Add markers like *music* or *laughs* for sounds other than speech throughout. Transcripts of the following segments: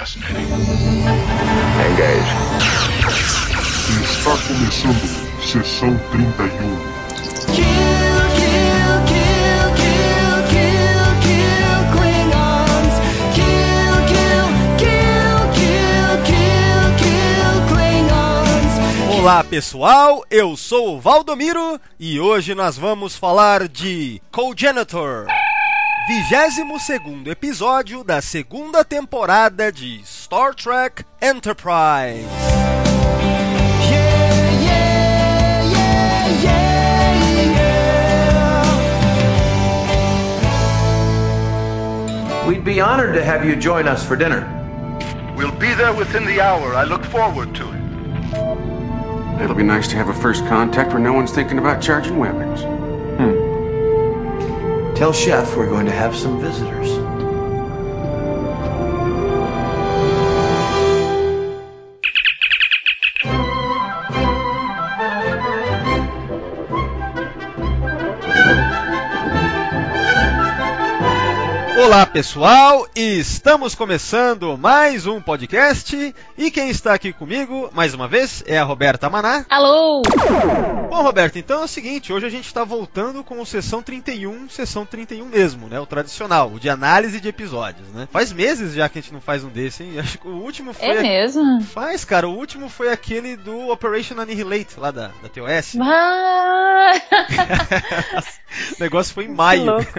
fascinating. Engage. Está começando Sessão 31. Olá pessoal, eu sou o Valdomiro e hoje nós vamos falar de Cogenitor, 22 episódio da segunda temporada de Star Trek Enterprise. We'd be honored to have you join us for dinner. We'll be there within the hour. I look forward to it. It'll be nice to have a first contact where no one's thinking about charging weapons. Tell Chef we're going to have some visitors. Olá pessoal, estamos começando mais um podcast e quem está aqui comigo mais uma vez é a Roberta Maná. Alô! Bom, Roberto, então é o seguinte, hoje a gente está voltando com o sessão 31, sessão 31 mesmo, né? O tradicional, o de análise de episódios, né? Faz meses já que a gente não faz um desse, hein? *laughs* Acho que o último foi. É mesmo? Faz, cara, o último foi aquele do Operation Annihilate, lá da, da TOS. *laughs* Ah! *laughs* o negócio foi em maio. louco.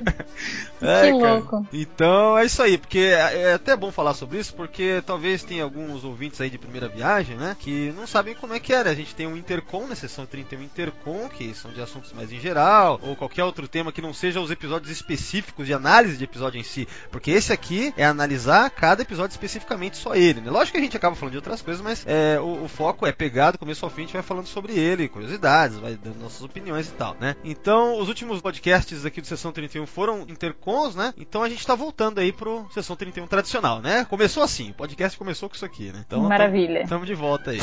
É, que louco. Então é isso aí, porque é é até bom falar sobre isso, porque talvez tenha alguns ouvintes aí de primeira viagem, né? Que não sabem como é que era. A gente tem um Intercom na sessão 31 Intercom, que são de assuntos mais em geral, ou qualquer outro tema que não seja os episódios específicos de análise de episódio em si. Porque esse aqui é analisar cada episódio especificamente só ele, né? Lógico que a gente acaba falando de outras coisas, mas é, o, o foco é pegar do começo ao fim, a gente vai falando sobre ele, curiosidades, vai dando nossas opiniões e tal, né? Então, os últimos podcasts aqui do Sessão 31 foram intercons, né? Então a gente tá voltando aí pro Sessão 31 tradicional, né? Começou assim, o podcast começou com isso aqui, né? Então, Maravilha. Estamos de volta aí.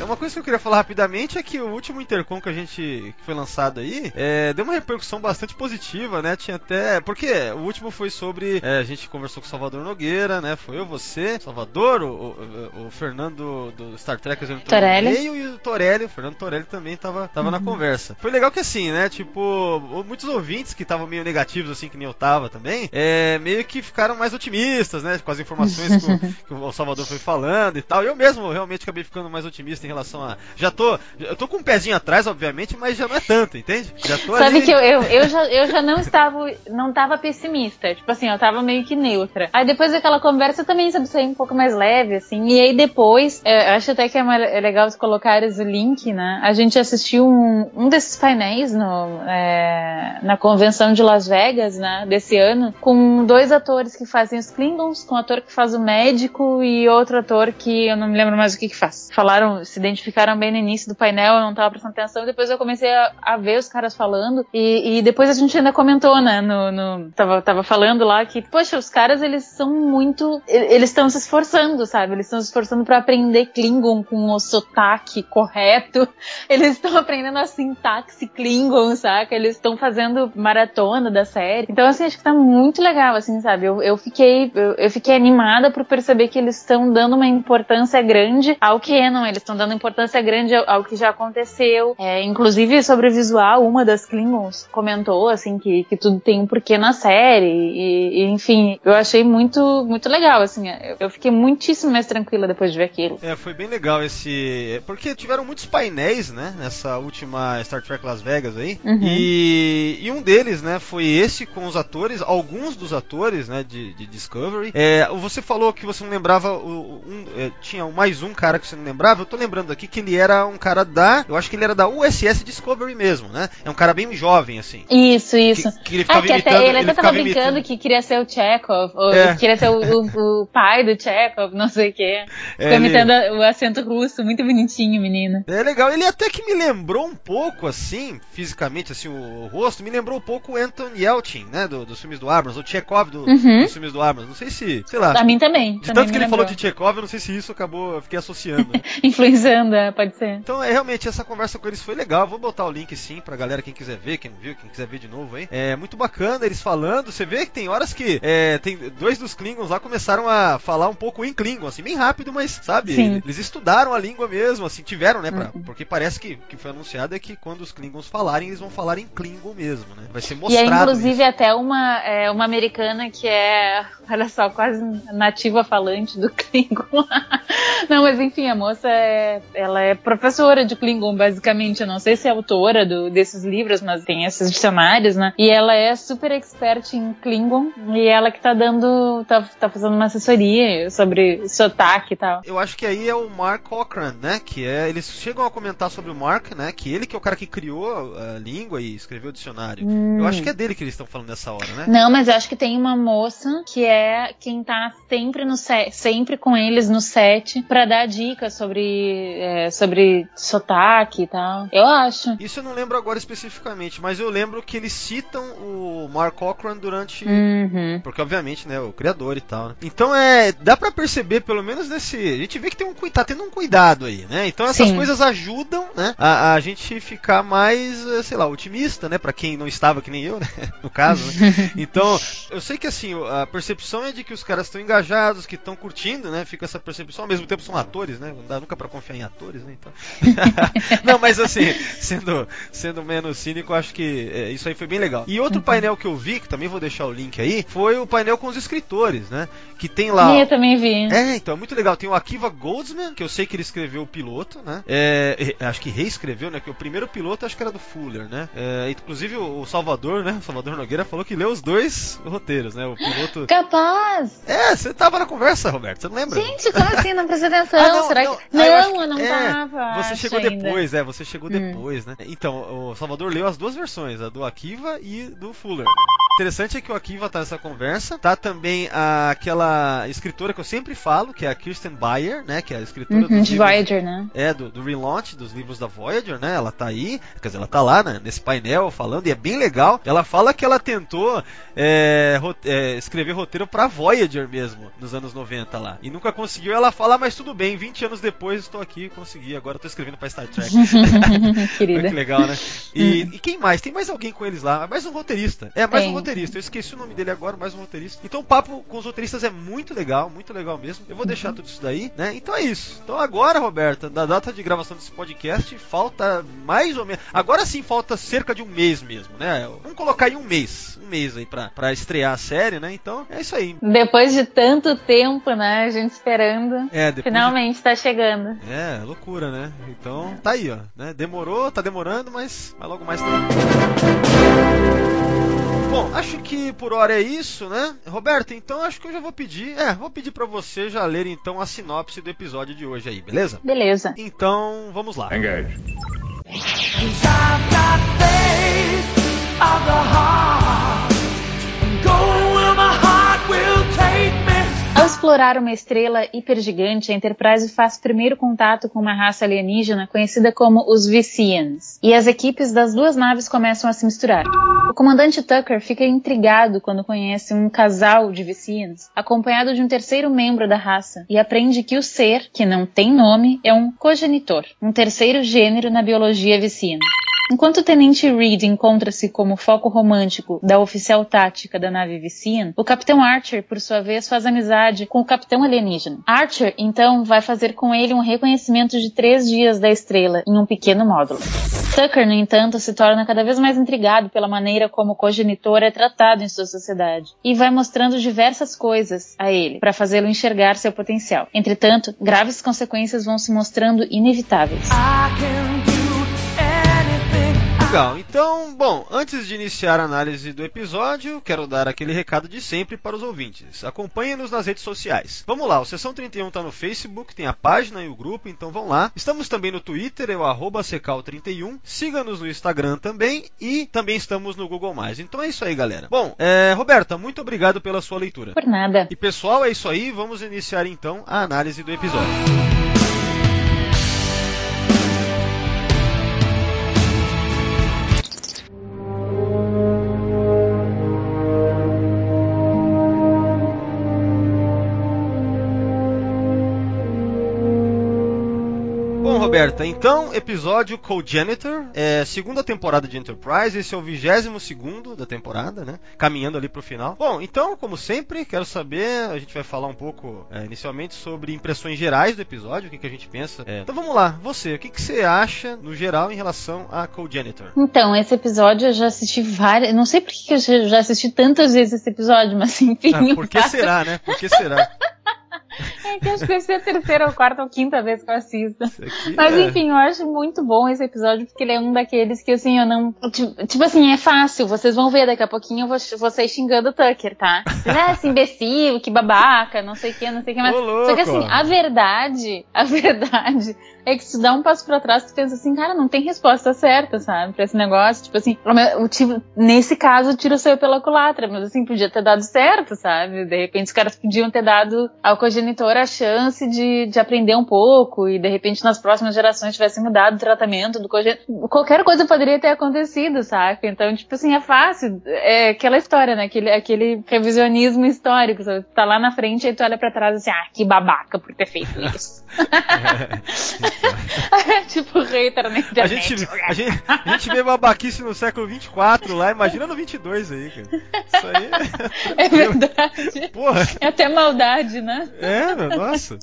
É uma coisa que eu queria falar rapidamente é que o último intercom que a gente que foi lançado aí é, deu uma repercussão bastante positiva, né? Tinha até. Porque o último foi sobre. é, a gente conversou com o Salvador Nogueira, né? Foi eu, você, Salvador, o, o- o Fernando do Star Trek no Torelli. meio e o Torelli, o Fernando Torelli também tava, tava na conversa. Foi legal que assim, né? Tipo, muitos ouvintes que estavam meio negativos, assim, que nem eu tava também, é, meio que ficaram mais otimistas, né? Com as informações que o, *laughs* que o Salvador foi falando e tal. Eu mesmo realmente acabei ficando mais otimista em relação a. Já tô. Eu tô com um pezinho atrás, obviamente, mas já não é tanto, entende? Já tô Sabe ali... que eu, eu, eu, já, eu já não estava não tava pessimista. Tipo assim, eu tava meio que neutra. Aí depois daquela conversa eu também sabe, saí um pouco mais leve, assim. E aí depois, é, eu acho até que é, é legal se colocares o link, né? A gente assistiu um, um desses painéis no, é, na convenção de Las Vegas, né? Desse ano, com dois atores que fazem os Klingons, com um ator que faz o médico e outro ator que eu não me lembro mais o que que faz. Falaram, se identificaram bem no início do painel, eu não tava prestando atenção, depois eu comecei a, a ver os caras falando, e, e depois a gente ainda comentou, né, no, no- tava, tava falando lá que, poxa, os caras, eles são muito, e- eles estão se esforçando, sabe, eles estão se esforçando pra aprender Klingon com o sotaque correto, *laughs* eles estão aprendendo a sintaxe Klingon, saca, eles estão fazendo maratona da série, então assim, acho que tá muito legal, assim, sabe, eu, eu fiquei, eu, eu fiquei animada por perceber que eles estão dando uma importância grande ao Canon, eles estão dando importância grande ao, ao que já aconteceu. É, inclusive sobre o visual, uma das Klingons comentou assim que, que tudo tem um porquê na série e, e, enfim, eu achei muito muito legal assim. Eu, eu fiquei muitíssimo mais tranquila depois de ver aquilo. É, foi bem legal esse. Porque tiveram muitos painéis, né? Nessa última Star Trek Las Vegas aí. Uhum. E, e um deles, né, foi esse com os atores, alguns dos atores, né, de, de Discovery. É, você falou que você não lembrava. O, um, é, tinha mais um cara que você não lembrava. Eu tô lembrando aqui que ele era um cara da. Eu acho que ele era da USS Discovery mesmo, né? É um cara bem jovem, assim. Isso, isso. Que, que ele Ah, ficava que imitando. até ele até tava brincando imitando- que queria ser o Chekhov, ou É. queria ser o, o- o pai do Chekhov, não sei o quê. Ficou É, ele- imitando o acento russo, muito bonitinho, menino. É legal, ele até que me lembrou um pouco, assim, fisicamente, assim, o, o rosto, me lembrou um pouco o Anton Yelchin, né, do- dos filmes do Abrams, o Chekhov do, Uhum. dos filmes do Abrams. Não sei se, sei lá. A mim também. De também tanto que ele falou lembrou. de Chekhov, eu não sei se isso acabou, eu fiquei associando. né? *laughs* Influenciando, é, pode ser. Então, é, realmente, essa conversa com eles foi legal. Vou botar o link sim pra galera, quem quiser ver, quem não viu, quem quiser ver de novo aí. É muito bacana eles falando. Você vê que tem horas que é, tem dois dos Klingons lá começaram a falar um pouco em Klingon, assim, bem rápido, mas sabe? Sim. Eles estudaram a língua mesmo, assim, tiveram, né? Pra, Uhum. Porque parece que que foi anunciado é que quando os Klingons falarem, eles vão falar em Klingon mesmo, né? Vai ser E é mostrado. inclusive isso. até uma, é, uma americana que é, olha só, quase nativa falante do *laughs* Klingon. Não, mas enfim, a moça é, ela é professora de Klingon, basicamente. Eu não sei se é autora do- desses livros, mas tem esses dicionários, né? E ela é super expert em Klingon. E ela que tá dando, tá, tá fazendo uma assessoria sobre sotaque e tal. Eu acho que aí é o Mark Cochran, né? Que é. Eles chegam a comentar sobre o Mark, né? Que ele que é o cara que criou a língua e escreveu o dicionário. Hum. Eu acho que é dele que eles estão falando nessa hora, né? Não, mas eu acho que tem uma moça que é quem tá sempre no set, sempre com eles no set pra dar dicas sobre é, sobre sotaque e tal. Eu acho. Isso eu não lembro agora especificamente, mas eu lembro que eles citam o Mark Cochran durante. Uhum. Porque, obviamente, né, o criador e tal, né? Então, é, dá pra perceber, pelo menos nesse... A gente vê que tem um, tá tendo um cuidado aí, né? Então, essas Sim. coisas ajudam, né, a, a gente ficar mais, eh, sei lá, otimista, né? Pra quem não estava, que nem eu, né? *laughs* No caso, né? *laughs* Então, eu sei que, assim, a percepção é de que os caras estão engajados, que estão curtindo, né? Fica essa percepção, ao mesmo tempo são atores, né? Não dá nunca pra confiar em atores, né? Então... *laughs* não, mas assim, sendo, sendo menos cínico, acho que é, isso aí foi bem legal. E outro painel que eu vi, que também vou deixar o link aí, foi o painel com os escritores, né? Que tem lá. Eu também vi. É, então, é muito legal. Tem o Akiva Goldsman, que eu sei que ele escreveu o piloto, né? É, acho que reescreveu, né? Que o primeiro piloto acho que era do Fuller, né? É, inclusive o o Salvador, né? O Salvador Nogueira falou que leu os dois roteiros, né? O piloto. Capaz! É, você tava na conversa, Roberto, você não lembra? Gente, como assim? Não prestei atenção. *laughs* Ah, não, Será não. que. Ah, eu Não, que- eu não é, tava. Você chegou ainda. depois, é, você chegou Hum. depois, né? Então, o Salvador leu as duas versões, a do Akiva e do Fuller. Interessante é que o Akiva tá nessa conversa. Tá também a- aquela escritora que eu sempre falo, que é a Kirsten Bayer, né? Que é a escritora Uhum, dos de livros- Voyager, né? é, do, do relaunch dos livros da Voyager, né? Ela tá aí, quer dizer, ela tá lá né, nesse painel falando e é bem legal. Ela fala que ela tentou é, ro- é, escrever roteiro pra Voyager mesmo, nos anos 90 lá. E nunca conseguiu. Ela fala, mas tudo bem, 20 anos depois estou aqui, consegui. Agora tô escrevendo pra Star Trek. *laughs* Querida. que legal, né? E, e quem mais? Tem mais alguém com eles lá? Mais um roteirista. É, mais um Tem. Roteirista. Eu esqueci o nome dele agora, mais um roteirista. Então o papo com os roteiristas é muito legal, muito legal mesmo. Eu vou deixar tudo isso daí, né? Então é isso. Então agora, Roberta, da data de gravação desse podcast, falta mais ou menos. Agora sim falta cerca de um mês mesmo, né? Vamos colocar aí um mês. Um mês aí pra, pra estrear a série, né? Então é isso aí. Depois de tanto tempo, né? A gente esperando. É, depois de- Finalmente tá chegando. É, loucura, né? Então, tá aí, ó. Né? Demorou, tá demorando, mas, mas logo mais tá aí. Bom, acho que por hora é isso, né? Roberto, então acho que eu já vou pedir. É, vou pedir pra você já ler então a sinopse do episódio de hoje aí, beleza? Beleza. Então, vamos lá. Engage. Ao explorar uma estrela hipergigante, a Enterprise faz primeiro contato com uma raça alienígena conhecida como os Vissians, e as equipes das duas naves começam a se misturar. O comandante Tucker fica intrigado quando conhece um casal de Vissians, acompanhado de um terceiro membro da raça, e aprende que o ser, que não tem nome, é um cogenitor, um terceiro gênero na biologia Vissiana. Enquanto o Tenente Reed encontra-se como foco romântico da oficial tática da nave Vissian, o Capitão Archer, por sua vez, faz amizade com o Capitão Alienígena. Archer, então, vai fazer com ele um reconhecimento de três dias da estrela em um pequeno módulo. Tucker, no entanto, se torna cada vez mais intrigado pela maneira como o cogenitor é tratado em sua sociedade e vai mostrando diversas coisas a ele para fazê-lo enxergar seu potencial. Entretanto, graves consequências vão se mostrando inevitáveis. Legal, então, bom, antes de iniciar a análise do episódio, quero dar aquele recado de sempre para os ouvintes. Acompanhe-nos nas redes sociais. Vamos lá, o Sessão 31 está no Facebook, tem a página e o grupo, então vão lá. Estamos também no Twitter, é o arroba Secal31. Siga-nos no Instagram também e também estamos no Google+. Então é isso aí, galera. Bom, é, Roberta, muito obrigado pela sua leitura. Por nada. E pessoal, é isso aí, vamos iniciar então a análise do episódio. Então, episódio Co-Janitor, é, segunda temporada de Enterprise, esse é o vigésimo segundo da temporada, né? Caminhando ali pro final. Bom, então, como sempre, quero saber, a gente vai falar um pouco é, inicialmente sobre impressões gerais do episódio, o que, que a gente pensa. É, então vamos lá, você, o que, que você acha no geral em relação a Co-Janitor? Então, esse episódio eu já assisti várias. Não sei por que eu já assisti tantas vezes esse episódio, mas enfim. Ah, por que será, né? Por que será? *laughs* *laughs* É que acho que vai ser a terceira ou quarta ou quinta vez que eu assisto. Mas é... enfim, eu acho muito bom esse episódio, porque ele é um daqueles que assim, eu não. Tipo, tipo assim, é fácil, vocês vão ver daqui a pouquinho eu vou, vocês xingando o Tucker, tá? Ah, esse imbecil, que babaca, não sei o que, não sei o que mais. Só que assim, a verdade, a *laughs* verdade é que se tu dá um passo para trás, tu pensa assim, cara, não tem resposta certa, sabe, pra esse negócio. Tipo assim, o tiro, nesse caso o tiro saiu pela culatra, mas assim, podia ter dado certo, sabe? De repente os caras podiam ter dado ao cogenitor a chance de, de aprender um pouco e de repente nas próximas gerações tivesse mudado o tratamento do cogenitor. Qualquer coisa poderia ter acontecido, sabe? Então, tipo assim, é fácil. É aquela história, né? Aquele, aquele revisionismo histórico, sabe? Tu tá lá na frente e tu olha pra trás assim, ah, que babaca por ter feito isso. *laughs* tipo hater na internet. A gente, a, gente, a gente vê babaquice no século 24 lá, imagina no 22 aí, cara. Isso aí é... é verdade. Porra. É até maldade, né? É, nossa.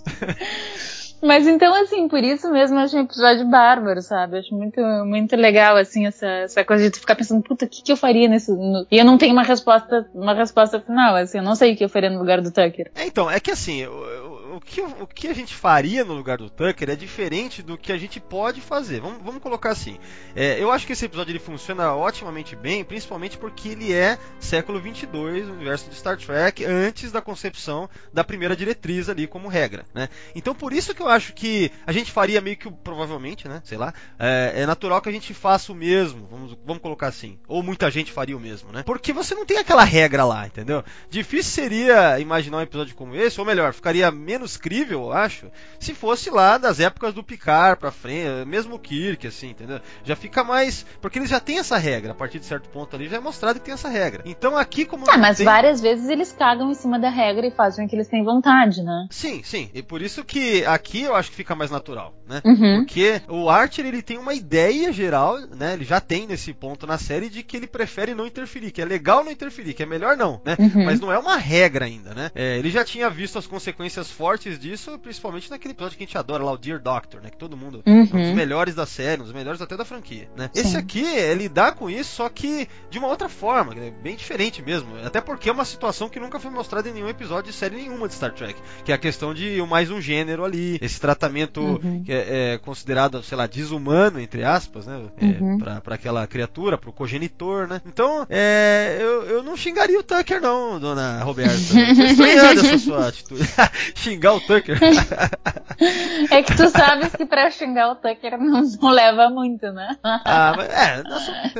Mas então, assim, por isso mesmo eu acho um episódio bárbaro, sabe? Eu acho muito, muito legal, assim, essa, essa coisa de tu ficar pensando, puta, o que, que eu faria nesse. No... E eu não tenho uma resposta, uma resposta final, assim, eu não sei o que eu faria no lugar do Tucker. É, então, é que assim, eu, eu o que, o que a gente faria no lugar do Tucker é diferente do que a gente pode fazer. Vamos, vamos colocar assim. É, eu acho que esse episódio ele funciona otimamente bem, principalmente porque ele é século 22, o universo de Star Trek, antes da concepção da primeira diretriz ali como regra, né? Então por isso que eu acho que a gente faria meio que provavelmente, né? Sei lá, é, é natural que a gente faça o mesmo, vamos, vamos colocar assim, ou muita gente faria o mesmo, né? Porque você não tem aquela regra lá, entendeu? Difícil seria imaginar um episódio como esse, ou melhor, ficaria menos menos crível, eu acho, se fosse lá das épocas do Picard pra frente, mesmo o Kirk, assim, entendeu? Já fica mais. Porque eles já têm essa regra, a partir de certo ponto ali já é mostrado que tem essa regra. Então aqui, como. Ah, mas tem... várias vezes eles cagam em cima da regra e fazem o que eles têm vontade, né? Sim, sim. E por isso que aqui eu acho que fica mais natural, né? Uhum. Porque o Archer, ele tem uma ideia geral, né? Ele já tem nesse ponto na série de que ele prefere não interferir, que é legal não interferir, que é melhor não, né? Uhum. Mas não é uma regra ainda, né? É, ele já tinha visto as consequências fortes disso, principalmente naquele episódio que a gente adora lá, o Dear Doctor, né? Que todo mundo uhum. é um dos uhum. melhores da série, um dos melhores até da franquia, né? Sim. Esse aqui, é lidar com isso, só que de uma outra forma, é bem diferente mesmo. Até porque é uma situação que nunca foi mostrada em nenhum episódio de série nenhuma de Star Trek. Que é a questão de mais um gênero ali, esse tratamento uhum. que é, é, considerado, sei lá, desumano, entre aspas, né? É, uhum. pra, pra aquela criatura, pro cogenitor, né? Então, é, eu, eu não xingaria o Tucker, não, dona Roberta. *laughs* Tô estranhando essa sua atitude. *laughs* Xingar o Tucker. *laughs* é que tu sabes que pra xingar o Tucker não, não leva muito, né? ah, mas é,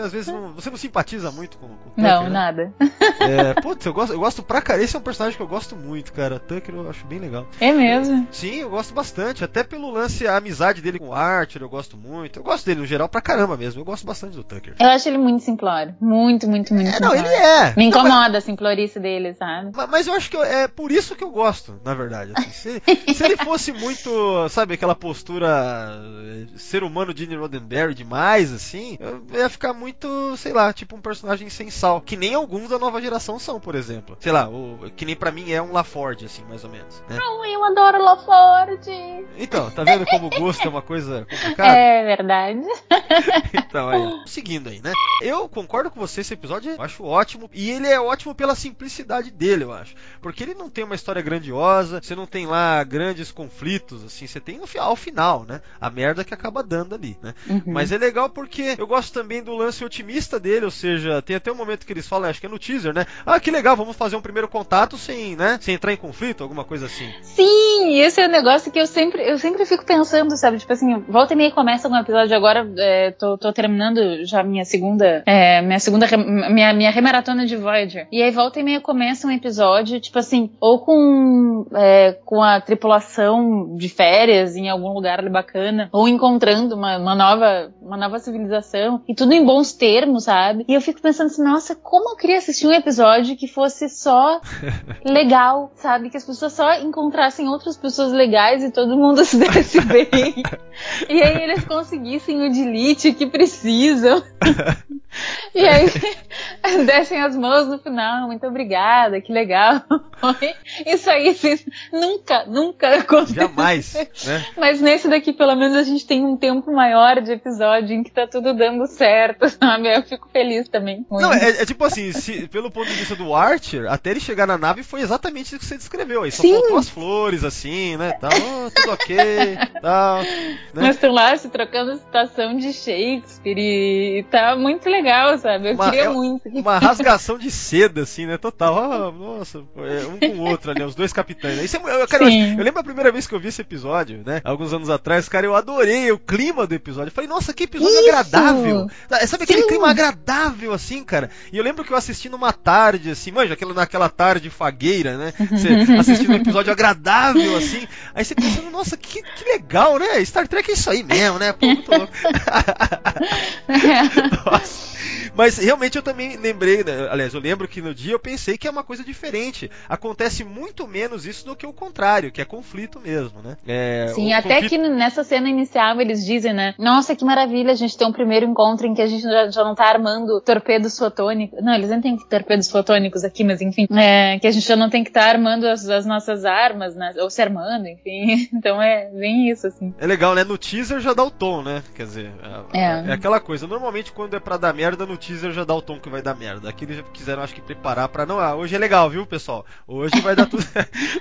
às vezes não, você não simpatiza muito com, com o Tucker. Não, né? nada. É, putz, eu gosto, eu gosto pra cara. Esse é um personagem que eu gosto muito, cara. Tucker eu acho bem legal. É mesmo? Sim, eu gosto bastante. Até pelo lance, a amizade dele com o Archer, eu gosto muito. Eu gosto dele no geral pra caramba mesmo. Eu gosto bastante do Tucker. Eu acho ele muito simplório. Muito, muito, muito. É, não, ele é. Me incomoda a simplorice dele, sabe? Mas, mas, eu acho que eu, é por isso que eu gosto, na verdade. Assim. Se, se ele fosse muito, sabe, aquela postura eh, ser humano de Roddenberry demais, assim, ia ficar muito, sei lá, tipo um personagem sem sal, que nem alguns da nova geração são, por exemplo. Sei lá, o, que nem para mim é um LaForge, assim, mais ou menos. Né? Oh, eu adoro LaForge. Então, tá vendo como o gosto é uma coisa complicada? É verdade. *laughs* então, aí, seguindo aí, né? Eu concordo com você, esse episódio eu acho ótimo, e ele é ótimo pela simplicidade dele, eu acho. Porque ele não tem uma história grandiosa, você não tem lá grandes conflitos, assim, você tem ao final, né? A merda que acaba dando ali, né? Uhum. Mas é legal porque eu gosto também do lance otimista dele, ou seja, tem até um momento que eles falam, acho que é no teaser, né? Ah, que legal, vamos fazer um primeiro contato sem, né? Sem entrar em conflito, alguma coisa assim. Sim, esse é um negócio que eu sempre, eu sempre fico pensando, sabe? Tipo assim, volta e meia começa um episódio agora, é, tô, tô terminando já minha segunda, é, minha segunda, minha, minha remaratona de Voyager. E aí volta e meia começa um episódio, tipo assim, ou com, é, com a tripulação de férias em algum lugar ali bacana, ou encontrando uma, uma, nova, uma nova civilização, e tudo em bons termos, sabe? E eu fico pensando assim, nossa, como eu queria assistir um episódio que fosse só *laughs* legal, sabe? Que as pessoas só encontrassem outros para as pessoas legais e todo mundo *laughs* se desse bem. e aí eles conseguissem o delete que precisam. *laughs* e aí descem as mãos no final, muito obrigada, que legal. Isso aí assim, nunca, nunca aconteceu. Jamais, né? Mas nesse daqui, pelo menos, a gente tem um tempo maior de episódio em que tá tudo dando certo, *laughs* sabe? Eu fico feliz também. Com Não, é, é tipo assim, se- pelo ponto de vista do Archer, até ele chegar na nave foi exatamente isso que você descreveu. Aí só Sim. faltou as flores, assim, né? Tal, oh, *laughs* tudo ok, tal. Né? Mas estão lá se trocando citação de Shakespeare e tá muito legal, sabe? Eu Uma- queria é muito. Uma rasgação de seda, assim, né? Total. Ah, nossa, é, um com o outro ali, os dois capitães. né? Isso é, eu, cara, eu, eu lembro a primeira vez que eu vi esse episódio, né? Alguns anos atrás, cara, eu adorei o clima do episódio. Eu falei, nossa, que episódio Isso! agradável. Ah, Sabe aquele Sim. clima agradável, assim, cara? E eu lembro que eu assisti numa tarde, assim, manja, aquela, naquela tarde fagueira, né? Você *laughs* assistindo um episódio agradável, assim. Aí você pensando, nossa, que, que legal, né? Star Trek é isso aí mesmo, né? Pô, muito louco. Nossa. *laughs* Mas realmente eu também lembrei, né? aliás, eu lembro que no dia eu pensei que é uma coisa diferente. Acontece muito menos isso do que o contrário, que é conflito mesmo, né? É, Sim, até conflito- que nessa cena inicial eles dizem, né? Nossa, que maravilha, a gente tem um primeiro encontro em que a gente já, já não tá armando torpedos fotônicos. Não, eles nem têm torpedos fotônicos aqui, mas enfim. É, que a gente já não tem que estar armando as, as nossas armas, né? Ou se armando, enfim. *laughs* Então é bem isso, assim. É legal, né? No teaser já dá o tom, né? Quer dizer, é, É. é aquela coisa. Normalmente quando é pra dar merda, no teaser já dá o tom que vai dar merda. Aqui eles já quiseram, acho que, preparar pra. Não, ah, hoje é legal, viu, pessoal? Hoje vai dar tudo. *laughs*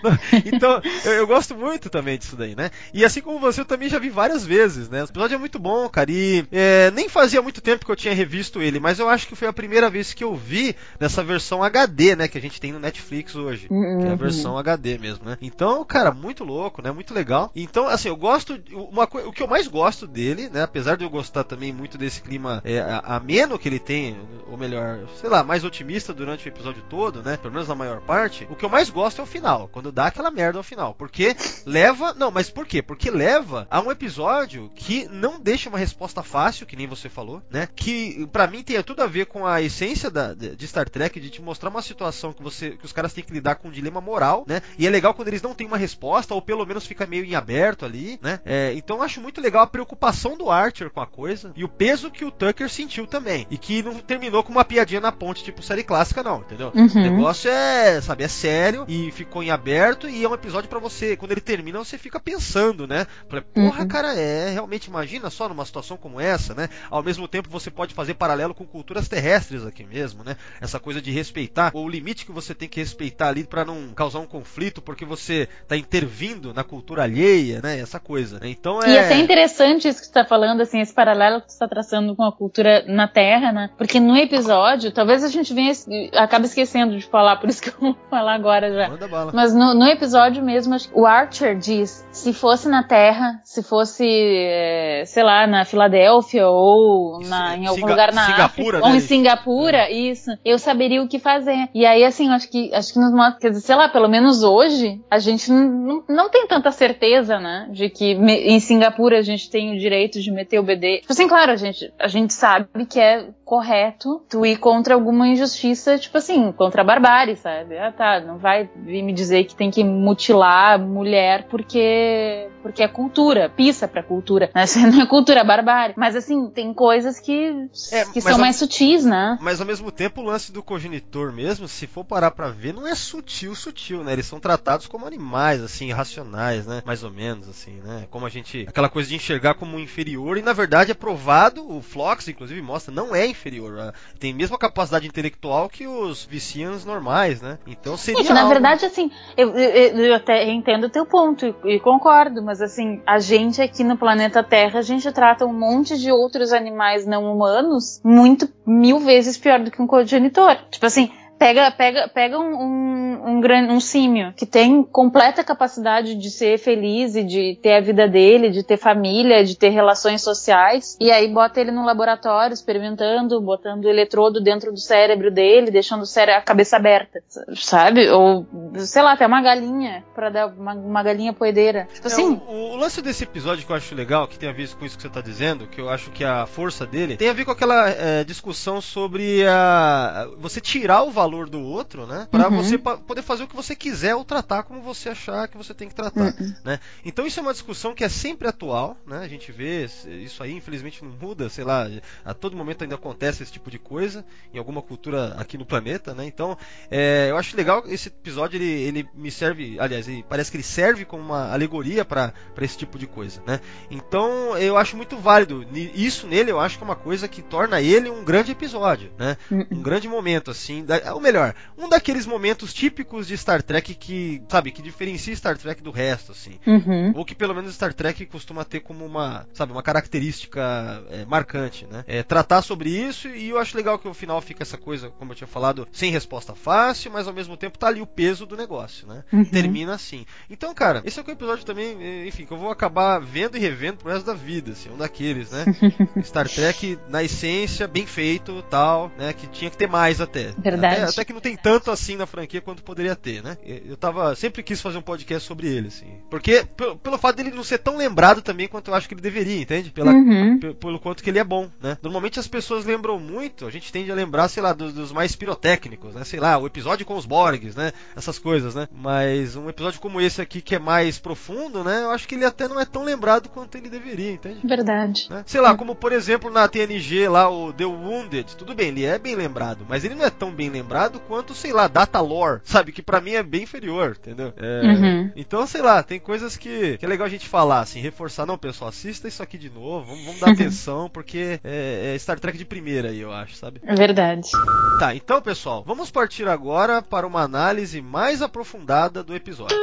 *laughs* Então, eu, eu gosto muito também disso daí, né? E assim como você, eu também já vi várias vezes, né? O episódio é muito bom, cara. E é, nem fazia muito tempo que eu tinha revisto ele, mas eu acho que foi a primeira vez que eu vi nessa versão HD, né? Que a gente tem no Netflix hoje. Que é a versão HD mesmo, né? Então, cara, muito louco, né? Muito legal. Então, assim, eu gosto. Uma, o que eu mais gosto dele, né? Apesar de eu gostar também muito desse clima é, ameno que ele tem, ou melhor, sei lá, mais otimista durante o episódio todo, né? Pelo menos na maior parte. O que eu mais gosto é o final, quando dá aquela merda ao final. Porque leva. Não, mas por quê? Porque leva a um episódio que não deixa uma resposta fácil, que nem você falou, né? Que pra mim tem tudo a ver com a essência da, de de Star Trek, de te mostrar uma situação que você que os caras têm que lidar com um dilema moral, né? E é legal quando eles não têm uma resposta, ou pelo menos fica meio em aberto ali, né? É, então eu acho muito legal a preocupação do Archer com a coisa e o peso que o Tucker sentiu também. E que não terminou com uma piadinha na ponte, tipo série clássica, não, entendeu? Uhum. O negócio é, sabe, é sério e ficou em aberto e é um episódio pra você, quando ele termina, você fica pensando, né? Falei, porra, Uhum. cara, é, realmente imagina só numa situação como essa, né? Ao mesmo tempo você pode fazer paralelo com culturas terrestres aqui mesmo, né? Essa coisa de respeitar, ou o limite que você tem que respeitar ali pra não causar um conflito porque você tá intervindo na cultura alheia, né? Essa coisa, né? Então é E até interessante isso que você tá falando, assim, esse paralelo que você tá traçando com a cultura na Terra, né? Porque no episódio, talvez a gente venha, acaba esquecendo de falar, por isso que eu vou falar agora já. Manda bala. Mas no, no episódio mesmo, acho que o Archer diz: se fosse na Terra, se fosse, eh, sei lá, na Filadélfia ou na, é, em algum Singa- lugar na Singapura, África, ou né? em Singapura, isso, eu saberia o que fazer. E aí, assim, acho que acho que nos mostra, quer dizer, sei lá, pelo menos hoje, a gente não, não, não tem tanta certeza, né, de que me- em Singapura a gente tem o direito de meter o BD. Tipo assim, claro, a gente, a gente sabe que é correto tu ir contra alguma injustiça, tipo assim, contra a barbárie, sabe? Ah, tá, não vai vir me dizer que tem que mutilar mulher porque porque é cultura, pisa pra cultura. *laughs* né? Isso não é cultura, é barbárie. Mas assim, tem coisas que, É, que são a- mais sutis, né? Mas ao mesmo tempo o lance do cogenitor mesmo, se for parar pra ver, não é sutil, sutil, né? Eles são tratados como animais, assim, irracionais, né? Mais ou menos, assim, né? Como a gente. Aquela coisa de enxergar como inferior, e na verdade é provado, o Flox, inclusive, mostra, não é inferior. ah, Tem a mesma capacidade intelectual que os vicians normais, né? Então seria. Na algo- verdade, assim, eu, eu- eu até entendo o teu ponto e, e concordo, mas assim, a gente aqui no planeta Terra, a gente trata um monte de outros animais não humanos muito mil vezes pior do que um cogenitor. Tipo assim, pega, pega, pega um, um, um, gran- um símio que tem completa capacidade de ser feliz e de ter a vida dele, de ter família, de ter relações sociais, e aí bota ele no laboratório experimentando, botando eletrodo dentro do cérebro dele, deixando o cérebro, a cabeça aberta, sabe? Ou, sei lá, até uma galinha, pra dar uma, uma galinha poedeira. Tipo É, assim, o, o lance desse episódio que eu acho legal, que tem a ver com isso que você tá dizendo, que eu acho que a força dele tem a ver com aquela é, discussão sobre a, você tirar o valor valor do outro, né? Pra você pa- poder fazer o que você quiser ou tratar como você achar que você tem que tratar, né? Então isso é uma discussão que é sempre atual, né? A gente vê isso aí, infelizmente não muda, sei lá, a todo momento ainda acontece esse tipo de coisa em alguma cultura aqui no planeta, né? Então, é, eu acho legal esse episódio, ele, ele me serve, aliás, ele, parece que ele serve como uma alegoria para esse tipo de coisa, né? Então, eu acho muito válido. Isso nele eu acho que é uma coisa que torna ele um grande episódio, né? Um grande momento, assim, da, ou melhor, um daqueles momentos típicos de Star Trek que, sabe, que diferencia Star Trek do resto, assim. Uhum. Ou que pelo menos Star Trek costuma ter como uma, sabe, uma característica é, marcante, né? É, tratar sobre isso e eu acho legal que o final fica essa coisa, como eu tinha falado, sem resposta fácil, mas ao mesmo tempo tá ali o peso do negócio, né? Termina assim. Então, cara, esse é um episódio também, eh, enfim, que eu vou acabar vendo e revendo pro resto da vida, assim, um daqueles, né? *laughs* Star Trek, na essência, bem feito, tal, né? Que tinha que ter mais até. Verdade. Até, até que não tem tanto assim na franquia quanto poderia ter, né? Eu tava, sempre quis fazer um podcast sobre ele, assim. Porque, pelo, fato dele não ser tão lembrado também quanto eu acho que ele deveria, entende? Pela, Uhum. pe- pelo quanto que ele é bom, né? Normalmente as pessoas lembram muito, a gente tende a lembrar, sei lá, dos, dos mais pirotécnicos, né? Sei lá, o episódio com os Borgs, né? Essas coisas, né? Mas um episódio como esse aqui, que é mais profundo, né? Eu acho que ele até não é tão lembrado quanto ele deveria, entende? Verdade. Né? Sei lá, como por exemplo na TNG lá, o The Wounded, tudo bem, ele é bem lembrado, mas ele não é tão bem lembrado quanto, sei lá, Data Lore, sabe? Que pra mim é bem inferior, entendeu? É, Uhum. Então, sei lá, tem coisas que, que é legal a gente falar, assim, reforçar, não, pessoal, assista isso aqui de novo, vamos, vamos dar *laughs* atenção, porque é, é Star Trek de primeira aí, eu acho, sabe? Verdade. Tá, então, pessoal, vamos partir agora para uma análise mais aprofundada do episódio.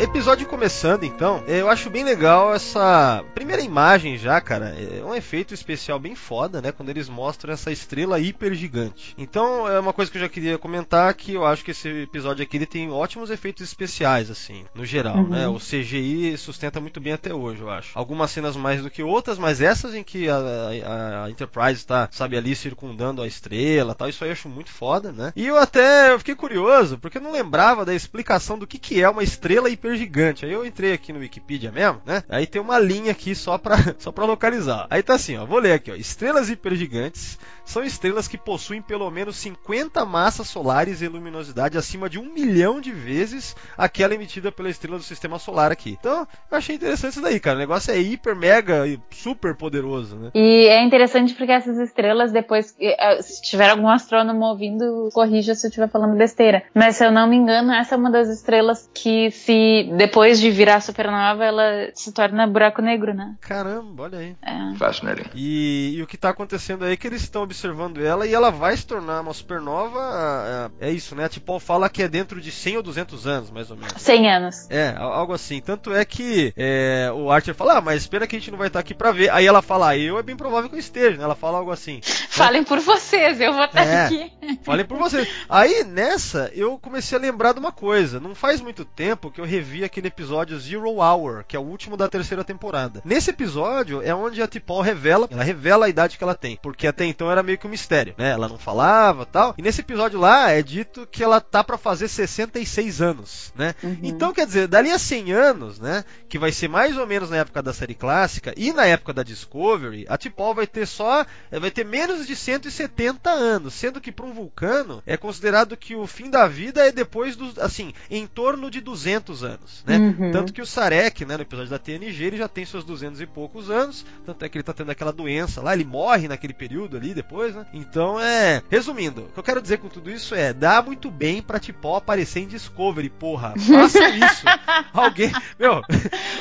Episódio começando então, eu acho bem legal essa primeira imagem já, cara. É um efeito especial bem foda, né? Quando eles mostram essa estrela hiper gigante. Então é uma coisa que eu já queria comentar que eu acho que esse episódio aqui ele tem ótimos efeitos especiais, assim, no geral, Uhum. né? O CGI sustenta muito bem até hoje, eu acho. Algumas cenas mais do que outras, mas essas em que a, a- a Enterprise está, sabe, ali circundando a estrela, tal, isso aí eu acho muito foda, né? E eu até eu fiquei curioso, porque eu não lembrava da explicação do que que é uma estrela hiper gigante. Aí eu entrei aqui no Wikipedia mesmo, né? Aí tem uma linha aqui só pra, *laughs* só pra localizar. Aí tá assim, ó. Vou ler aqui, ó. Estrelas hipergigantes são estrelas que possuem pelo menos 50 massas solares e luminosidade acima de um milhão de vezes aquela emitida pela estrela do sistema solar aqui. Então, eu achei interessante isso daí, cara. O negócio é hiper, mega e super poderoso, né? E é interessante porque essas estrelas, depois, eh, se tiver algum astrônomo ouvindo, corrija se eu estiver falando besteira. Mas se eu não me engano, essa é uma das estrelas que, se depois de virar supernova, ela se torna buraco negro, né? Caramba, olha aí. É. Fascinating. E, e o que está acontecendo aí é que eles estão observando ela e ela vai se tornar uma supernova. ah, É isso, né? Tipo, fala que é dentro de 100 ou 200 anos, mais ou menos. 100 anos. É, al- algo assim. Tanto é que é, o Archer fala, ah, mas espera que a gente não vai estar aqui pra ver. Aí ela fala, ah, eu é bem provável que eu esteja, né? Ela fala algo assim. *laughs* Falem por vocês, eu vou estar É. aqui. Falei por você. Aí nessa eu comecei a lembrar de uma coisa. Não faz muito tempo que eu revi aquele episódio Zero Hour, que é o último da terceira temporada. Nesse episódio é onde a T'Pol revela, ela revela a idade que ela tem, porque até então era meio que um mistério, né? Ela não falava, tal. E nesse episódio lá é dito que ela tá pra fazer 66 anos, né? Então quer dizer, dali a 100 anos, né, que vai ser mais ou menos na época da série clássica e na época da Discovery, a T'Pol vai ter só vai ter menos de 170 anos, sendo que para um vulcano é considerado que o fim da vida é depois dos, assim, em torno de 200 anos, né? Uhum. Tanto que o Sarek, né, no episódio da TNG, ele já tem seus 200 e poucos anos, tanto é que ele tá tendo aquela doença lá, ele morre naquele período ali depois, né? Então é, resumindo, o que eu quero dizer com tudo isso é, dá muito bem pra T'Pol aparecer em Discovery, porra. Façam *laughs* isso. alguém, meu,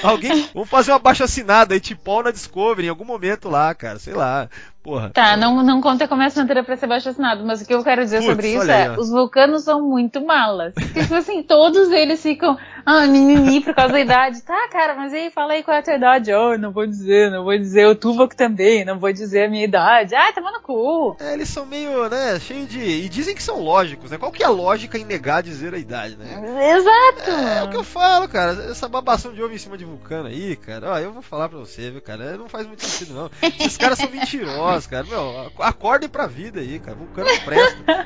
alguém, vamos fazer uma baixa assinada aí, T'Pol na Discovery em algum momento lá, cara, sei lá. Porra. Tá, não, não conta como assinatura pra ser baixo assinado, mas o que eu quero dizer sobre isso olha aí, é, ó. os vulcanos são muito malas. Porque, tipo assim, todos eles ficam, ah, mimimi por causa da idade. Tá, cara, mas aí, fala aí qual é a tua idade. Oh, não vou dizer, não vou dizer. O Tuvok também, não vou dizer a minha idade. Ah, toma no cu. É, eles são meio, né, cheio de. E dizem que são lógicos, né? Qual que é a lógica em negar dizer a idade, né? Exato. É o que eu falo, cara. Essa babação de ovo em cima de vulcano aí, cara. Ó, eu vou falar pra você, viu, cara. Não faz muito sentido, não. Esses caras são *laughs* mentirosos, cara. Meu, ac- acordem pra vida aí, cara. Vulcano não presta.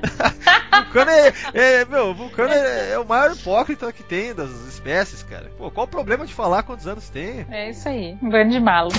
*laughs* Vulcano é, é meu, Vulcano é, é o maior hipócrita que tem das espécies, cara. Pô, qual o problema de falar quantos anos tem? É isso aí. Um bando de malo.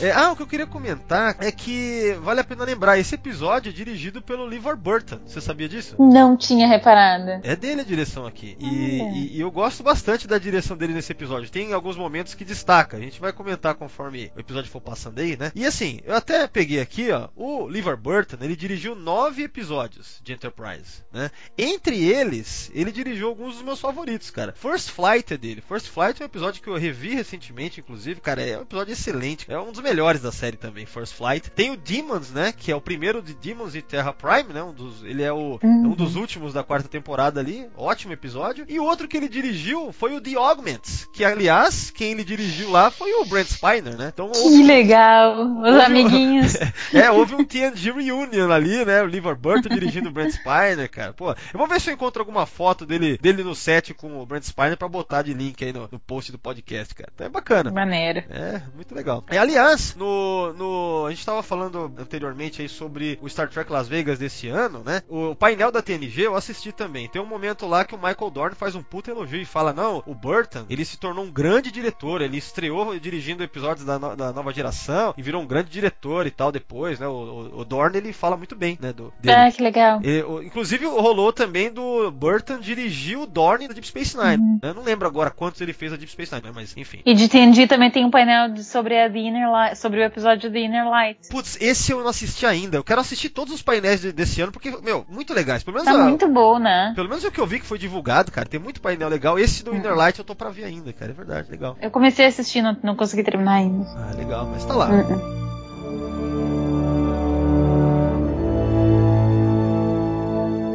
É, ah, o que eu queria comentar é que vale a pena lembrar, esse episódio é dirigido pelo LeVar Burton. Você sabia disso? Não tinha reparado. É dele a direção aqui. E, Olha. e- e eu gosto bastante da direção dele nesse episódio. Tem alguns momentos que destaca. A gente vai comentar conforme o episódio for passando aí, né? E assim, eu até peguei aqui, ó. O LeVar Burton, ele dirigiu nove episódios de Enterprise, né? Entre eles, ele dirigiu alguns dos meus favoritos, cara. First Flight é dele. First Flight é um episódio que eu revi recentemente, inclusive, cara. É um episódio excelente. É um dos melhores da série também, First Flight. Tem o Demons, né? Que é o primeiro de Demons e Terra Prime, né? Um dos, ele é o, é um dos últimos da quarta temporada ali. Ótimo episódio. E o outro que ele dirigiu foi o The Augments. Que, aliás, quem ele dirigiu lá foi o Brent Spiner, né? Então Que houve, legal. Os amiguinhos. *laughs* é, houve um TNG Reunion ali, né? O LeVar Burton dirigindo o Brent Spiner, cara. Pô, eu vou ver se eu encontro alguma foto dele, dele no set com o Brent Spiner pra botar de link aí no, no post do podcast, cara. Então é bacana. Maneiro. É, muito legal. E, aliás, no, no. A gente tava falando anteriormente aí sobre o Star Trek Las Vegas desse ano, né? O painel da TNG eu assisti também. Tem um momento lá que o Michael Dorn faz um puta elogio e fala: Não, o Burton, ele se tornou um grande diretor. Ele estreou dirigindo episódios da, no- da nova geração e virou um grande diretor e tal depois, né? O, o- o Dorn, ele fala muito bem, né? Do, dele. Ah, que legal. E, o- inclusive rolou também do Burton dirigir o Dorn da Deep Space Nine. Uhum. Eu não lembro agora quantos ele fez a Deep Space Nine, mas enfim. E de TNG também tem um painel de- sobre a The Inner Light, sobre o episódio The Inner Light. Putz, esse eu não assisti ainda. Eu quero assistir todos os painéis de- desse ano, porque, meu, muito legais. Pelo menos, Tá a- muito bom, né? pelo menos o que eu vi que foi divulgado, cara. Tem muito painel legal. Esse do Uhum. Inner Light eu tô pra ver ainda, cara. É verdade, legal. Eu comecei a assistir, não, não consegui terminar ainda. Ah, legal, mas tá lá. Uhum.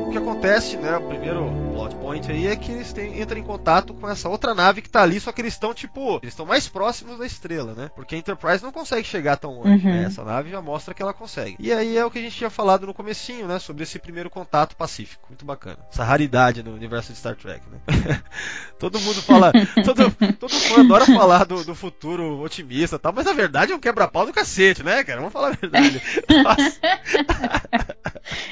O que acontece, né? O primeiro point aí é que eles têm, entram em contato com essa outra nave que tá ali, só que eles estão, tipo, eles estão mais próximos da estrela, né? Porque a Enterprise não consegue chegar tão longe, Uhum. né? Essa nave já mostra que ela consegue. E aí é o que a gente tinha falado no comecinho, né? Sobre esse primeiro contato pacífico. Muito bacana. Essa raridade no universo de Star Trek, né? *laughs* todo mundo fala. *laughs* Todo, todo fã adora falar do, do futuro otimista e tal, mas na verdade é um quebra-pau do cacete, né, cara? Vamos falar a verdade. *laughs*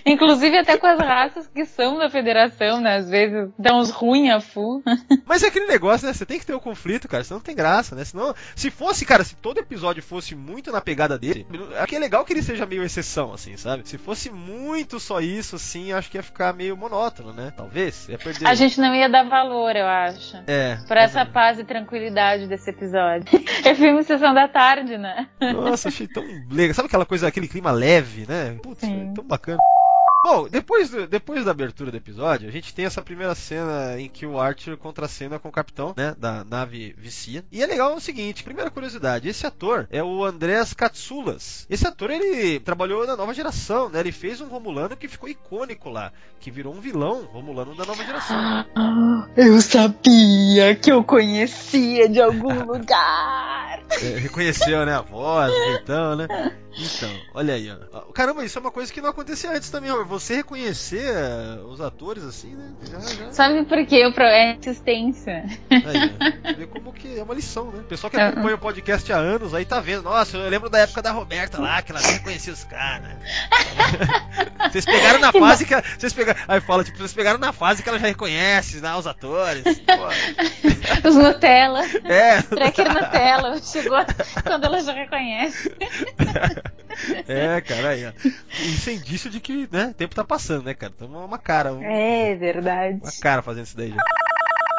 Inclusive até com as raças que são da federação, né? Às vezes dão uns ruins a full. *laughs* Mas é aquele negócio, né? Você tem que ter o conflito, cara, senão não tem graça, né? Senão, se fosse, cara, se todo episódio fosse muito na pegada dele, é que é legal que ele seja meio exceção, assim, sabe? Se fosse muito só isso, assim, acho que ia ficar meio monótono, né? Talvez, ia perder. A gente não ia dar valor, eu acho. É. Pra essa paz e tranquilidade desse episódio. *laughs* É filme Sessão da Tarde, né? Nossa, achei tão legal. Sabe aquela coisa, aquele clima leve, né? Putz, é tão bacana. Bom, depois, depois da abertura do episódio, a gente tem essa primeira cena em que o Archer contracena com o capitão, né, da nave Vicia. E é legal o seguinte, primeira curiosidade, esse ator é o Andreas Katsoulas. Esse ator, ele trabalhou na nova geração, né, ele fez um Romulano que ficou icônico lá, que virou um vilão Romulano da nova geração. *laughs* Eu sabia que eu conhecia de algum *laughs* lugar. É, reconheceu, né, a voz, o jeitão, né? Então, olha aí, ó. Caramba, isso é uma coisa que não acontecia antes também, ó. Você reconhecer eh, os atores assim, né? Já, já. Sabe por quê? O pro- É insistência. Aí. Vê como que é uma lição, né? O pessoal que acompanha o podcast há anos aí tá vendo. Nossa, eu lembro da época da Roberta lá, que ela nem reconhecia os caras. *laughs* Vocês pegaram na fase que. ela- Vocês pegaram. Aí fala, tipo, vocês pegaram na fase que ela já reconhece, né? Os atores. Os Nutella. é. Tracker Nutella. Chegou quando ela já reconhece. *laughs* É, cara, aí, ó. Isso é indício de que, né, tempo tá passando, né, cara? Então uma cara, um- É verdade. uma cara fazendo isso daí já.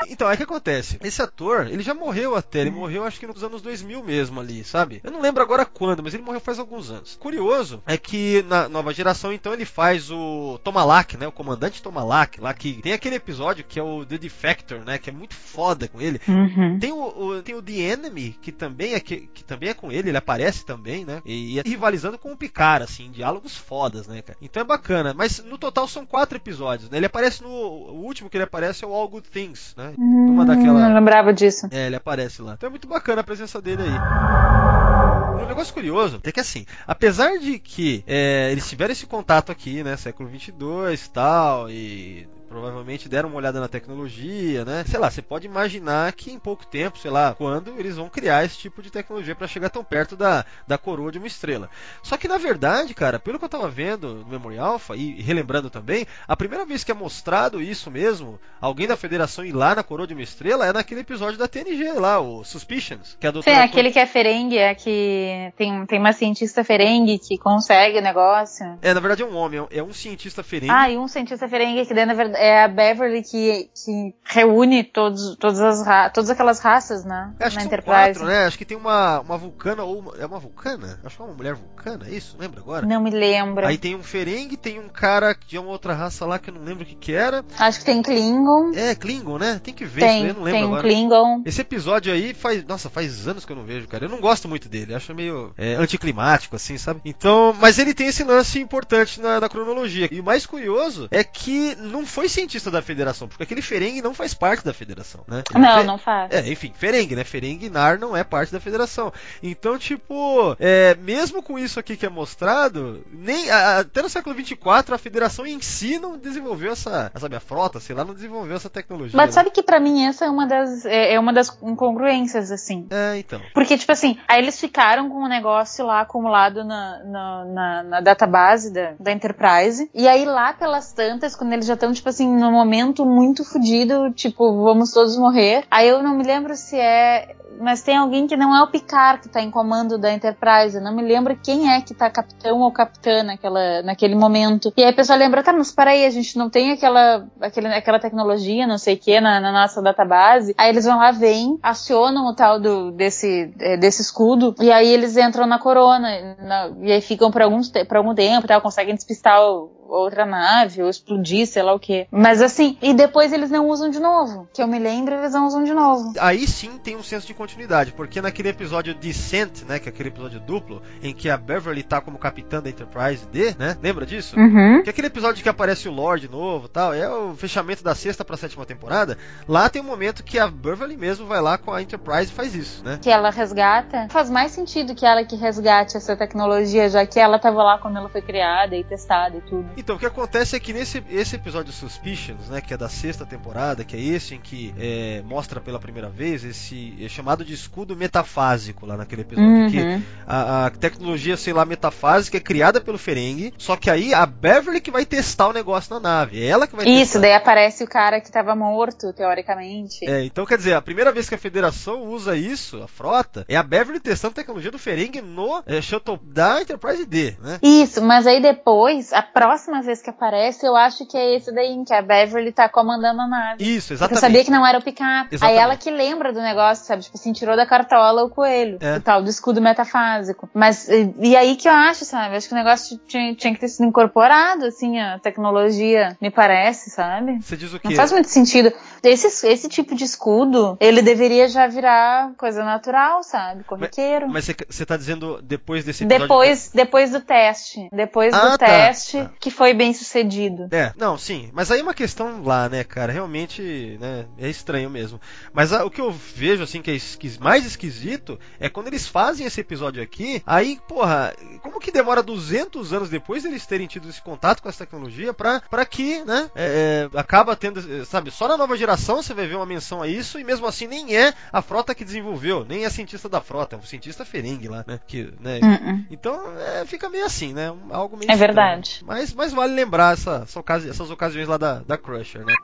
Então, o que acontece? Esse ator, ele já morreu até, ele morreu acho que nos anos 2000 mesmo ali, sabe? Eu não lembro agora quando, mas ele morreu faz alguns anos. Curioso é que na nova geração, então, ele faz o Tomalak, né? O comandante Tomalak, lá que tem aquele episódio que é o The Defector, né? Que é muito foda com ele. Uhum. Tem o, o- tem o The Enemy, que também, é, que, que também é com ele, ele aparece também, né? E, e é rivalizando com o Picard, assim, diálogos fodas, né, cara? Então é bacana. Mas no total são quatro episódios, né? Ele aparece no. O último que ele aparece é o All Good Things, né? Numa Hum, daquela. Não lembrava disso. É, ele aparece lá. Então é muito bacana a presença dele aí. Um negócio curioso é que assim, apesar de que é, eles tiveram esse contato aqui, né, século 22 e tal, e provavelmente deram uma olhada na tecnologia, né? Sei lá, você pode imaginar que em pouco tempo, sei lá, quando eles vão criar esse tipo de tecnologia para chegar tão perto da, da coroa de uma estrela. Só que na verdade, cara, pelo que eu tava vendo no Memory Alpha e relembrando também, a primeira vez que é mostrado isso mesmo, alguém da federação ir lá na coroa de uma estrela é naquele episódio da TNG lá, o Suspicions, que é a doutora Sim, aquele que é ferengue, é que tem, tem uma cientista ferengue que consegue o negócio. É, na verdade é um homem, é um cientista ferengue. Ah, e um cientista ferengue que daí, na verdade, é a Beverly que, que reúne todos, todas, as todas aquelas raças, né? Acho na que Enterprise. Quatro, né? Acho que tem uma, uma vulcana ou uma, é uma vulcana? Acho que é uma mulher vulcana, é isso? Lembra agora? Não me lembro. Aí tem um ferengue, tem um cara de uma outra raça lá que eu não lembro o que que era. Acho que tem Klingon. É, Klingon, né? Tem que ver tem, isso eu não lembro tem agora. Klingon. Esse episódio aí faz, nossa, faz anos que eu não vejo, cara. Eu não gosto muito dele, acho meio é, anticlimático, assim, sabe? Então, mas ele tem esse lance importante na, na cronologia. E o mais curioso é que não foi cientista da federação, porque aquele ferengue não faz parte da federação, né? Ele não, fe... não faz. É, enfim, ferengue, né? Ferengue Nar não é parte da federação. Então, tipo, é, mesmo com isso aqui que é mostrado, nem até no século 24 a federação em si não desenvolveu essa, essa minha frota, sei lá, não desenvolveu essa tecnologia. Mas né? sabe que para mim essa é uma das é, é, uma das incongruências assim. É, então. Porque tipo assim, aí eles ficaram com um negócio lá acumulado na, na, na, na database da, da Enterprise e aí lá pelas tantas, quando eles já estão tipo assim num momento muito fodido, tipo vamos todos morrer. Aí eu não me lembro se é mas tem alguém que não é o Picard que tá em comando da Enterprise. Eu não me lembro quem é que tá capitão ou capitã naquela, naquele momento. E aí a pessoa lembra, tá, mas peraí, a gente não tem aquela, aquele, aquela tecnologia, não sei o que, na, na, nossa database. Aí eles vão lá, vêm, acionam o tal do, desse, é, desse escudo, e aí eles entram na corona, na, e aí ficam por, alguns, por algum tempo, tal, conseguem despistar o, outra nave, ou explodir, sei lá o que. Mas assim, e depois eles não usam de novo. Que eu me lembro, eles não usam de novo. Aí sim tem um senso de continuidade, porque naquele episódio Descent, né, que é aquele episódio duplo, em que a Beverly tá como capitã da Enterprise D, né? Lembra disso? Uhum. Que é aquele episódio que aparece o Lord novo tal, é o fechamento da sexta pra sétima temporada. Lá tem um momento que a Beverly mesmo vai lá com a Enterprise e faz isso, né? Que ela resgata. Faz mais sentido que ela que resgate essa tecnologia, já que ela tava lá quando ela foi criada e testada e tudo. Então, o que acontece é que nesse esse episódio Suspicions, né, que é da sexta temporada, que é esse em que é, mostra pela primeira vez esse é chamado de escudo metafásico lá naquele episódio, uhum. que a, a, tecnologia, sei lá, metafásica é criada pelo Ferengue, só que aí a Beverly que vai testar o negócio na nave, é ela que vai Isso, testar. daí aparece o cara que estava morto, teoricamente. É, então quer dizer, a primeira vez que a Federação usa isso, a frota, é a Beverly testando a tecnologia do Ferengue no é, shuttle da Enterprise D, né? Isso, mas aí depois, a próxima vez que aparece, eu acho que é esse daí, que a Beverly tá comandando a nave. Isso, exatamente. Porque eu sabia que não era o Picard. Aí ela que lembra do negócio, sabe? Tipo assim, tirou da cartola o coelho. É. O tal do escudo metafásico. Mas, e, e, aí que eu acho, sabe? Acho que o negócio tinha, tinha que ter sido incorporado, assim, a tecnologia, me parece, sabe? Você diz o quê? Não faz muito sentido. Esse, esse tipo de escudo, ele deveria já virar coisa natural, sabe? Corriqueiro. Mas você tá dizendo depois desse episódio? Depois, depois do teste. Depois ah, do tá, teste, tá. que foi bem sucedido. É, não, sim. Mas aí é uma questão lá, né, cara? Realmente, né, é estranho mesmo. Mas a, o que eu vejo, assim, que é esquis, mais esquisito é quando eles fazem esse episódio aqui, aí, porra, como que demora 200 anos depois eles terem tido esse contato com essa tecnologia pra, pra que, né, é, é, acaba tendo, sabe, só na nova geração você vai ver uma menção a isso e mesmo assim nem é a frota que desenvolveu, nem é cientista da frota, é um cientista ferengue lá, né, que, né, uh -uh. então é, fica meio assim, né, algo meio É estranho. verdade. Mas, mas vale lembrar essa, essa ocasi essas ocasiões lá da, da Crusher, né.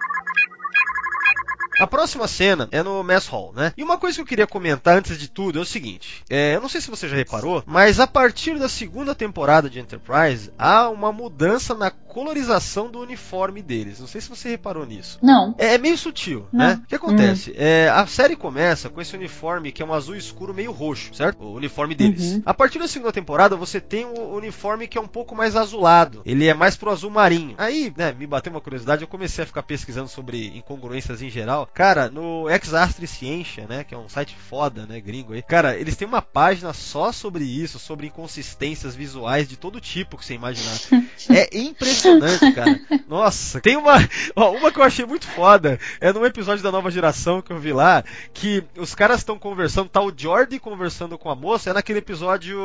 A próxima cena é no Mess Hall, né? E uma coisa que eu queria comentar antes de tudo é o seguinte: é, eu não sei se você já reparou, mas a partir da segunda temporada de Enterprise há uma mudança na colorização do uniforme deles. Não sei se você reparou nisso. Não. É, é meio sutil, não. né? O que acontece? Hum. É, a série começa com esse uniforme que é um azul escuro meio roxo, certo? O uniforme deles. Uhum. A partir da segunda temporada você tem o uniforme que é um pouco mais azulado. Ele é mais pro azul marinho. Aí, né, me bateu uma curiosidade, eu comecei a ficar pesquisando sobre incongruências em geral. Cara, no Ex-Astre Ciência, né, que é um site foda, né, gringo aí. Cara, eles têm uma página só sobre isso, sobre inconsistências visuais de todo tipo que você imaginar. *laughs* é impressionante impressionante, cara. Nossa, tem uma. *laughs* Ó, uma que eu achei muito foda. É num episódio da nova geração que eu vi lá. Que os caras estão conversando. Tá o Jordi conversando com a moça. É naquele episódio.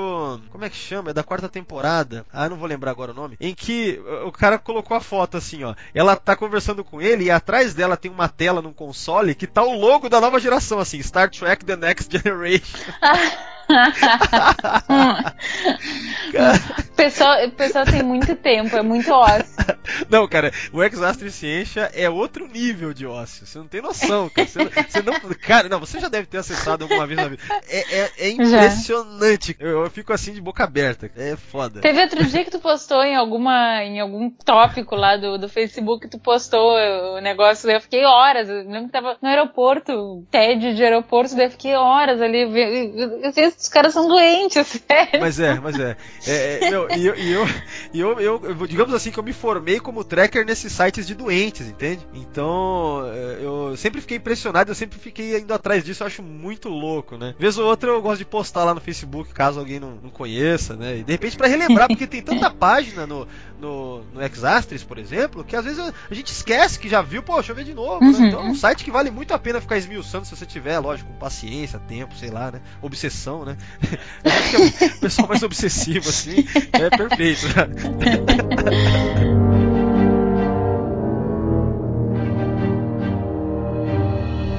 Como é que chama? É da quarta temporada. Ah, não vou lembrar agora o nome. Em que o cara colocou a foto assim, ó. Ela tá conversando com ele e atrás dela tem uma tela num console que tá o logo da nova geração, assim. Star Trek The Next Generation. *laughs* *laughs* *laughs* o pessoal, o pessoal tem muito tempo, é muito ócio. *laughs* Não, cara, o Exastre Ciência é outro nível de ócio. Você não tem noção, cara. Você, você não, cara, não, você já deve ter acessado alguma vez na vida. É, é, é impressionante. Eu, eu, fico assim de boca aberta. É foda. Teve outro dia que tu postou em alguma, em algum tópico lá do, do Facebook, tu postou o negócio, eu fiquei horas. Eu lembro que tava no aeroporto, TED de aeroporto, daí eu fiquei horas ali. Eu, eu, eu, os caras são doentes, *laughs* sério. Mas é, mas é. é, é meu, e eu, e eu, e eu, eu, digamos assim, que eu me formei como tracker nesses sites de doentes, entende? Então, é, eu sempre fiquei impressionado, eu sempre fiquei indo atrás disso, eu acho muito louco, né? Vez ou outra eu gosto de postar lá no Facebook, caso alguém não, não conheça, né? E de repente para relembrar, porque tem tanta *laughs* página no, no, no Exastres, por exemplo, que às vezes a gente esquece que já viu, pô, deixa eu ver de novo, né? uhum. né? Então é um site que vale muito a pena ficar esmiuçando se você tiver, lógico, com paciência, tempo, sei lá, né? Obsessão, né? *laughs* acho que é o pessoal mais obsessivo, assim, é perfeito. *laughs*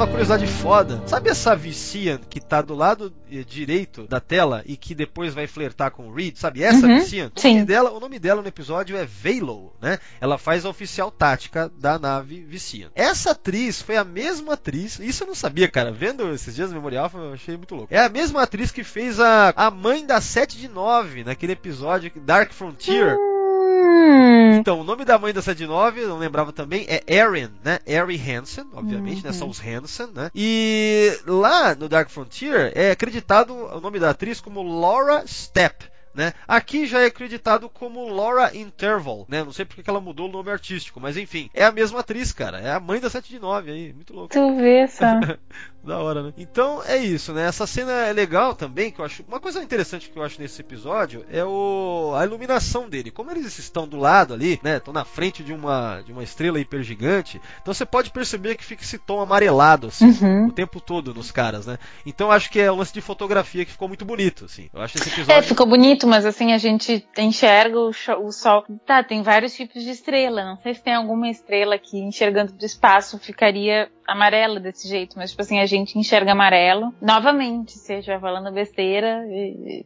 uma curiosidade foda. Sabe essa Vician que tá do lado eh, direito da tela e que depois vai flertar com o Reed? Sabe essa uhum, Vician? O nome, dela, o nome dela no episódio é Velo, né? Ela faz a oficial tática da nave Vician. Essa atriz foi a mesma atriz, isso eu não sabia, cara. Vendo esses dias no Memorial, eu achei muito louco. É a mesma atriz que fez a, a mãe da 7 de 9 naquele episódio Dark Frontier. Uhum. Hum. Então, o nome da mãe da 79, não lembrava também, é Erin, né? Erin Hansen, obviamente, uhum. né? São os Hansen, né? E lá no Dark Frontier é acreditado o nome da atriz como Laura Stepp. Né? Aqui já é acreditado como Laura Interval, né? Não sei porque ela mudou o nome artístico, mas enfim, é a mesma atriz, cara. É a mãe da 7 de 9 aí, muito louco. Tu vê só. *laughs* da hora, né? Então é isso, né? Essa cena é legal também, que eu acho. Uma coisa interessante que eu acho nesse episódio é o a iluminação dele. Como eles estão do lado ali, né? Estão na frente de uma de uma estrela hipergigante. Então você pode perceber que fica esse tom amarelado assim, uhum. o tempo todo nos caras, né? Então acho que é um lance de fotografia que ficou muito bonito, assim. Eu acho esse episódio. É, ficou bonito, mas assim a gente enxerga o, o sol. Tá, tem vários tipos de estrela. Não sei se tem alguma estrela que enxergando do espaço ficaria amarela desse jeito, mas tipo assim, a gente enxerga amarelo. Novamente, se eu estiver falando besteira,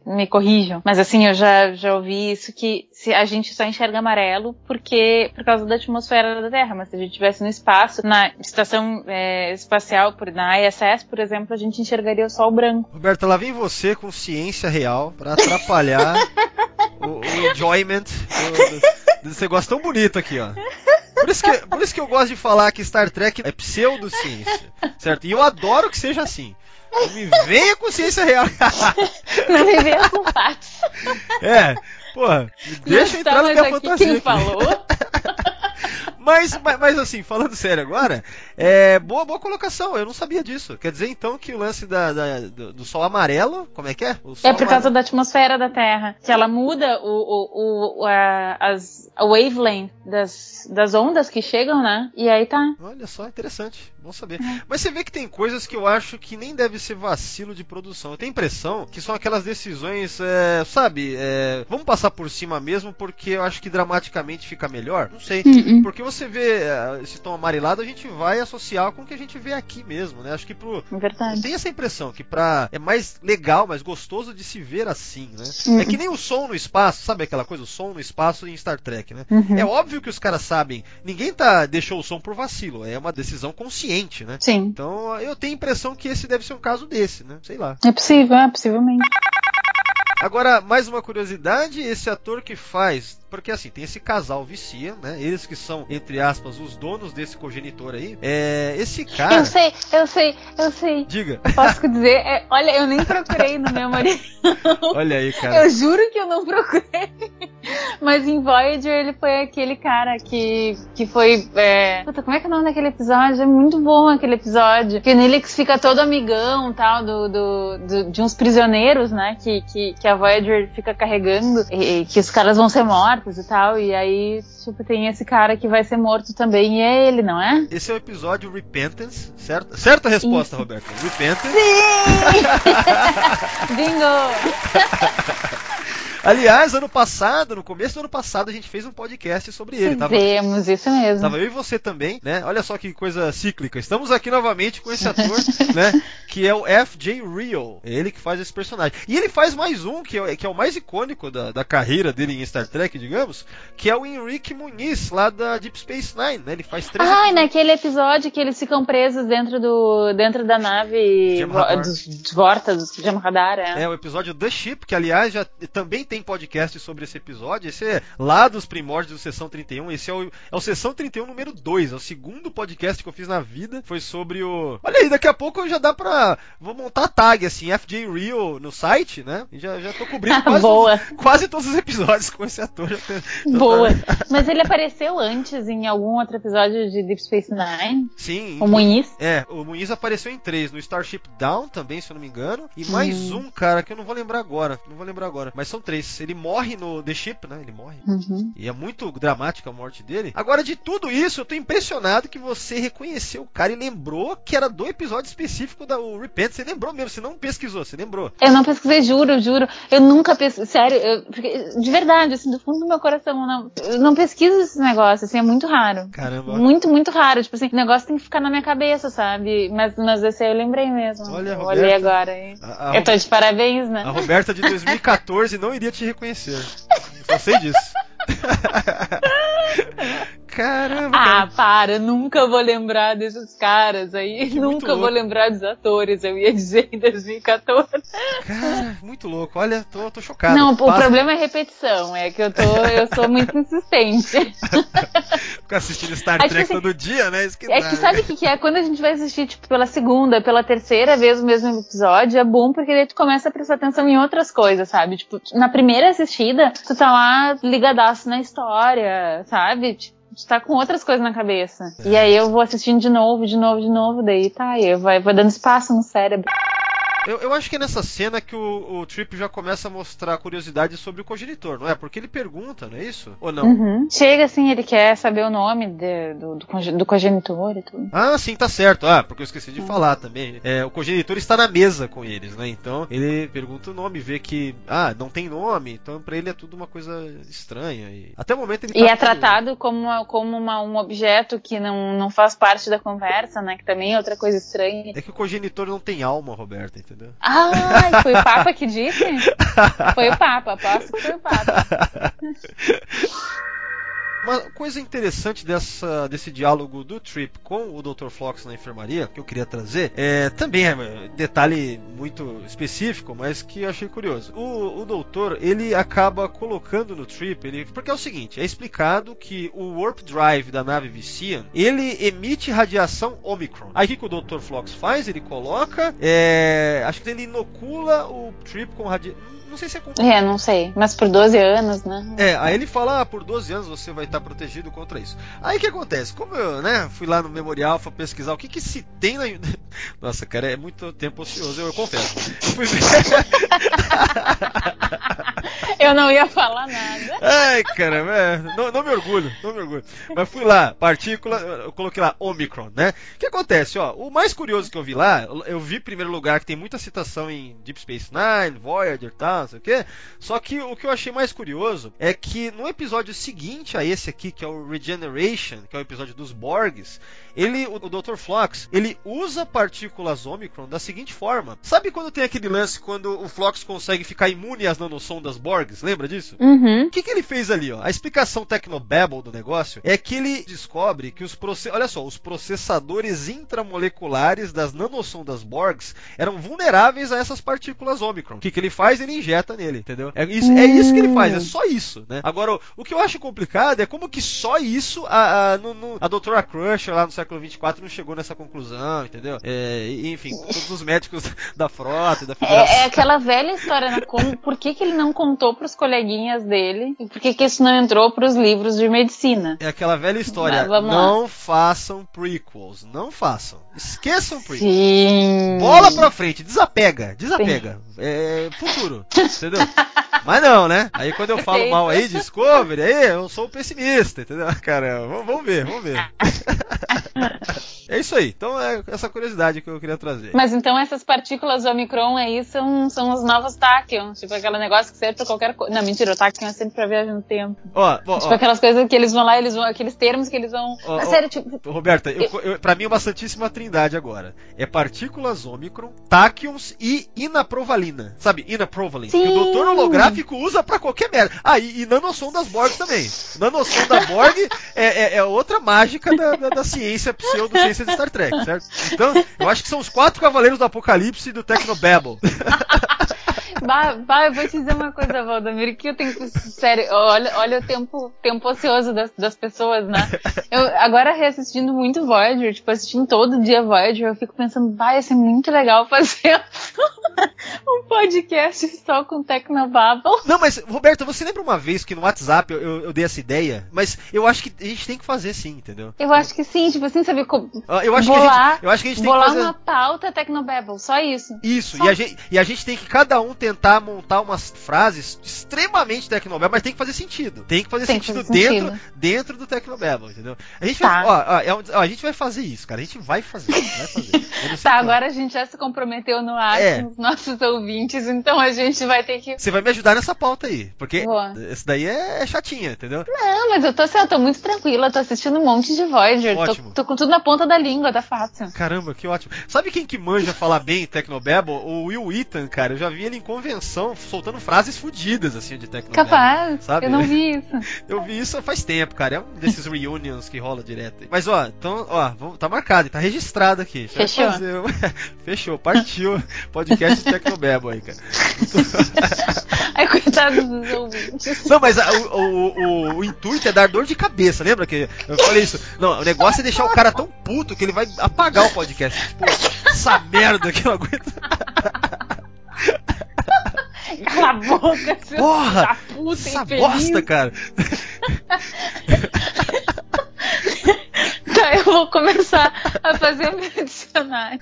me corrijam. Mas assim, eu já, já ouvi isso que se a gente só enxerga amarelo porque por causa da atmosfera da Terra, mas se a gente estivesse no espaço, na estação é, espacial, na ISS, por exemplo, a gente enxergaria o sol branco. Roberto, lá vem você com ciência real para atrapalhar *laughs* o, o, enjoyment desse negócio tão bonito aqui, ó. Por isso, que, por isso que eu gosto de falar que Star Trek é pseudociência, certo? E eu adoro que seja assim. Não me venha com ciência real. *laughs* Não me venha com fatos. É, porra, deixa eu entrar na minha fantasia. Quem aqui. falou? *laughs* Mas, mas, mas, assim, falando sério agora, é boa, boa colocação. Eu não sabia disso. Quer dizer então que o lance da, da do, do, sol amarelo, como é que é? é por amarelo. causa da atmosfera da Terra, que ela muda o, o, o a, as, a wavelength das, das ondas que chegam, né? E aí tá. Olha só, interessante. Bom saber. É. Mas você vê que tem coisas que eu acho que nem deve ser vacilo de produção. Eu tenho a impressão que são aquelas decisões, é, sabe? É, vamos passar por cima mesmo porque eu acho que dramaticamente fica melhor. Não sei. Uh -uh. Porque você vê uh, esse tom amarelado, a gente vai associar com o que a gente vê aqui mesmo, né? Acho que pro. Verdade. Tem essa impressão que pra. É mais legal, mais gostoso de se ver assim, né? Uhum. É que nem o som no espaço, sabe aquela coisa? O som no espaço em Star Trek, né? Uhum. É óbvio que os caras sabem. Ninguém tá deixou o som por vacilo. É uma decisão consciente, né? Sim. Então eu tenho a impressão que esse deve ser um caso desse, né? Sei lá. É possível, é possivelmente. Agora, mais uma curiosidade, esse ator que faz porque assim, tem esse casal vicia, né? Eles que são, entre aspas, os donos desse cogenitor aí. É, esse cara. Eu sei, eu sei, eu sei. Diga. Posso dizer? É, olha, eu nem procurei no meu marido. *laughs* Olha aí, cara. Eu juro que eu não procurei. Mas em Voyager ele foi aquele cara que, que foi. É... Puta, como é que é o nome daquele episódio? É muito bom aquele episódio. Que nele que fica todo amigão tal, do, do, do, de uns prisioneiros, né? Que, que, que a Voyager fica carregando, e, e que os caras vão ser mortos e tal. E aí, tipo, tem esse cara que vai ser morto também, e é ele, não é? Esse é o episódio Repentance, certo? Certa resposta, Isso. Roberto. Repentance. *laughs* Bingo! *laughs* Aliás, ano passado, no começo do ano passado, a gente fez um podcast sobre ele. Tava, Vemos, isso mesmo. Tava eu e você também, né? Olha só que coisa cíclica. Estamos aqui novamente com esse ator, *laughs* né? Que é o F.J. É ele que faz esse personagem. E ele faz mais um, que é, que é o mais icônico da, da carreira dele em Star Trek, digamos, que é o Henrique Muniz, lá da Deep Space Nine, né? Ele faz três episódios. naquele episódio que eles ficam presos dentro do dentro da nave vo- dos, dos Vorta, dos Jamhadar, é. É o episódio The Ship, que aliás já também tem podcast sobre esse episódio. Esse é lá dos primórdios do Sessão 31. Esse é o, é o Sessão 31 número 2. É o segundo podcast que eu fiz na vida. Foi sobre o. Olha aí, daqui a pouco já dá pra. Vou montar a tag assim, FJ Rio no site, né? E já, já tô cobrindo *laughs* quase, Boa. todos- quase todos os episódios com esse ator. Tem- *laughs* já Boa. tá- Mas ele apareceu antes em algum outro episódio de Deep Space Nine, Sim. o Muniz. É, o Muniz apareceu em três, no Starship Down também, se eu não me engano. E mais Hum. um, cara, que eu não vou lembrar agora. Não vou lembrar agora. Mas são três. Ele morre no The Ship, né? Ele morre. Uhum. E é muito dramática a morte dele. Agora, de tudo isso, eu tô impressionado que você reconheceu o cara e lembrou que era do episódio específico da o Repent. Você lembrou mesmo, você não pesquisou, você lembrou. Eu não pesquisei, juro, juro. Eu nunca pesquisei. Sério, eu- porque, de verdade, assim, do fundo do meu coração, eu não, eu não pesquiso esses negócios, assim, é muito raro. Caramba. Muito, muito raro. Tipo assim, o negócio tem que ficar na minha cabeça, sabe? Mas, mas esse aí eu lembrei mesmo. Olha, eu Roberta. olhei agora. hein? A, a- Eu tô de parabéns, né? a Roberta de 2014 não iria te reconhecer. Só sei disso. *laughs* Caramba, Ah, cara. para, eu nunca vou lembrar desses caras aí. Que nunca vou lembrar dos atores, eu ia dizer em 2014. Cara, muito louco. Olha, tô, tô chocado. Não, o Passa- problema é repetição, é que eu tô, eu sou muito insistente. *laughs* Ficar assistindo Star Trek assim, todo dia, né? Isso que É dá, que né? sabe o que, que é? Quando a gente vai assistir, tipo, pela segunda, pela terceira vez o mesmo episódio, é bom porque daí tu começa a prestar atenção em outras coisas, sabe? Tipo, na primeira assistida, tu tá lá ligadaço na história, sabe? Tipo, tá com outras coisas na cabeça. E aí eu vou assistindo de novo, de novo, de novo, daí tá, aí eu vai, vai dando espaço no cérebro. Eu, eu acho que é nessa cena que o, o Trip já começa a mostrar curiosidade sobre o cogenitor, não é? Porque ele pergunta, não é isso? Ou não? Uhum. Chega assim, ele quer saber o nome de- do, do, do cogenitor e tudo. Ah, sim, tá certo. Ah, porque eu esqueci de falar também. É, o cogenitor está na mesa com eles, né? Então ele pergunta o nome, vê que, ah, não tem nome, então pra ele é tudo uma coisa estranha. E até o momento ele E tá é tratado como, uma- como uma- um objeto que não, não faz parte da conversa, né? Que também é outra coisa estranha. É que o cogenitor não tem alma, Roberta, entendeu? Ai, foi o Papa que disse? *laughs* Foi o Papa, aposto que foi o Papa. *laughs* Uma coisa interessante dessa, desse diálogo do Trip com o Dr. Flox na enfermaria, que eu queria trazer, é também é um detalhe muito específico, mas que eu achei curioso. O, o doutor, ele acaba colocando no Trip, ele, porque é o seguinte, é explicado que o Warp Drive da nave Vician, ele emite radiação Omicron. Aí o que, o Dr. Flox faz? Ele coloca, é, acho que ele inocula o Trip com radiação... Não sei se é com É, não sei. Mas por 12 anos, né? é, aí ele fala, ah, por 12 anos você vai estar protegido contra isso. Aí o que acontece? Como eu, né, fui lá no memorial pra pesquisar o que que se tem na... *laughs* Nossa, cara, é muito tempo ocioso, eu, eu confesso. Fui ver... *laughs* Eu não ia falar nada. Ai, caramba, é, não, não me orgulho, não me orgulho. Mas fui lá, partícula, eu coloquei lá Omicron, né? O que acontece, ó? O mais curioso que eu vi lá, eu vi em primeiro lugar que tem muita citação em Deep Space Nine, Voyager e tal, não sei o quê. Só que o que eu achei mais curioso é que no episódio seguinte a esse aqui, que é o Regeneration, que é o episódio dos Borgs, ele, o, o Dr. Flox, ele usa partículas Omicron da seguinte forma. Sabe quando tem aquele lance quando o Flox consegue ficar imune às nanosondas Borgs? Lembra disso? Uhum. O que, que ele fez ali? Ó? A explicação tecnobabble do negócio é que ele descobre que os proce... olha só, os processadores intramoleculares das nanosondas Borgs eram vulneráveis a essas partículas Omicron. O que, que ele faz? Ele injeta nele, entendeu? É isso, é isso que ele faz, é só isso, né? Agora, o, o que eu acho complicado é como que só isso a, a, no, no- a doutora Crusher lá no século século 24 não chegou nessa conclusão, entendeu? É, enfim, todos os médicos *laughs* da frota da federação. É, é aquela velha história, né? Como, por que, que ele não contou pros coleguinhas dele? E por que, que isso não entrou pros livros de medicina? É aquela velha história. Vamos lá. não façam prequels. Não façam. Esqueçam prequels. Sim. Bola pra frente, desapega, desapega. É futuro, entendeu? *laughs* Mas não, né? Aí quando eu falo mal aí, Discovery, aí eu sou um pessimista, entendeu? *laughs* Cara, vamos, ver, vamos ver. *laughs* É isso aí. Então é essa curiosidade que eu queria trazer. Mas então essas partículas Omicron aí são, são os novos tachyons. Tipo aquele negócio que serve pra qualquer coisa. Não, mentira, o tachyon é sempre pra viagem no tempo. Ó, ó, Tipo ó, aquelas coisas que eles vão lá, eles vão, aqueles termos que eles vão. Ó, Ah, ó. sério, tipo. Roberta, eu, eu, pra mim é uma santíssima trindade agora. É partículas Ômicron, táquions e inaprovalina. Sabe, inaprovalina. Que o Sim. doutor holográfico usa pra qualquer merda. Ah, e, e nanossom das Borg também. Nanossom da Borg é, é- é outra mágica da, da, da ciência, pseudociência de Star Trek, certo? Então, eu acho que são os quatro cavaleiros do Apocalipse do Technobabble. *laughs* Bah, eu vou te dizer uma coisa, Valdomiro, que eu tenho. Sério, olha, olha o tempo, tempo ocioso das, das pessoas, né? Eu, agora reassistindo muito Voyager, tipo, assistindo todo dia Voyager, eu fico pensando, vai, ia ser muito legal fazer *laughs* um podcast só com Tecnobabble. Não, mas, Roberta, você lembra uma vez que no WhatsApp eu, eu- eu dei essa ideia? Mas eu acho que a gente tem que fazer sim, entendeu? Eu acho que sim, tipo assim, sabe? co- Ah, Eu acho, que a bolar, gente, eu acho que a gente tem que bolar fazer. uma pauta Tecnobabble, só isso. Isso, Só- e a, gente, e a gente tem que cada um tentar montar umas frases extremamente Tecnobabble, mas tem que fazer sentido. Tem que fazer Tem que sentido, fazer dentro, sentido. dentro do Tecnobabble, entendeu? A gente, Tá. vai, ó, ó, é ó, a gente vai fazer isso, cara. A gente vai fazer. Vai fazer. Tá, como. agora a gente já se comprometeu no ar É. com os nossos ouvintes, então a gente vai ter que. Você vai me ajudar nessa pauta aí, porque Boa. esse daí é, é chatinha, entendeu? Não, mas eu tô, assim, eu tô muito tranquila, tô assistindo um monte de Voyager, Ótimo. tô, tô com tudo na ponta da língua, tá fácil. Caramba, que ótimo. Sabe quem que manja falar bem Tecnobabble? O Will Wheaton, cara. Eu já vi ele em convenção soltando frases fodidas assim de Tecnobabble. Capaz, Sabe? eu não vi *laughs* isso. Eu vi isso faz tempo, cara. É um desses reunions que rola direto. aí. Mas ó, então, ó, tá marcado, tá registrado aqui. Fechou. fazer *laughs* Fechou, partiu. Podcast Tecnobabble aí, cara. *laughs* *laughs* Ai, coitado dos ouvintes. Não, mas a- o, o, o, o intuito é dar dor de cabeça, lembra que eu falei isso? Não, o negócio é deixar o cara tão puto que ele vai apagar o podcast. Tipo, essa merda que eu aguento. Cala a boca, seu Porra! puta Essa infeliz. bosta, cara. *laughs* *laughs* Tá, eu vou começar a fazer meu dicionário.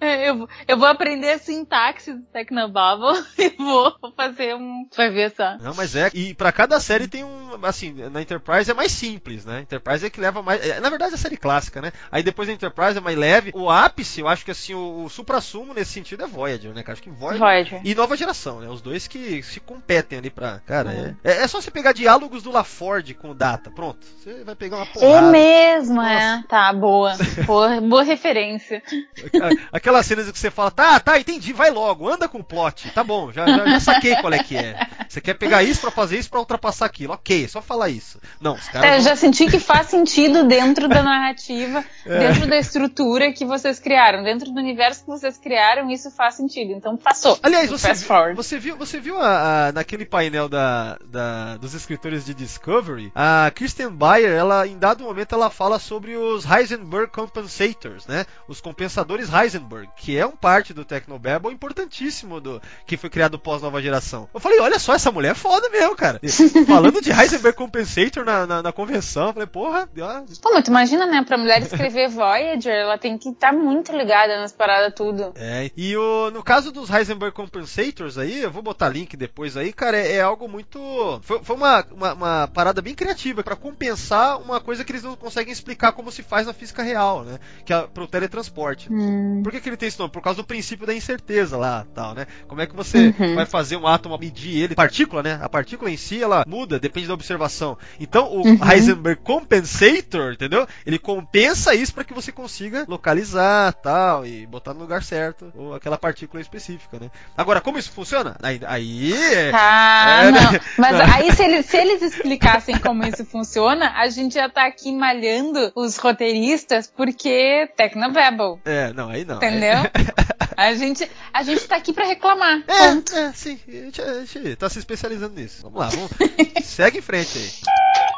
Eu, vou- eu vou aprender a sintaxe do Tecnobabble *laughs* e vou fazer um. Vai ver só. Não, mas é. E pra cada série tem um. Assim, na Enterprise é mais simples, né? Enterprise é que leva mais. é, Na verdade, é a série clássica, né? Aí depois a Enterprise é mais leve. O ápice, eu acho que assim, o, o supra-sumo nesse sentido é Voyager, né? cara? Acho que Voyager. Voyager. E nova geração, né? Os dois que se competem ali pra. Cara, é, é, é só você pegar diálogos do LaFord com o Data. Pronto. Você vai pegar uma É porrada. Mesmo, é. Tá, boa. Boa, boa referência. *laughs* Aquelas cenas que você fala, tá, tá, entendi, vai logo, anda com o plot. Tá bom, já, já, já saquei qual é que é. Você quer pegar isso pra fazer isso pra ultrapassar aquilo. Ok, é só falar isso. Não, os caras. É, eu vão- já senti que faz sentido dentro da narrativa, É. dentro da estrutura que vocês criaram, dentro do universo que vocês criaram, isso faz sentido. Então passou. Aliás, você, viu- forward. você viu, você viu a- a- naquele painel da, da- dos escritores de Discovery, a Kristen Bayer, ela em dado momento ela fala sobre os Heisenberg Compensators, né? Os compensadores Heisenberg, que é um parte do Technobabble importantíssimo do que foi criado pós nova geração. Eu falei, olha só, essa mulher é foda mesmo, cara. *laughs* Falando de Heisenberg Compensator na, na, na convenção, eu falei, porra, ó, Pô, mas tu imagina, né? Pra mulher escrever *laughs* Voyager, ela tem que estar muito ligada nas paradas tudo. É, e o, no caso dos Heisenberg Compensators aí, eu vou botar link depois aí, cara, é, é algo muito. Foi, foi uma, uma, uma parada bem criativa pra compensar uma coisa que eles não conseguem explicar como se faz na física real, né? Que é pro teletransporte. Por que, que ele tem esse nome? Por causa do princípio da incerteza lá, tal, né? Como é que você Uhum. vai fazer um átomo medir ele? Partícula, né? A partícula em si, ela muda, depende da observação. Então, o Uhum. Heisenberg Compensator, entendeu? Ele compensa isso para que você consiga localizar, tal, e botar no lugar certo, ou aquela partícula específica, né? Agora, como isso funciona? Aí, aí é- Tá, É, não. né? Mas *laughs* aí, se eles, se eles explicassem como isso funciona, a gente já tá aqui malhando os roteiristas, porque Tecnobabble. é, não, aí não. Entendeu? *laughs* A gente, a gente tá aqui pra reclamar. É, Ponto. é, sim, a gente, a gente tá se especializando nisso. Vamos lá, vamos. *laughs* segue em frente aí.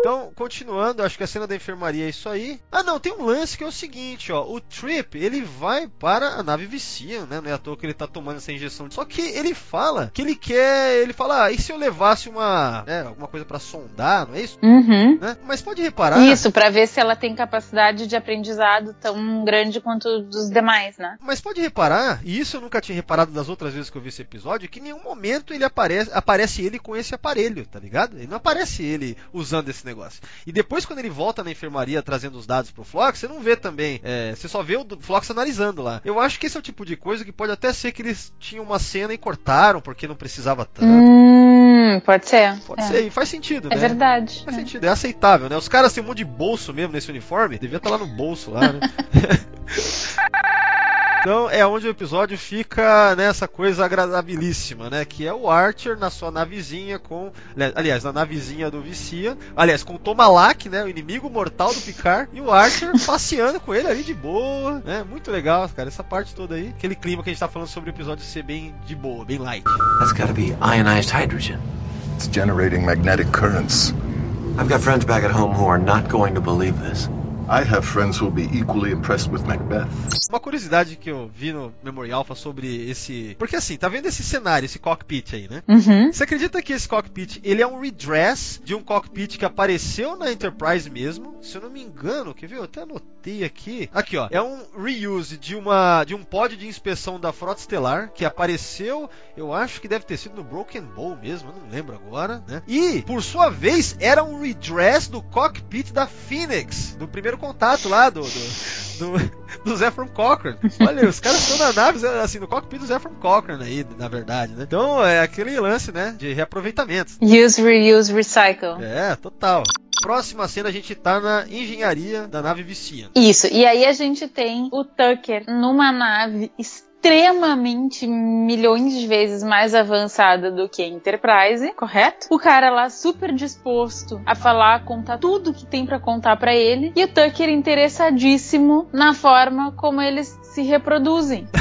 Então, continuando, acho que a cena da enfermaria é isso aí. Ah, não, tem um lance que é o seguinte, ó. O Trip, ele vai para a nave Vician, né? Não é à toa que ele tá tomando essa injeção. Só que ele fala que ele quer. Ele fala, ah, e se eu levasse uma. Né, alguma coisa para sondar, não é isso? Uhum. Né? Mas pode reparar. Isso, para ver se ela tem capacidade de aprendizado tão grande quanto dos demais, né? Mas pode reparar, e isso eu nunca tinha reparado das outras vezes que eu vi esse episódio, que em nenhum momento ele aparece, aparece ele com esse aparelho, tá ligado? Ele não aparece ele usando esse negócio. E depois, quando ele volta na enfermaria trazendo os dados pro Flox, você não vê também. É, você só vê o Flox analisando lá. Eu acho que esse é o tipo de coisa que pode até ser que eles tinham uma cena e cortaram porque não precisava tanto. Hum, pode ser. Pode é. ser, e faz sentido, É né? verdade. Faz É. sentido, é aceitável, né? Os caras têm um monte de bolso mesmo nesse uniforme, devia estar lá no bolso lá, né? *laughs* Então é onde o episódio fica nessa coisa agradabilíssima, né? Que é o Archer na sua navezinha com. Aliás, na navezinha do Vicia. Aliás, com o Tomalak, né? O inimigo mortal do Picard. E o Archer *laughs* passeando com ele ali de boa, né? Muito legal, cara. Essa parte toda aí. Aquele clima que a gente tá falando sobre o episódio ser bem de boa, bem light. That's gotta be ionized hydrogen. It's generating magnetic currents. I've got friends back at home who are not going to believe this. I have friends who'll be equally impressed with Macbeth. Uma curiosidade que eu vi no Memorial Alpha sobre esse. Porque assim, tá vendo esse cenário, esse cockpit aí, né? Uhum. Você acredita que esse cockpit ele é um redress de um cockpit que apareceu na Enterprise mesmo? Se eu não me engano, quer ver? Eu até anotei aqui. Aqui, ó. É um reuse de uma de um pod de inspeção da Frota Estelar que apareceu, eu acho que deve ter sido no Broken Bow mesmo, eu não lembro agora, né? E, por sua vez, era um redress do cockpit da Phoenix, do primeiro contato lá do do, do, do Zephram Cochrane. Olha, os caras estão na nave, assim, no cockpit do Zephram Cochrane aí, na verdade, né? Então, é aquele lance, né, de reaproveitamento. Use, reuse, recycle. É, total. Próxima cena a gente tá na engenharia da nave Vician. Isso, e aí a gente tem o Tucker numa nave extremamente milhões de vezes mais avançada do que a Enterprise, correto? O cara lá super disposto a falar, contar tudo que tem pra contar pra ele, e o Tucker interessadíssimo na forma como eles se reproduzem. *laughs*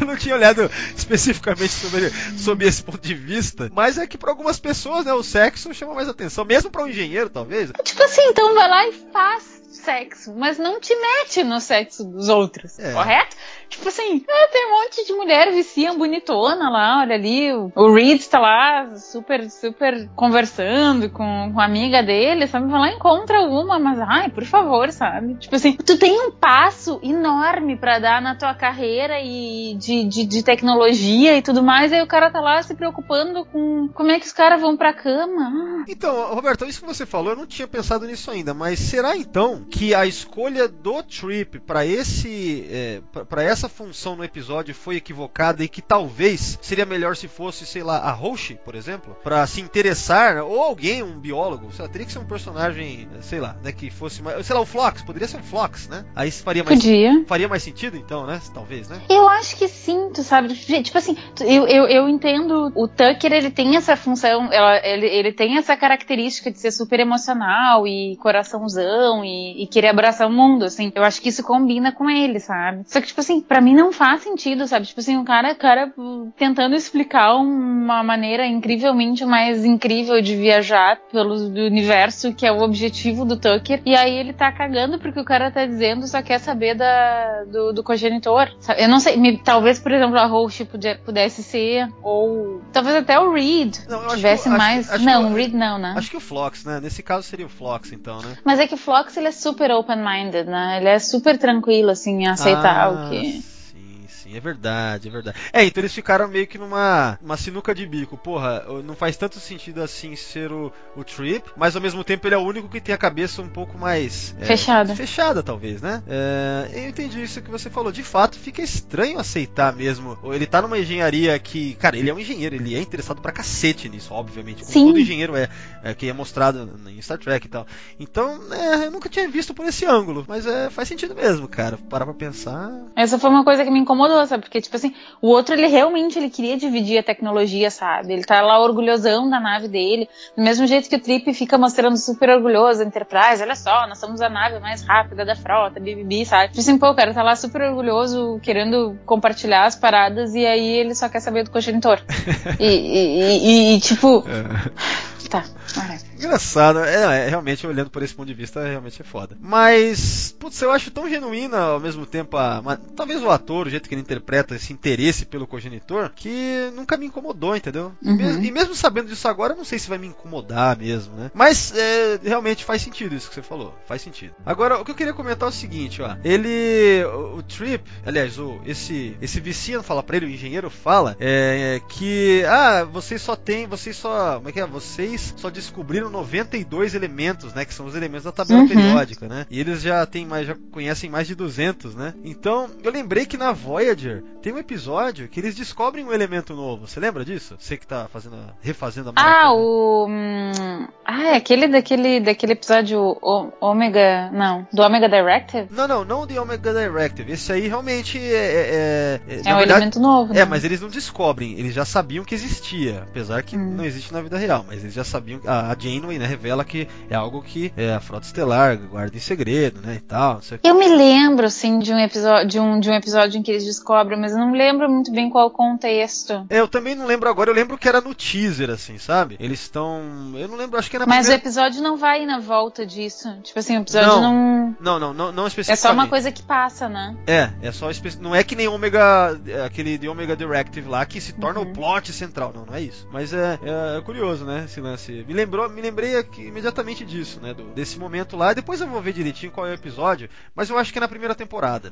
Eu não tinha olhado especificamente sobre, sobre esse ponto de vista, mas é que para algumas pessoas, né, o sexo chama mais atenção, mesmo para um engenheiro, talvez. Tipo assim, então vai lá e faz sexo, mas não te mete no sexo dos outros, É. correto? Tipo assim, ah, tem um monte de mulher viciam bonitona lá, olha ali, o, o Reed tá lá super, super conversando com, com a amiga dele, sabe? Vai lá e encontra uma, mas ai, por favor, sabe? Tipo assim, tu tem um passo enorme pra dar na tua carreira e de, de, de tecnologia e tudo mais, aí o cara tá lá se preocupando com como é que os caras vão pra cama. Ah, Então, Roberto, isso que você falou, eu não tinha pensado nisso ainda, mas será então que a escolha do Trip para esse é, para essa função no episódio foi equivocada e que talvez seria melhor se fosse, sei lá, a Roche, por exemplo, para se interessar ou alguém, um biólogo, sei lá, teria que ser um personagem, sei lá, né, que fosse mais, sei lá, o Flox, poderia ser um Flox, né? Aí faria mais Podia. faria mais sentido então, né? Talvez, né? Eu acho que sim, tu sabe? Tipo assim, eu, eu, eu entendo. O Tucker, ele tem essa função, ela- ele, ele tem essa característica de ser super emocional e coraçãozão e, e querer abraçar o mundo, assim. Eu acho que isso combina com ele, sabe? Só que, tipo assim, pra mim não faz sentido, sabe? Tipo assim, um cara, cara uh, tentando explicar uma maneira incrivelmente mais incrível de viajar pelo universo, que é o objetivo do Tucker, e aí ele tá cagando porque o cara tá dizendo só quer saber da, do, do cogenitor. sabe? Eu não sei, me- talvez, por exemplo, a Roche pude- pudesse ser, ou talvez até o Reed Não, acho tivesse que- acho- mais. acho que não, o Reed não, né? Acho que o Flox, né? Nesse caso seria o Flox, então, né? Mas é que o Flox ele é super open-minded, né? Ele é super tranquilo, assim, em aceitar Ah, o que. É verdade, é verdade. É, então eles ficaram meio que numa uma sinuca de bico. Porra, não faz tanto sentido assim ser o, o Trip, mas ao mesmo tempo ele é o único que tem a cabeça um pouco mais. é, Fechada. Fechada, talvez, né? É, eu entendi isso que você falou. De fato, fica estranho aceitar mesmo. Ele tá numa engenharia que. Cara, ele é um engenheiro, ele é interessado pra cacete nisso, obviamente. Como Sim. todo engenheiro é, é, que é mostrado em Star Trek e tal. Então, é, eu nunca tinha visto por esse ângulo, mas é, faz sentido mesmo, cara. Parar pra pensar. Essa foi uma coisa que me incomodou, Porque, tipo assim, o outro, ele realmente ele queria dividir a tecnologia, sabe? Ele tá lá orgulhosão da nave dele. Do mesmo jeito que o Trip fica mostrando super orgulhoso a Enterprise. Olha só, nós somos a nave mais rápida da frota, bibibi, sabe? Tipo assim, pô, o cara tá lá super orgulhoso, querendo compartilhar as paradas, e aí ele só quer saber do cogenitor. e, e, e, e, tipo. *laughs* Tá, Engraçado, é, é, realmente olhando por esse ponto de vista, realmente é foda. Mas, putz, eu acho tão genuína ao mesmo tempo a, uma, talvez o ator, o jeito que ele interpreta esse interesse pelo cogenitor, que nunca me incomodou, entendeu? Uhum. E, mesmo, e, mesmo, sabendo disso agora, eu não sei se vai me incomodar mesmo, né? Mas é, realmente faz sentido isso que você falou, faz sentido. Agora, o que eu queria comentar é o seguinte, ó, ele, o, o Trip, aliás, o, esse, esse Viciano fala pra ele, o engenheiro fala, é, que, ah, vocês só tem, vocês só, como é que é, vocês só descobriram 92 elementos, né? Que são os elementos da tabela Uhum. periódica, né? E eles já tem mais, já conhecem mais de 200, né? Então, eu lembrei que na Voyager tem um episódio que eles descobrem um elemento novo. Você lembra disso? Você que tá fazendo, a- refazendo a Ah, maratona. o. hum, Ah, é aquele daquele, daquele episódio o- Ômega. Não, do Omega Directive? Não, não, não de Omega Directive. Esse aí realmente é. É, é, É na um verdade- elemento novo, né? É, mas eles não descobrem, eles já sabiam que existia, apesar que Hum. não existe na vida real, mas eles já sabiam, a, a Janeway, né, revela que é algo que é, a frota estelar guarda em segredo, né, e tal, o. Eu me lembro, assim, de um episódio, de um, de um episódio em que eles descobrem, mas eu não lembro muito bem qual o contexto. É, eu também não lembro agora, eu lembro que era no teaser, assim, sabe? Eles estão, eu não lembro, acho que é na Mas o primeira... episódio não vai na volta disso. Tipo assim, o episódio Não. não. Não, não, não, não É especificamente. só uma coisa que passa, né? É, é só espe... não é que nem Omega, é, aquele de Omega Directive lá que se torna Uhum. o plot central, não, não é isso. Mas é, é curioso, né, esse lance. Me lembrou, me lembrei aqui, imediatamente disso, né, do- desse momento lá. Depois eu vou ver direitinho qual é o episódio, mas eu acho que é na primeira temporada.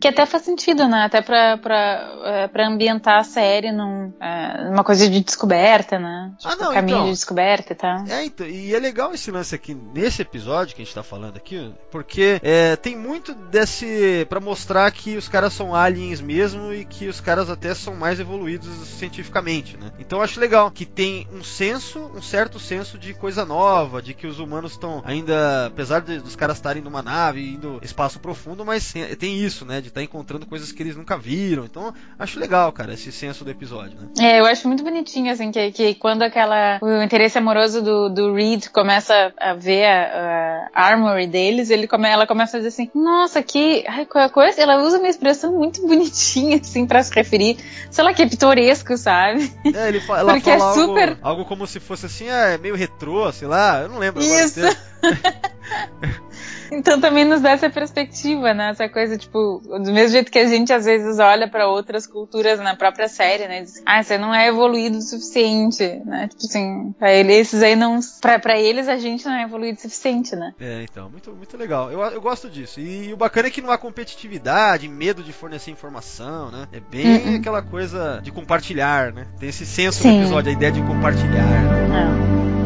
Que até faz sentido, né? Até pra, pra, é, pra ambientar a série num, é, numa coisa de descoberta, né? Tipo, Ah, não, caminho então. de descoberta e tal. É, então, e é legal esse lance aqui nesse episódio que a gente tá falando aqui, porque é, tem muito desse Pra mostrar que os caras são aliens mesmo e que os caras até são mais evoluídos cientificamente, né? Então eu acho legal que tem um senso, um certo senso de coisa nova, de que os humanos estão ainda, apesar de, dos caras estarem numa nave indo espaço profundo, mas tem, tem isso, né? De estar encontrando coisas que eles nunca viram. Então acho legal, cara, esse senso do episódio, né? É, eu acho muito bonitinho, assim, que, que quando aquela. O interesse amoroso do, do Reed começa a ver a, a armory deles, ele come, ela começa a dizer assim: Nossa, que. Ai, qual coisa? Ela usa uma expressão muito bonitinha, assim, pra se referir. Sei lá, que é pitoresco, sabe? É, ele fa ela Porque é fala super- algo, algo como se fosse assim, ah, é meio retrô, sei lá, eu não lembro Isso. *laughs* Então também nos dá essa perspectiva, né? Essa coisa, tipo, do mesmo jeito que a gente às vezes olha pra outras culturas na própria série, né? Diz, ah, você não é evoluído o suficiente, né? Tipo assim, pra ele, esses aí não. Pra, pra eles a gente não é evoluído o suficiente, né? É, então, muito, muito legal. Eu, eu gosto disso. E, o bacana é que não há competitividade, medo de fornecer informação, né? É bem Uhum. aquela coisa de compartilhar, né? Tem esse senso Sim. no episódio, a ideia de compartilhar. né? Não.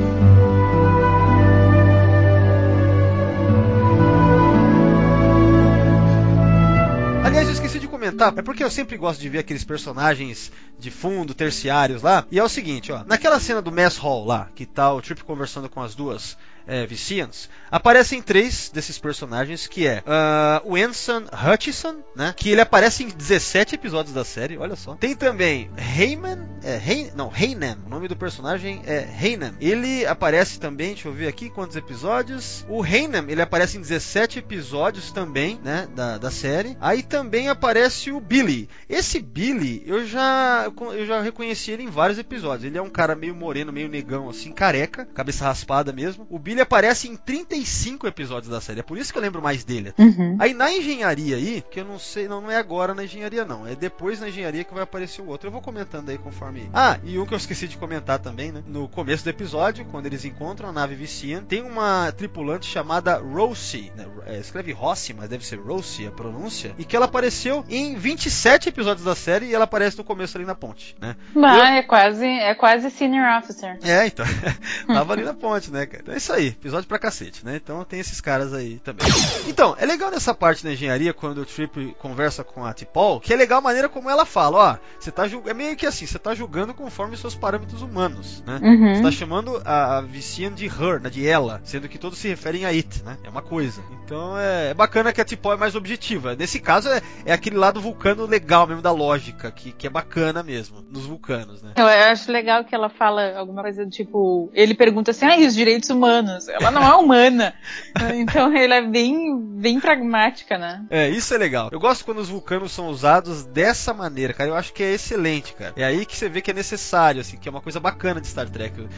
Comentar, é porque eu sempre gosto de ver aqueles personagens de fundo, terciários lá. E é o seguinte, ó, naquela cena do Mess Hall lá, que tá o Trip conversando com as duas é, Vicians, aparecem três desses personagens, que é ah, o Ensign Hutchison, né? Que ele aparece em 17 episódios da série, olha só. Tem também Heyman, é, Hey, não, Heyman, o nome do personagem é Heyman. Ele aparece também, deixa eu ver aqui quantos episódios. O Heyman, ele aparece em 17 episódios também, né, da, da série. Aí também aparece o Billy. Esse Billy, eu já eu já reconheci ele em vários episódios. Ele é um cara meio moreno, meio negão assim, careca, cabeça raspada mesmo. O Billy aparece em 35 episódios da série. É por isso que eu lembro mais dele. Uhum. Aí na engenharia aí, que eu não sei, não, não é agora na engenharia não, é depois na engenharia que vai aparecer o outro. Eu vou comentando aí conforme. Ah, e um que eu esqueci de comentar também, né? No começo do episódio, quando eles encontram a nave Vician, tem uma tripulante chamada Rosie, né? É, escreve Rossi, mas deve ser Rosie a pronúncia, e que ela apareceu em 27 episódios da série e ela aparece no começo ali na ponte, né? Bah, é quase, é quase senior officer. É, então. *laughs* Tava ali na ponte, né, cara? Então é isso aí. Episódio pra cacete, né? Então tem esses caras aí também. Então, é legal nessa parte da engenharia, quando o Trip conversa com a Tipol, que é legal a maneira como ela fala, ó. Você tá julgando. É meio que assim, você tá julgando conforme seus parâmetros humanos, né? Uhum. Você tá chamando a, a Vician de her, né? De ela, sendo que todos se referem a it, né? É uma coisa. Então é, é bacana que a Tipol é mais objetiva. Nesse caso é, é aquele lado vulcano legal mesmo, da lógica, que, que é bacana mesmo, nos vulcanos, né? Eu acho legal que ela fala alguma coisa do tipo. Ele pergunta assim, ah, e os direitos humanos? Ela não é humana. *laughs* então ela é bem, bem pragmática, né? É, isso é legal. Eu gosto quando os vulcanos são usados dessa maneira, cara. Eu acho que é excelente, cara. É aí que você vê que é necessário, assim, que é uma coisa bacana de Star Trek.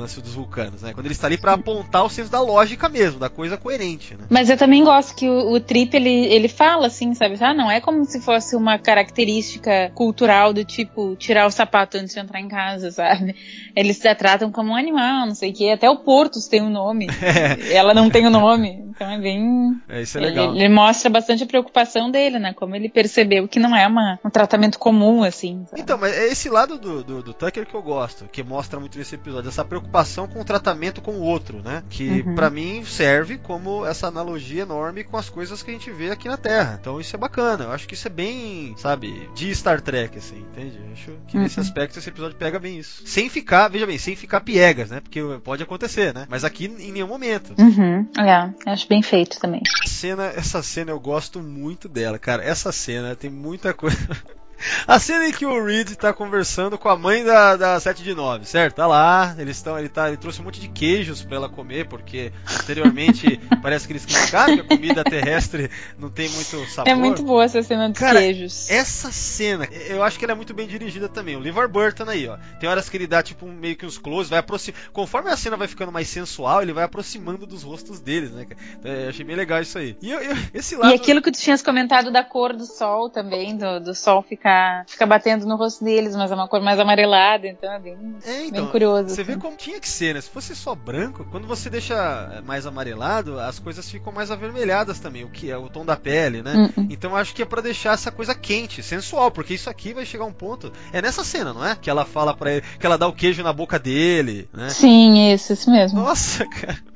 Lance dos vulcanos, né? Quando ele está ali para apontar o senso da lógica mesmo, da coisa coerente, né? Mas eu também gosto que o, o Trip ele, ele fala assim, sabe? Ah, não é como se fosse uma característica cultural do tipo tirar o sapato antes de entrar em casa, sabe? Eles se tratam como um animal, não sei o que. Até o Portos tem um nome. É. *laughs* Ela não tem o um nome. Então é bem. É, isso é legal. Ele, ele, mostra bastante a preocupação dele, né? Como ele percebeu que não é uma, um tratamento comum, assim. Sabe? Então, mas é esse lado do, do, do, Tucker que eu gosto, que mostra muito nesse episódio, essa preocupação com o tratamento com o outro, né? Que uhum. para mim serve como essa analogia enorme com as coisas que a gente vê aqui na Terra. Então isso é bacana. Eu acho que isso é bem, sabe, de Star Trek, assim, entende? Eu acho que uhum. nesse aspecto esse episódio pega bem isso. Sem ficar, veja bem, sem ficar piegas, né? Porque pode acontecer, né? Mas aqui em nenhum momento. Uhum. É, acho bem feito também. Cena, essa cena eu gosto muito dela, cara. Essa cena tem muita coisa. *laughs* A cena em que o Reed tá conversando com a mãe da, da 7 de 9, certo? Tá lá, eles estão, ele, tá, ele trouxe um monte de queijos para ela comer, porque anteriormente *laughs* parece que eles criticaram que a comida terrestre não tem muito sabor. É muito boa essa cena dos Cara, queijos. Essa cena, eu acho que ela é muito bem dirigida também. O LeVar Burton aí, ó. Tem horas que ele dá tipo meio que uns close, vai aproximar. Conforme a cena vai ficando mais sensual, ele vai aproximando dos rostos deles, né? Então, eu achei bem legal isso aí. E eu, eu, esse lado... E aquilo que tu tinhas comentado da cor do sol também, do, do sol ficar ficar, ficar batendo no rosto deles, mas é uma cor mais amarelada, então é bem, é, então, bem curioso. Você assim. vê como tinha que ser, né? Se fosse só branco, quando você deixa mais amarelado, as coisas ficam mais avermelhadas também, o que é o tom da pele, né? Uh -uh. Então acho que é para deixar essa coisa quente, sensual, porque isso aqui vai chegar um ponto. É nessa cena, não é? Que ela fala para ele, que ela dá o queijo na boca dele, né? Sim, isso, isso mesmo. Nossa, *laughs* cara.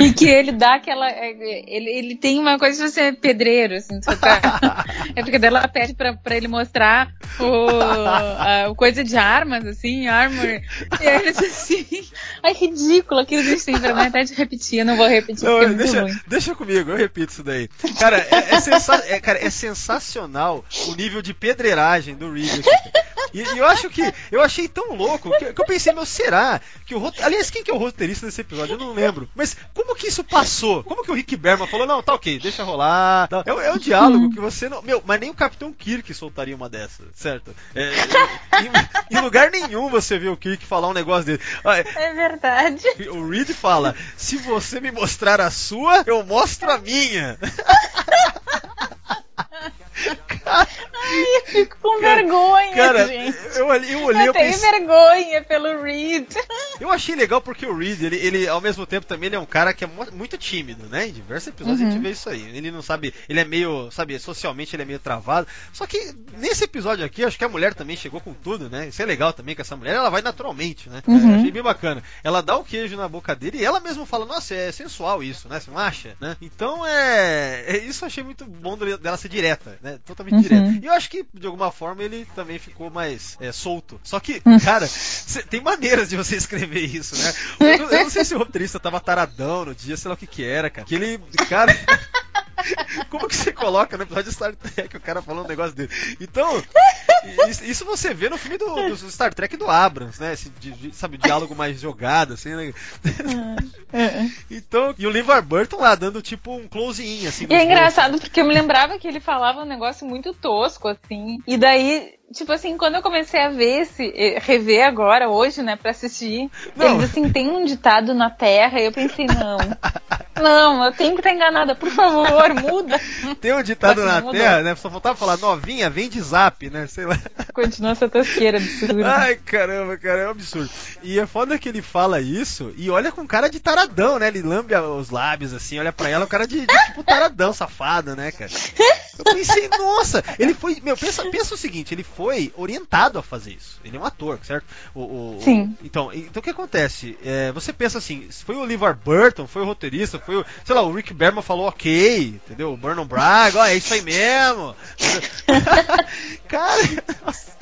E *laughs* que ele dá aquela. É, ele, ele tem uma coisa de ser pedreiro, assim, tá... *laughs* É porque dela pede pra, pra ele mostrar o, a, coisa de armas, assim, armor. E ele diz assim. Ai, ridículo aquilo que tem pra mim até de repetir, eu não vou repetir. Não, é deixa, deixa comigo, eu repito isso daí. Cara, é, é, sensa é, cara, é sensacional o nível de pedreiragem do Reed. E, e, eu acho que. Eu achei tão louco que, que eu pensei, meu, será que o Aliás, quem que é o roteirista desse episódio? Eu não lembro. Mas como que isso passou? Como que o Rick Berman falou, não, tá ok, deixa rolar. Tá. É, é um diálogo que você não. Meu, mas nem o Capitão Kirk soltaria uma dessa, certo? É, em, em, lugar nenhum você vê o Kirk falar um negócio dele. É verdade. O Reed fala: se você me mostrar a sua, eu mostro a minha. *laughs* Ai, eu fico com cara, vergonha, cara, gente. Eu, eu olhei, eu, eu tenho vergonha pelo Reed. Eu achei legal porque o Reed, ele, ele ao mesmo tempo também ele é um cara que é muito tímido, né? Em diversos episódios uhum. a gente uhum. vê isso aí. Ele não sabe, ele é meio, sabe, socialmente ele é meio travado. Só que nesse episódio aqui, acho que a mulher também chegou com tudo, né? Isso é legal também que essa mulher, ela vai naturalmente, né? Uhum. É, achei bem bacana. Ela dá o queijo na boca dele e ela mesma fala, nossa, é sensual isso, né? Você não acha, né? Então é, é isso eu achei muito bom dela ser direta, né? Totalmente uhum. direta. E eu acho que de alguma forma ele também ficou mais é, solto. Só que, uhum. cara, cê, tem maneiras de você *laughs* escrever isso, né? Eu, eu não sei se o roteirista tava taradão no dia, sei lá o que que era, cara. Que ele, cara. *laughs* Como que você coloca no episódio de Star Trek o cara falando um negócio dele? Então, isso você vê no filme do, do Star Trek do Abrams, né? Esse, de, sabe, diálogo mais jogado, assim, né? É, é. *laughs* Então, e o LeVar Burton lá dando tipo um close-in, assim. E é engraçado porque eu me lembrava que ele falava um negócio muito tosco, assim. E daí tipo assim, quando eu comecei a ver esse, eh, rever agora, hoje, né, pra assistir, não. eles assim, tem um ditado na Terra, e eu pensei, não. Não, eu tenho que estar enganada, por favor, muda. Tem um ditado na Terra, né? Só faltava falar, novinha, vem de zap, né? Sei lá. Continua essa tosqueira *laughs* absurda. Ai, caramba, cara, é um absurdo. E é foda que ele fala isso e olha com cara de taradão, né? Ele lambe os lábios assim, olha pra ela, o cara de, de tipo taradão, safado, né, cara? Eu pensei, nossa, ele foi. Meu, pensa, pensa o seguinte, ele foi orientado a fazer isso. Ele é um ator, certo? O, o Sim. O, então, então o que acontece? É, você pensa assim, foi o LeVar Burton, foi o roteirista, foi o. Sei lá, o Rick Berman falou ok, entendeu? O Vernon Braga, ó, é isso aí mesmo. *laughs* cara, nossa.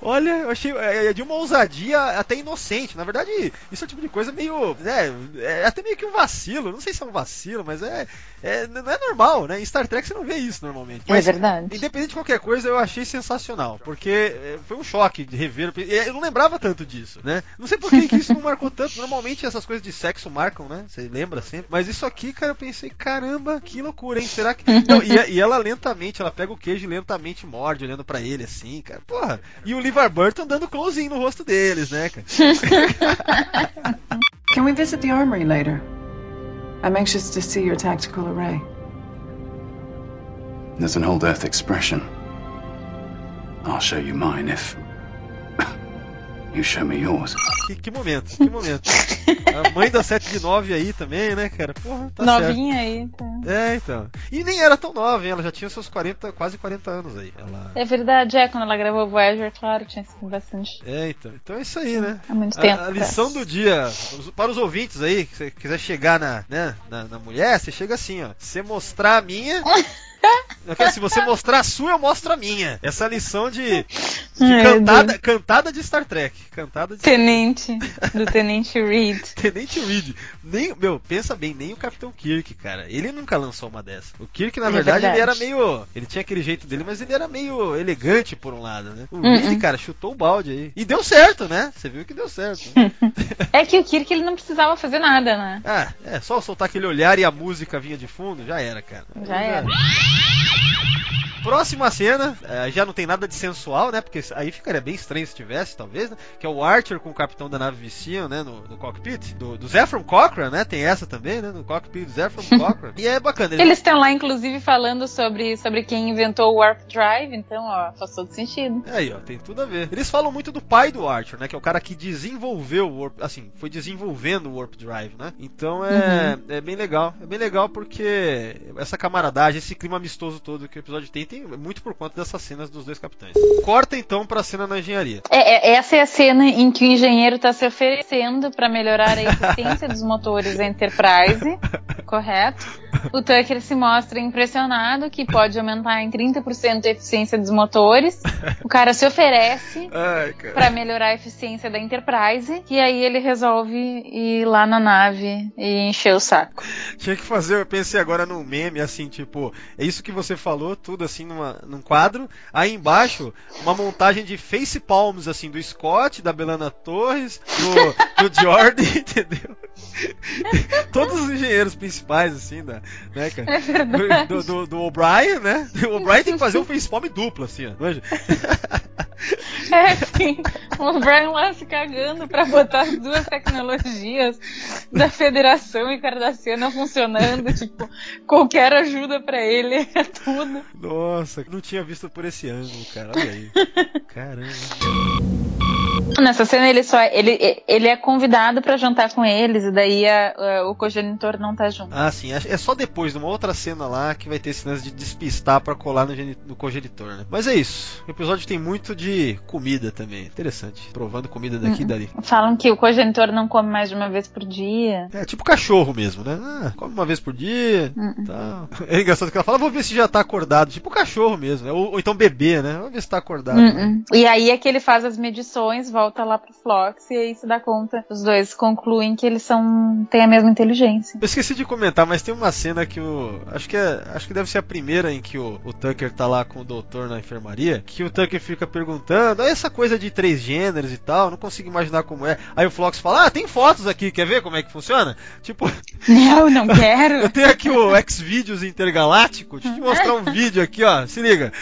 Olha, eu achei é, é de uma ousadia até inocente. Na verdade, isso é o tipo de coisa meio. É, é até meio que um vacilo. Não sei se é um vacilo, mas é, é, não é normal, né? Em Star Trek você não vê isso normalmente. É Mas, verdade. Independente de qualquer coisa, eu achei sensacional. Porque é, foi um choque de rever. Eu não lembrava tanto disso, né? Não sei por que, que isso não marcou tanto. Normalmente essas coisas de sexo marcam, né? Você lembra sempre. Mas isso aqui, cara, eu pensei, caramba, que loucura, hein? Será que. *laughs* Não, e, e ela lentamente, ela pega o queijo e lentamente morde, olhando pra ele assim, cara. Porra. E o LeVar Burton dando close no rosto deles, né, cara? *laughs* Can we visit the armory later? I'm anxious to see your tactical array. There's an old Earth expression. I'll show you mine if. You show me yours. Que, que momento, que momento. A mãe da 7 de 9 aí também, né, cara? Porra, tá Novinha aí, tá. certo. É, então. E nem era tão nova, hein? Ela já tinha seus 40, quase 40 anos aí. Ela... É verdade, é, quando ela gravou Voyager, claro, tinha sido bastante. É, então. Então é isso aí, né? Há muito A- tempo. A, lição do dia, para os ouvintes aí, que você quiser chegar na, né, na, na mulher, você chega assim, ó. Você mostrar a minha. *laughs* Quero, se você mostrar a sua, eu mostro a minha. Essa lição de, de Ai, cantada, cantada de Star Trek. Cantada de Tenente, do Tenente Reed. *laughs* Tenente Reed. Nem, meu, pensa bem, nem o Capitão Kirk, cara. Ele nunca lançou uma dessa. O Kirk, na É verdade, ele era verdade. meio. Ele tinha aquele jeito dele, mas ele era meio elegante por um lado, né? O Uhum. Reed, cara, chutou o balde aí. E deu certo, né? Você viu que deu certo. né? *laughs* É que o Kirk ele não precisava fazer nada, né? ah, é, só soltar aquele olhar e a música vinha de fundo, já era, cara. Já era. Próxima cena, eh, já não tem nada de sensual, né? Porque aí ficaria bem estranho se tivesse, talvez, né? Que é o Archer com o capitão da nave Vicinho, né? No, no cockpit. Do, do Zephram Cochrane, né? Tem essa também, né? No cockpit do Zephram *laughs* Cochrane. E é bacana. eles- Eles estão lá, inclusive, falando sobre, sobre quem inventou o Warp Drive, então, ó, faz todo sentido. Aí, ó, tem tudo a ver. Eles falam muito do pai do Archer, né? Que é o cara que desenvolveu o Warp, assim, foi desenvolvendo o Warp Drive, né? Então é, é bem legal. É bem legal porque essa camaradagem, esse clima amistoso todo que o episódio tem, tem muito por conta dessas cenas dos dois capitães. Corta então pra cena na engenharia. É, é- essa é a cena em que o engenheiro tá se oferecendo para melhorar a eficiência dos motores da Enterprise, *laughs* correto? O Tucker se mostra impressionado que pode aumentar em 30% a eficiência dos motores. O cara se oferece *laughs* para melhorar a eficiência da Enterprise e aí ele resolve ir lá na nave e encher o saco. Tinha que fazer, eu pensei agora num meme, assim, tipo, é isso que você falou, tudo assim numa, num quadro. Aí embaixo, uma montagem de face palms, assim, do Scott, da Belana Torres, do, do *laughs* Jordi, entendeu? *laughs* Todos os engenheiros principais, assim, da, né, cara? É. Do, do, do O'Brien, né? O O'Brien tem que fazer um face palm duplo, assim, ó. *laughs* *laughs* É, sim. O Brian lá se cagando pra botar as duas tecnologias da Federação e Cardassiana funcionando. Tipo, qualquer ajuda pra ele é tudo. Nossa, não tinha visto por esse ângulo, cara. Olha aí. *laughs* Caramba. Nessa cena ele só ele, ele é convidado pra jantar com eles e daí a- a- o cogenitor não tá junto. Ah, sim. É só depois, numa outra cena lá, que vai ter esse lance de despistar pra colar no, no cogenitor, né? Mas é isso. O episódio tem muito de comida também. Interessante. Provando comida daqui e dali. Falam que o cogenitor não come mais de uma vez por dia. É tipo cachorro mesmo, né? Ah, come uma vez por dia. Uhum. Tal. *laughs* É engraçado que ela fala, vou ver se já tá acordado. Tipo cachorro mesmo. né? Ou, ou então bebê, né? Vamos ver se tá acordado. Uh-uh. E aí é que ele faz as medições, volta lá pro Flox e aí se dá conta. Os dois concluem que eles são têm a mesma inteligência. Eu esqueci de comentar, mas tem uma cena que o. Acho que é. Acho que deve ser a primeira em que o, o Tucker tá lá com o doutor na enfermaria. Que o Tucker fica perguntando, "Ah, essa coisa de três gêneros e tal, não consigo imaginar como é. Aí o Flox fala, ah, tem fotos aqui, quer ver como é que funciona? Tipo, *laughs* Não, não *laughs* quero. eu tenho aqui o Xvideos Intergaláctico, deixa eu te mostrar um vídeo aqui, ó. Se liga.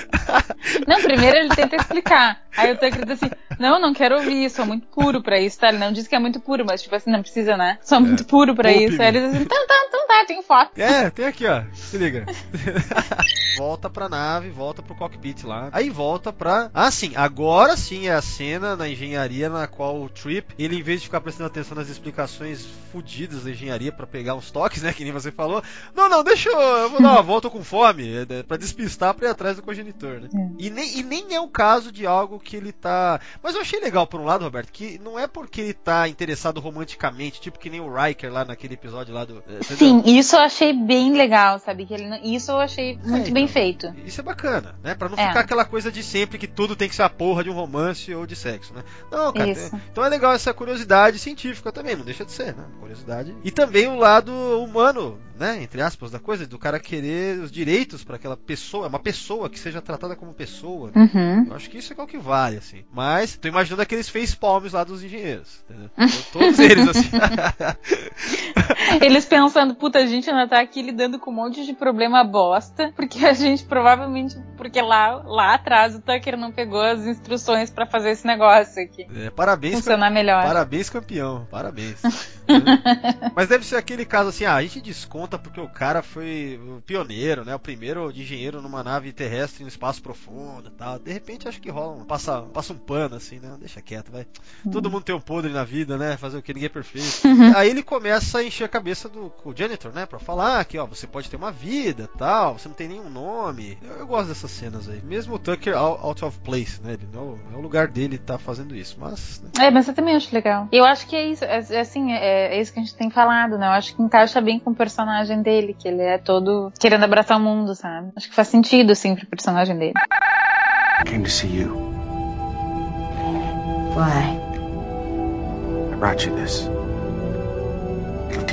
Não, primeiro ele tenta *laughs* explicar. Aí o Tucker diz assim: Não, não quero ouvir, sou muito puro pra isso, tá? Ele não diz que é muito puro, mas tipo assim, não precisa, né? Sou muito puro pra isso. Aí ele diz assim: Então tá, então tá, tem foto. É, tem aqui, ó. Se liga. *laughs* volta pra nave, volta pro cockpit lá. Aí volta pra. Ah, sim, agora sim é a cena na engenharia na qual o Trip, ele em vez de ficar prestando atenção nas explicações fodidas da engenharia pra pegar uns toques, né? Que nem você falou. Não, não, deixa eu. Eu vou dar uma volta com fome. é, é, Pra despistar pra ir atrás do cogenitor, né? E, nem, e nem é o caso de algo que ele tá. Mas eu achei legal, por um lado, Roberto, que não é porque ele tá interessado romanticamente, tipo que nem o Riker lá naquele episódio lá do. é, entendeu? Sim, isso eu achei bem legal, sabe? Que ele não- isso eu achei muito É, bem então. feito. Isso é bacana, né? Pra não É. ficar aquela coisa de sempre que tudo tem que ser a porra de um romance ou de sexo, né? Não, cara. Isso. tem- Então é legal essa curiosidade científica também, não deixa de ser, né? Curiosidade. E também o lado humano, né? Entre aspas, da coisa, do cara querer os direitos pra aquela pessoa, uma pessoa que seja tratada como pessoa. né? Uhum. Eu acho que isso é o que vale, assim. Mas, tô imaginando aqueles face palms lá dos engenheiros, entendeu? *laughs* Todos eles, assim. *laughs* Eles pensando, puta, a gente ainda tá aqui lidando com um monte de problema bosta, porque a gente provavelmente, porque lá, lá atrás o Tucker não pegou as instruções pra fazer esse negócio aqui É, parabéns, funcionar melhor. Parabéns, campeão. Parabéns. *laughs* Mas deve ser aquele caso assim, ah, a gente desconta porque o cara foi o pioneiro, né? O primeiro engenheiro numa nave terrestre no espaço profundo e tal. De repente acho que rola um, passa, passa um pano assim, né? Deixa quieto, vai. Todo mundo tem um podre na vida, né? Fazer o que ninguém é perfeito. Aí ele começa a encher a cabeça do janitor, né? Pra falar que, ó, você pode ter uma vida tal, você não tem nenhum nome. Eu, eu gosto dessas cenas aí. Mesmo o Tucker out of place, né? Ele não, é o lugar dele tá fazendo isso. Mas, né? É, mas eu também acho legal. Eu acho que é isso, é, é assim, é, é isso que a gente tem falado, né? Eu acho que encaixa bem com o personagem dele, que ele é todo querendo abraçar o mundo, sabe? Acho que faz sentido, assim, pro personagem dele. I came to see you. Why? I brought you this.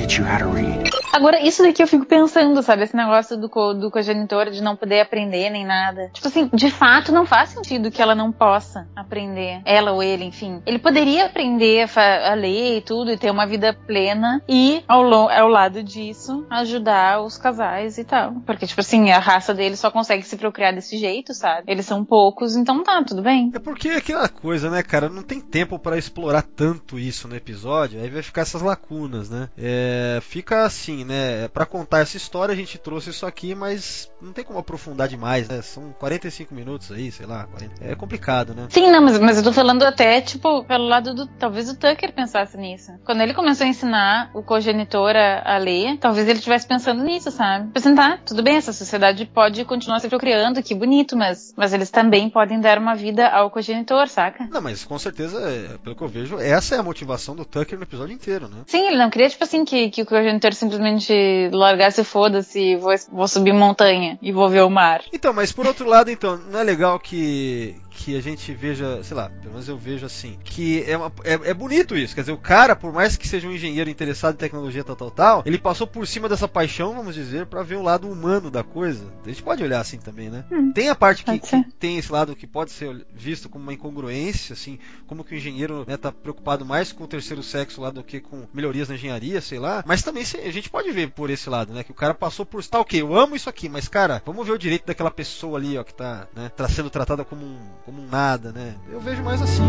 Teach you how to read. Agora, isso daqui eu fico pensando, sabe? Esse negócio do, co do cogenitor de não poder aprender nem nada. Tipo assim, de fato não faz sentido que ela não possa aprender. Ela ou ele, enfim. Ele poderia aprender a, ler e tudo e ter uma vida plena e, ao, ao lado disso, ajudar os casais e tal. Porque, tipo assim, a raça dele só consegue se procriar desse jeito, sabe? Eles são poucos, então tá, tudo bem. É porque é aquela coisa, né, cara? Não tem tempo pra explorar tanto isso no episódio, aí vai ficar essas lacunas, né? É, fica assim, né? Pra contar essa história a gente trouxe isso aqui, mas não tem como aprofundar demais, né? São 45 minutos aí, sei lá. 40. É complicado, né? Sim, não, mas, mas eu tô falando até, tipo, pelo lado do. Talvez o Tucker pensasse nisso. Quando ele começou a ensinar o cogenitor a, a ler, talvez ele estivesse pensando nisso, sabe? Pensando, tá, tudo bem, essa sociedade pode continuar se procriando, que bonito, mas, mas eles também podem dar uma vida ao cogenitor, saca? Não, mas com certeza, é, pelo que eu vejo, essa é a motivação do Tucker no episódio inteiro, né? Sim, ele não queria, tipo assim, que, que o cogenitor simplesmente largasse foda-se e vou, vou subir montanha e vou ver o mar. Então, mas por outro lado, então, não é legal que, que a gente veja, sei lá, pelo menos eu vejo assim, que é, uma- é, é bonito isso. Quer dizer, o cara, por mais que seja um engenheiro interessado em tecnologia tal, tal, tal, ele passou por cima dessa paixão, vamos dizer, pra ver o lado humano da coisa. A gente pode olhar assim também, né? Tem a parte que, que tem esse lado que pode ser visto como uma incongruência, assim, como que o engenheiro né, tá preocupado mais com o terceiro sexo lá do que com melhorias na engenharia, sei lá. Mas também a gente pode ver por esse lado, né? Que o cara passou por. Tá, ok, eu amo isso aqui, mas cara, vamos ver o direito daquela pessoa ali, ó, que tá, né, tá sendo tratada como um, como um nada, né? Eu vejo mais assim,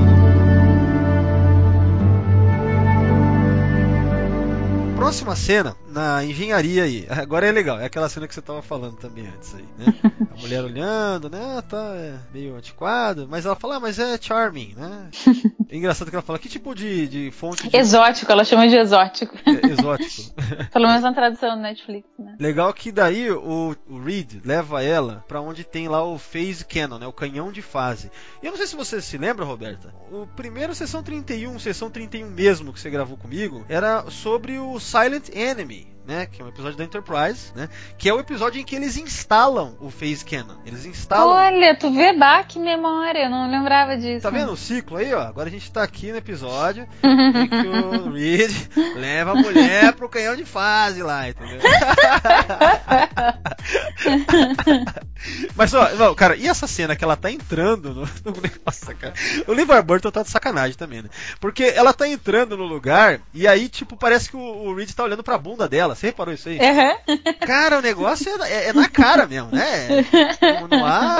Próxima cena, na engenharia aí. *laughs* Agora é legal, é aquela cena que você tava falando também antes aí, né? *laughs* A mulher olhando, né? Tá é meio antiquado, mas ela fala, ah, mas é charming, né? *laughs* É engraçado que ela fala, que tipo de, de fonte de Exótico, ela chama de exótico. é, exótico? Pelo menos na tradução do Netflix, né? Legal que daí o, o Reed leva ela pra onde tem lá o Phase Cannon, né? O canhão de fase. E eu não sei se você se lembra, Roberta. O primeiro sessão 31, sessão 31 mesmo que você gravou comigo, era sobre o Silent Enemy. Né, que é um episódio da Enterprise, né? Que é o episódio em que eles instalam o Phase Cannon. Eles instalam. Olha, tu vê, bah, que memória, eu não lembrava disso. Tá vendo o ciclo aí, ó? Agora a gente tá aqui no episódio *laughs* em que o Reed leva a mulher pro canhão de fase lá, entendeu? *laughs* Mas, ó, não, cara, e essa cena que ela tá entrando no, no negócio, cara? O LeVar Burton tá de sacanagem também, né? Porque ela tá entrando no lugar e aí, tipo, parece que o, o Reed tá olhando pra bunda dela. Você reparou isso aí? Aham. Cara, o negócio é, é- é na cara mesmo, né? *laughs* Não há.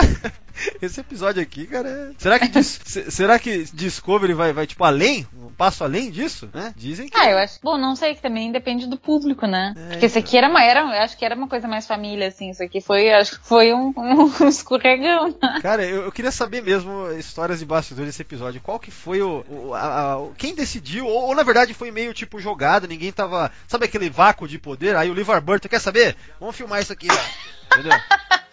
*laughs* Esse episódio aqui, cara. é- Será que, dis- se- será que Discovery vai, vai, tipo, além? Um passo além disso? Né? Dizem que. Ah, eu acho. Bom, não sei, que também depende do público, né? É, Porque isso aqui era uma, era, eu acho que era uma coisa mais família, assim. Isso aqui foi, acho que foi um, *laughs* um escorregão. né? Cara, eu, eu queria saber mesmo histórias de bastidores desse episódio. Qual que foi o. o- a- a- quem decidiu? Ou, ou, na verdade foi meio tipo jogado, ninguém tava. Sabe aquele vácuo de poder? Aí o LeVar Burton, quer saber? Vamos filmar isso aqui, ó. Entendeu?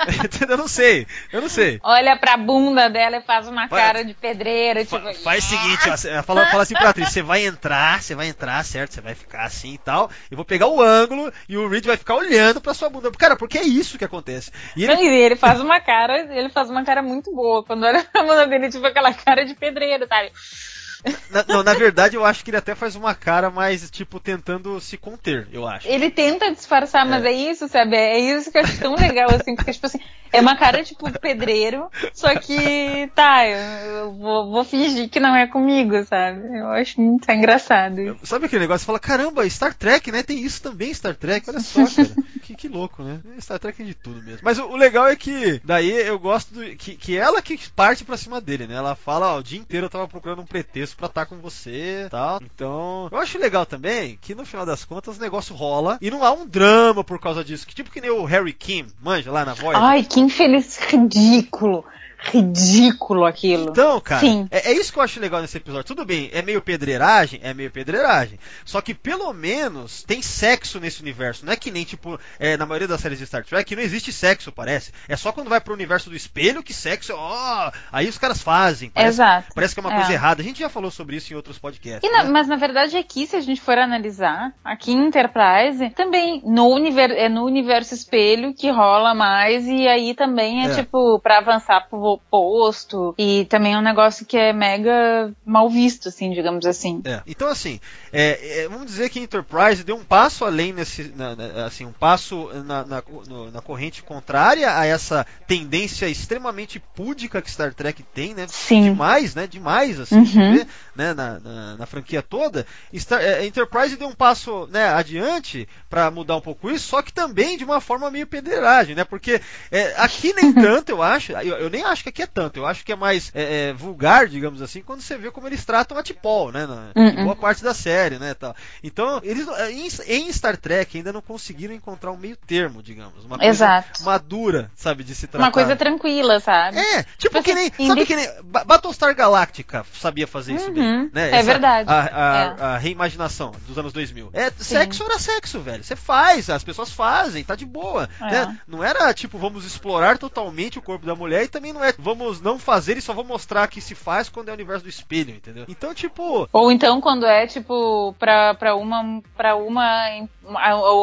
*laughs* eu não sei, eu não sei. Olha pra bunda dela e faz uma cara de pedreiro. Fa tipo, faz o seguinte, ó, fala, fala assim pra atriz, você vai entrar, você vai entrar, certo? Você vai ficar assim e tal. Eu vou pegar o ângulo e o Reed vai ficar olhando pra sua bunda. Cara, porque é isso que acontece. E ele ele faz uma cara, ele faz uma cara muito boa. Quando olha pra bunda dele, tipo aquela cara de pedreiro, sabe? Na, não, na verdade, eu acho que ele até faz uma cara mais, tipo, tentando se conter, eu acho. Ele tenta disfarçar, mas é isso, sabe? É isso que eu acho tão legal, assim, porque, tipo assim, é uma cara, tipo, pedreiro, só que, tá, eu, eu vou, vou fingir que não é comigo, sabe? Eu acho muito engraçado. isso. Sabe aquele negócio? Você fala, caramba, Star Trek, né? Tem isso também, Star Trek. Olha só, cara. *laughs* que, que louco, né? Star Trek tem de tudo mesmo. Mas o, o legal é que, daí eu gosto do, que, que ela que parte pra cima dele, né? Ela fala, ó, o dia inteiro eu tava procurando um pretexto pra estar com você tal. Então, eu acho legal também que no final das contas o negócio rola e não há um drama por causa disso. Que tipo que nem o Harry Kim, manja lá na voz. Ai, que infeliz, ridículo. Ridículo aquilo. Então, cara, é, é isso que eu acho legal nesse episódio. Tudo bem, é meio pedreiragem, é meio pedreiragem. Só que pelo menos tem sexo nesse universo. Não é que nem, tipo, é, na maioria das séries de Star Trek, não existe sexo, parece. É só quando vai pro universo do espelho que sexo, ó, aí os caras fazem. Parece, Exato. Parece que é uma É. coisa errada. A gente já falou sobre isso em outros podcasts. E na- né? mas na verdade aqui, se a gente for analisar, aqui em Enterprise, também no, univer, é no universo espelho que rola mais, e aí também é, É. tipo pra avançar pro oposto, e também é um negócio que é mega mal visto, assim, digamos assim. É, Então, assim, é, é, vamos dizer que a Enterprise deu um passo além nesse, na- na- assim, um passo na, na, na corrente contrária a essa tendência extremamente púdica que Star Trek tem, né? Sim. Demais, né? Demais, assim, Uhum. ver, né? Na, na, na franquia toda. Star, é, Enterprise deu um passo, né? Adiante para mudar um pouco isso, só que também de uma forma meio pederagem, né? Porque é, aqui nem *laughs* tanto, eu acho. Eu, eu nem acho que aqui é tanto. Eu acho que é mais é, é, vulgar, digamos assim, quando você vê como eles tratam a T'Pol, né? Na, em Uhum. boa parte da série, né? Tal. Então, eles em, em Star Trek ainda não conseguiram encontrar um meio termo, digamos. Uma coisa Exato. madura, sabe, de se tratar. Uma coisa tranquila, sabe? É, tipo Tipo que nem. assim, Sabe inde- que nem. Ba- Battlestar Galactica sabia fazer isso bem. Uhum, Né? é verdade. A, a- a reimaginação dos anos 2000. É, sexo era sexo, velho. Você faz, as pessoas fazem, tá de boa. É. Né? Não era tipo, vamos explorar totalmente o corpo da mulher e também não é vamos não fazer e só vou mostrar que se faz quando é o universo do espelho, entendeu? Então, tipo. Ou então quando é, tipo, pra, pra uma. para uma.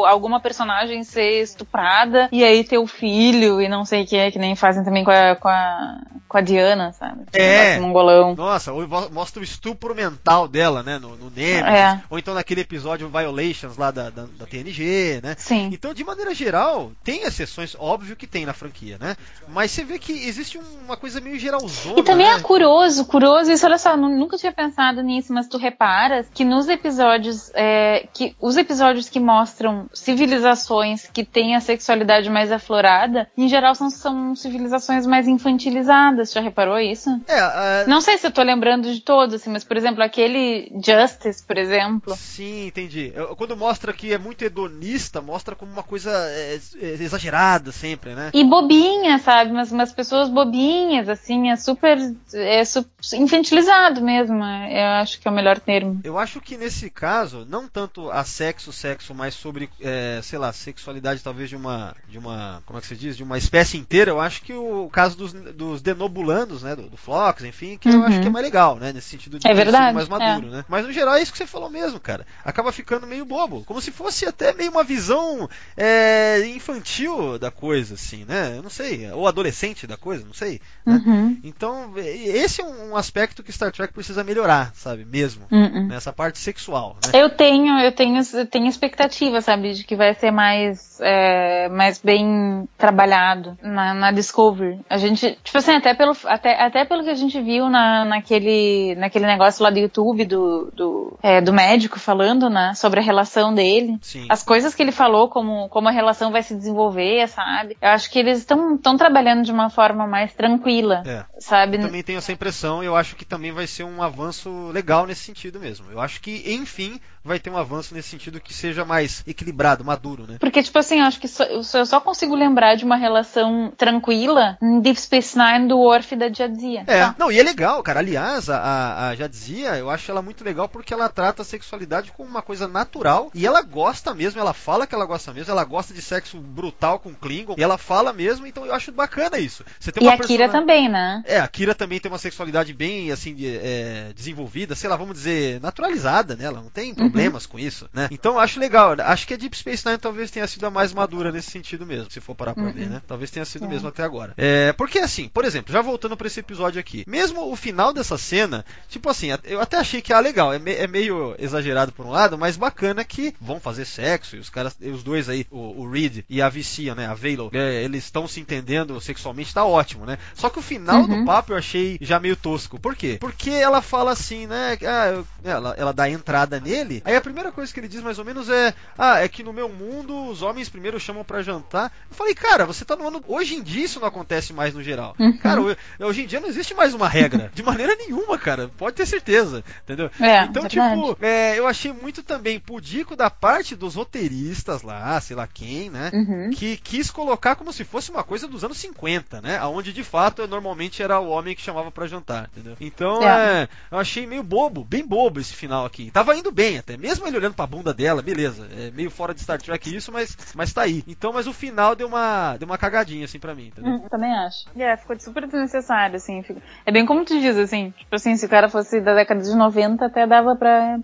alguma personagem ser estuprada e aí ter o filho e não sei o que é, que nem fazem também com a, com a, com a Diana, sabe? É. negócio mongolão. Nossa, mostra o estupro mental dela, né? No, no Nemesis. É. Ou então naquele episódio Violations lá da, da, da TNG, né? Sim. Então, de maneira geral, tem exceções, óbvio que tem na franquia, né? Mas você vê que existe um- uma coisa meio geralzona. E também né? é curioso, curioso isso, olha só, nu- nunca tinha pensado nisso, mas tu reparas que nos episódios, é, que os episódios que mostram civilizações que têm a sexualidade mais aflorada, em geral são, são civilizações mais infantilizadas, já reparou isso? É, a- Não sei se eu tô lembrando de todos, assim, mas por exemplo, aquele Justice, por exemplo. Sim, entendi. Eu- Quando mostra que é muito hedonista, mostra como uma coisa é, é, exagerada sempre, né? E bobinha, sabe? Mas umas pessoas bobinhas, assim, é super. É su- infantilizado mesmo. Eu acho que é o melhor termo. Eu acho que nesse caso, não tanto a sexo, sexo, mas sobre, é, sei lá, sexualidade talvez de uma, de uma, como é que se diz, de uma espécie inteira, eu acho que o caso dos, dos denobulanos, né, do, do Flox, enfim, que eu Uhum. acho que é mais legal, né, nesse sentido de É sido verdade, mais maduro, né. Mas no geral é isso que você falou mesmo, cara. Acaba ficando meio bobo, como se fosse até meio uma visão é, infantil da coisa, assim, né, eu não sei, ou adolescente da coisa, não sei. né? Uhum. Então, esse é um aspecto que Star Trek precisa melhorar, sabe, mesmo Uhum. nessa parte sexual, né? Eu tenho, eu tenho, eu tenho expectativa, sabe, de que vai ser mais, é, mais bem trabalhado na, na Discovery. A gente, tipo assim, até pelo, até, até pelo que a gente viu na, naquele, naquele negócio lá do YouTube do, do, é, do médico falando, né, sobre a relação dele. Sim. As coisas que ele falou, como, como a relação vai se desenvolver, sabe? Eu acho que eles estão trabalhando de uma forma mais tranquila, É. sabe? Eu também tenho essa impressão e eu acho que também vai ser um avanço legal nesse sentido mesmo. Eu acho que, enfim, vai ter um avanço nesse sentido que seja mais equilibrado, maduro, né? Porque, tipo assim, eu acho que só, eu só consigo lembrar de uma relação tranquila em Deep Space Nine do Worf e da Jadzia. É, Tá. não, e é legal, cara. Aliás, a, a Jadzia, eu acho ela muito legal porque ela trata a sexualidade como uma coisa natural e ela gosta mesmo, ela fala que ela gosta mesmo, ela gosta de sexo brutal com Klingon e ela fala mesmo, então eu acho bacana isso. Você tem E uma a Kira persona- também, né? É, a Kira também tem uma sexualidade bem, assim, de- é, desenvolvida, sei lá, vamos dizer, naturalizada, né? Ela não tem problemas com isso, né? Então eu acho legal. Acho que a Deep Space Nine talvez tenha sido a mais madura nesse sentido mesmo, se for parar pra ver, né? Talvez tenha sido mesmo até agora. É, porque assim, por exemplo, já voltando pra esse episódio aqui, mesmo o final dessa cena, tipo assim, eu até achei que, ah, legal, é, me- é meio exagerado por um lado, mas bacana que vão fazer sexo, e os caras, e os dois aí, o, o Reed e a Vicia, né, a Valo, é, eles estão se entendendo sexualmente, tá ótimo, né? Só que o final do papo eu achei já meio tosco. Por quê? Porque ela fala assim, né? Ah, ela, ela dá entrada nele. Aí a primeira coisa que ele diz mais ou menos é: Ah, é que no meu mundo os homens primeiro chamam pra jantar. Eu falei, cara, você tá no ano. Hoje em dia isso não acontece mais no geral. Cara, ho- hoje em dia não existe mais uma regra. De maneira nenhuma, cara. Pode ter certeza. Entendeu? É, então, tipo, é, eu achei muito também pudico da parte dos roteiristas lá, sei lá quem, né? Uhum. que quis colocar como se fosse uma coisa dos anos 50, né? Aonde de fato normalmente era o homem que chamava pra jantar, entendeu? Então, É. é, eu achei meio bobo, bem bobo esse final aqui. Tava indo bem até, mesmo ele olhando pra bunda dela, beleza. É meio fora de Star Trek isso, mas mas tá aí. Então, mas o final deu uma deu uma cagadinha assim pra mim, entendeu? Hum, também acho. É, ficou super desnecessário, assim. fica- É bem como tu diz, assim. Tipo assim, se o cara fosse da década de 90, até dava pra.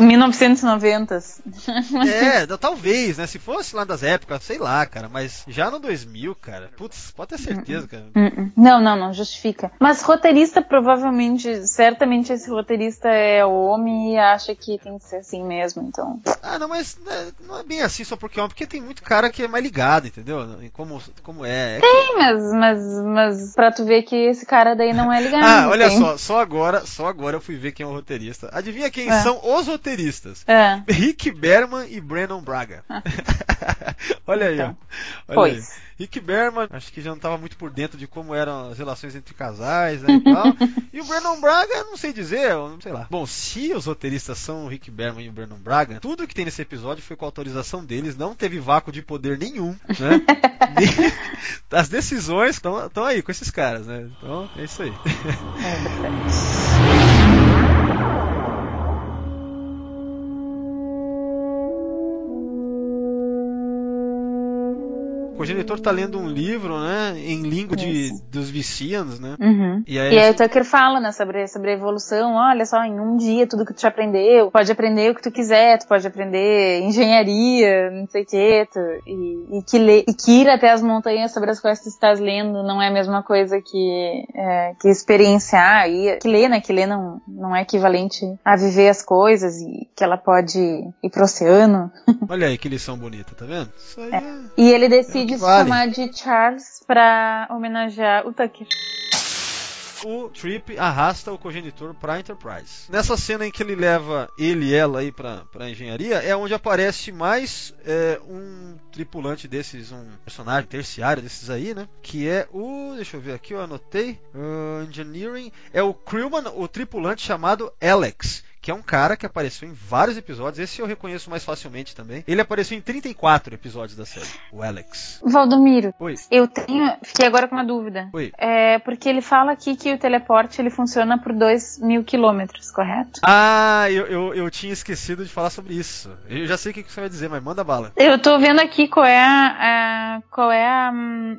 1990. *laughs* É, da- talvez, né? Se fosse lá das épocas, sei lá, cara, mas já no 2000, cara. Putz, pode ter certeza, cara. Hum, Não, não, não justifica. Mas roteirista, provavelmente, certamente esse roteirista é homem e acha que tem que ser assim mesmo, então. Ah, não, mas né, não é bem assim só porque é homem, porque tem muito cara que é mais ligado, entendeu? Em Como, como é. é que- Sim, mas, mas, mas pra tu ver que esse cara daí não é ligado. Ah, olha tem- só, só agora, só agora eu fui ver quem é o roteirista. Adivinha quem É. são os roteiristas? É, Rick Berman e Brandon Braga. *laughs* olha aí, ó. Então, Olha pois. aí. Rick Berman, acho que já não estava muito por dentro de como eram as relações entre casais, né, e tal. e o Brandon Braga, não sei dizer, não sei lá. Bom, se os roteiristas são o Rick Berman e o Brandon Braga, tudo que tem nesse episódio foi com a autorização deles, não teve vácuo de poder nenhum, né? *laughs* As decisões estão aí com esses caras, né? Então, é isso aí. é *laughs* O progenitor tá lendo um livro, né, em língua de, dos Vicians, né? Uhum. E aí, E aí o Tucker fala, né, sobre, sobre a evolução. Olha só, em um dia tudo que tu já aprendeu, pode aprender o que tu quiser, tu pode aprender engenharia, não sei o que, tu, e, e, que le, e que ir até as montanhas sobre as quais tu estás lendo não é a mesma coisa que, é, que experienciar, e que ler, né, que ler não, não é equivalente a viver as coisas, e que ela pode ir pro oceano. olha aí que lição bonita, tá vendo? Isso aí é... E ele decide que se vale. chamar de Charles pra homenagear o Tucker. o Trip arrasta o cogenitor pra Enterprise. Nessa cena em que ele leva ele e ela aí pra, pra engenharia, é onde aparece mais é, um tripulante desses, um personagem terciário desses aí, né? Que é o. Deixa eu ver aqui, eu anotei. uh, engineering. É o crewman, o tripulante chamado Alex. Que é um cara que apareceu em vários episódios. Esse eu reconheço mais facilmente também. Ele apareceu em 34 episódios da série. O Alex. Valdomiro, Oi. Eu tenho. Fiquei agora com uma dúvida. Oi. É, porque ele fala aqui que o teleporte ele funciona por 2 mil quilômetros, correto? Ah, eu, eu, eu tinha esquecido de falar sobre isso. Eu já sei o que você vai dizer, mas manda bala. Eu tô vendo aqui qual é a, a- qual é a,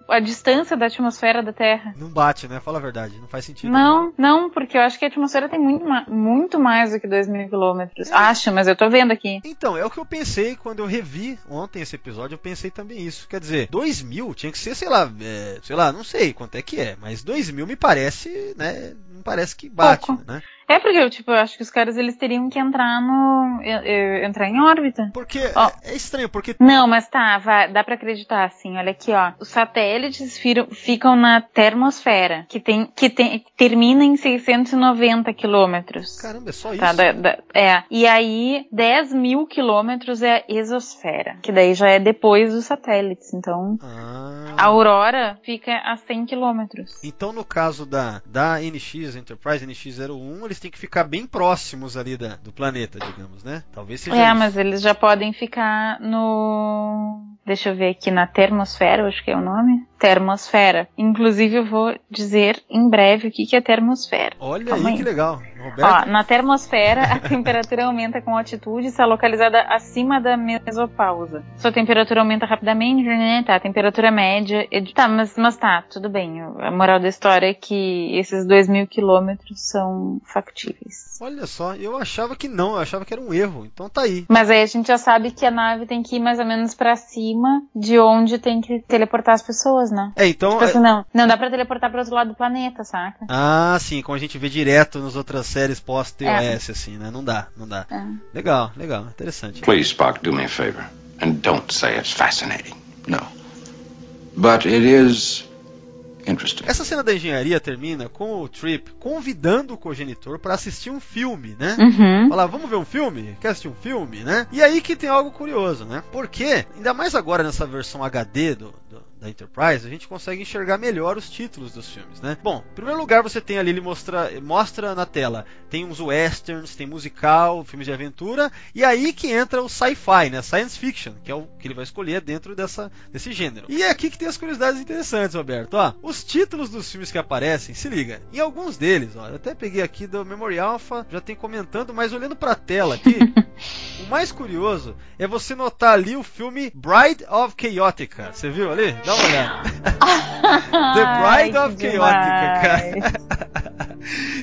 a distância da atmosfera da Terra. Não bate, né? Fala a verdade, não faz sentido. Não, não, porque eu acho que a atmosfera tem muito, muito mais do que 2 mil quilômetros. Acho, mas eu tô vendo aqui. Então, é o que eu pensei quando eu revi ontem esse episódio, eu pensei também isso. Quer dizer, 2 mil tinha que ser, sei lá, é, sei lá, não sei quanto é que é, mas 2 mil me parece, né? Não parece que bate, Pouco. né? É porque eu, tipo, eu acho que os caras eles teriam que entrar no. entrar em órbita. Porque Ó. é, é estranho, porque. Não, mas tá, vai, dá pra acreditar, assim, olha aqui, ó. Os satélites firam- ficam na termosfera, que tem, que tem, termina em 690 quilômetros. Caramba, é só isso. Tá, da- da- é. E aí, 10 mil quilômetros é a exosfera, que daí já é depois dos satélites, então... Ah, A Aurora fica a 100 quilômetros. Então, no caso da, da NX, Enterprise NX-01, eles têm que ficar bem próximos ali da, do planeta, digamos, né? Talvez seja É, isso. mas eles já podem ficar no. Deixa eu ver aqui, na termosfera, acho que é o nome. Termosfera. Inclusive, eu vou dizer em breve o que que é termosfera. Olha Calma aí, aí. que legal. Roberto, Ó, na termosfera, a *laughs* temperatura aumenta com altitude e está localizada acima da mesopausa. Sua temperatura aumenta rapidamente, né? Tá, a temperatura média. é de- Tá, mas, mas tá, tudo bem. A moral da história é que esses dois mil quilômetros são factíveis. olha só, eu achava que não, eu achava que era um erro. Então tá aí. Mas aí a gente já sabe que a nave tem que ir mais ou menos pra cima de onde tem que teleportar as pessoas, né? É, então. Tipo assim, não, não dá pra teleportar pro outro lado do planeta, saca? Ah, sim, como a gente vê direto nas outras séries pós-TOS, assim, né? Não dá, não dá. É. Legal, legal, interessante. Please, Spock, do me a favor. And don't say it's fascinating. No. But it is interesting. Essa cena da engenharia termina com o Trip convidando o cogenitor para assistir um filme, né? Uhum. Falar, vamos ver um filme? Quer assistir um filme, né? E aí que tem algo curioso, né? Porque, ainda mais agora nessa versão HD do, do- da Enterprise, a gente consegue enxergar melhor os títulos dos filmes, né? Bom, em primeiro lugar você tem ali, ele mostra, mostra na tela, tem uns westerns, tem musical, filmes de aventura, e aí que entra o sci-fi, né? Science fiction, que é o que ele vai escolher dentro dessa, desse gênero. E é aqui que tem as curiosidades interessantes, Roberto. Ó, os títulos dos filmes que aparecem, se liga, em alguns deles, ó, eu até peguei aqui do Memory Alpha, já tem comentando, mas olhando pra tela aqui, *laughs* o mais curioso é você notar ali o filme Bride of Chaotica. Você viu ali? Dá uma *laughs* olhada. The Bride Ai, of Chaotica, cara. *laughs*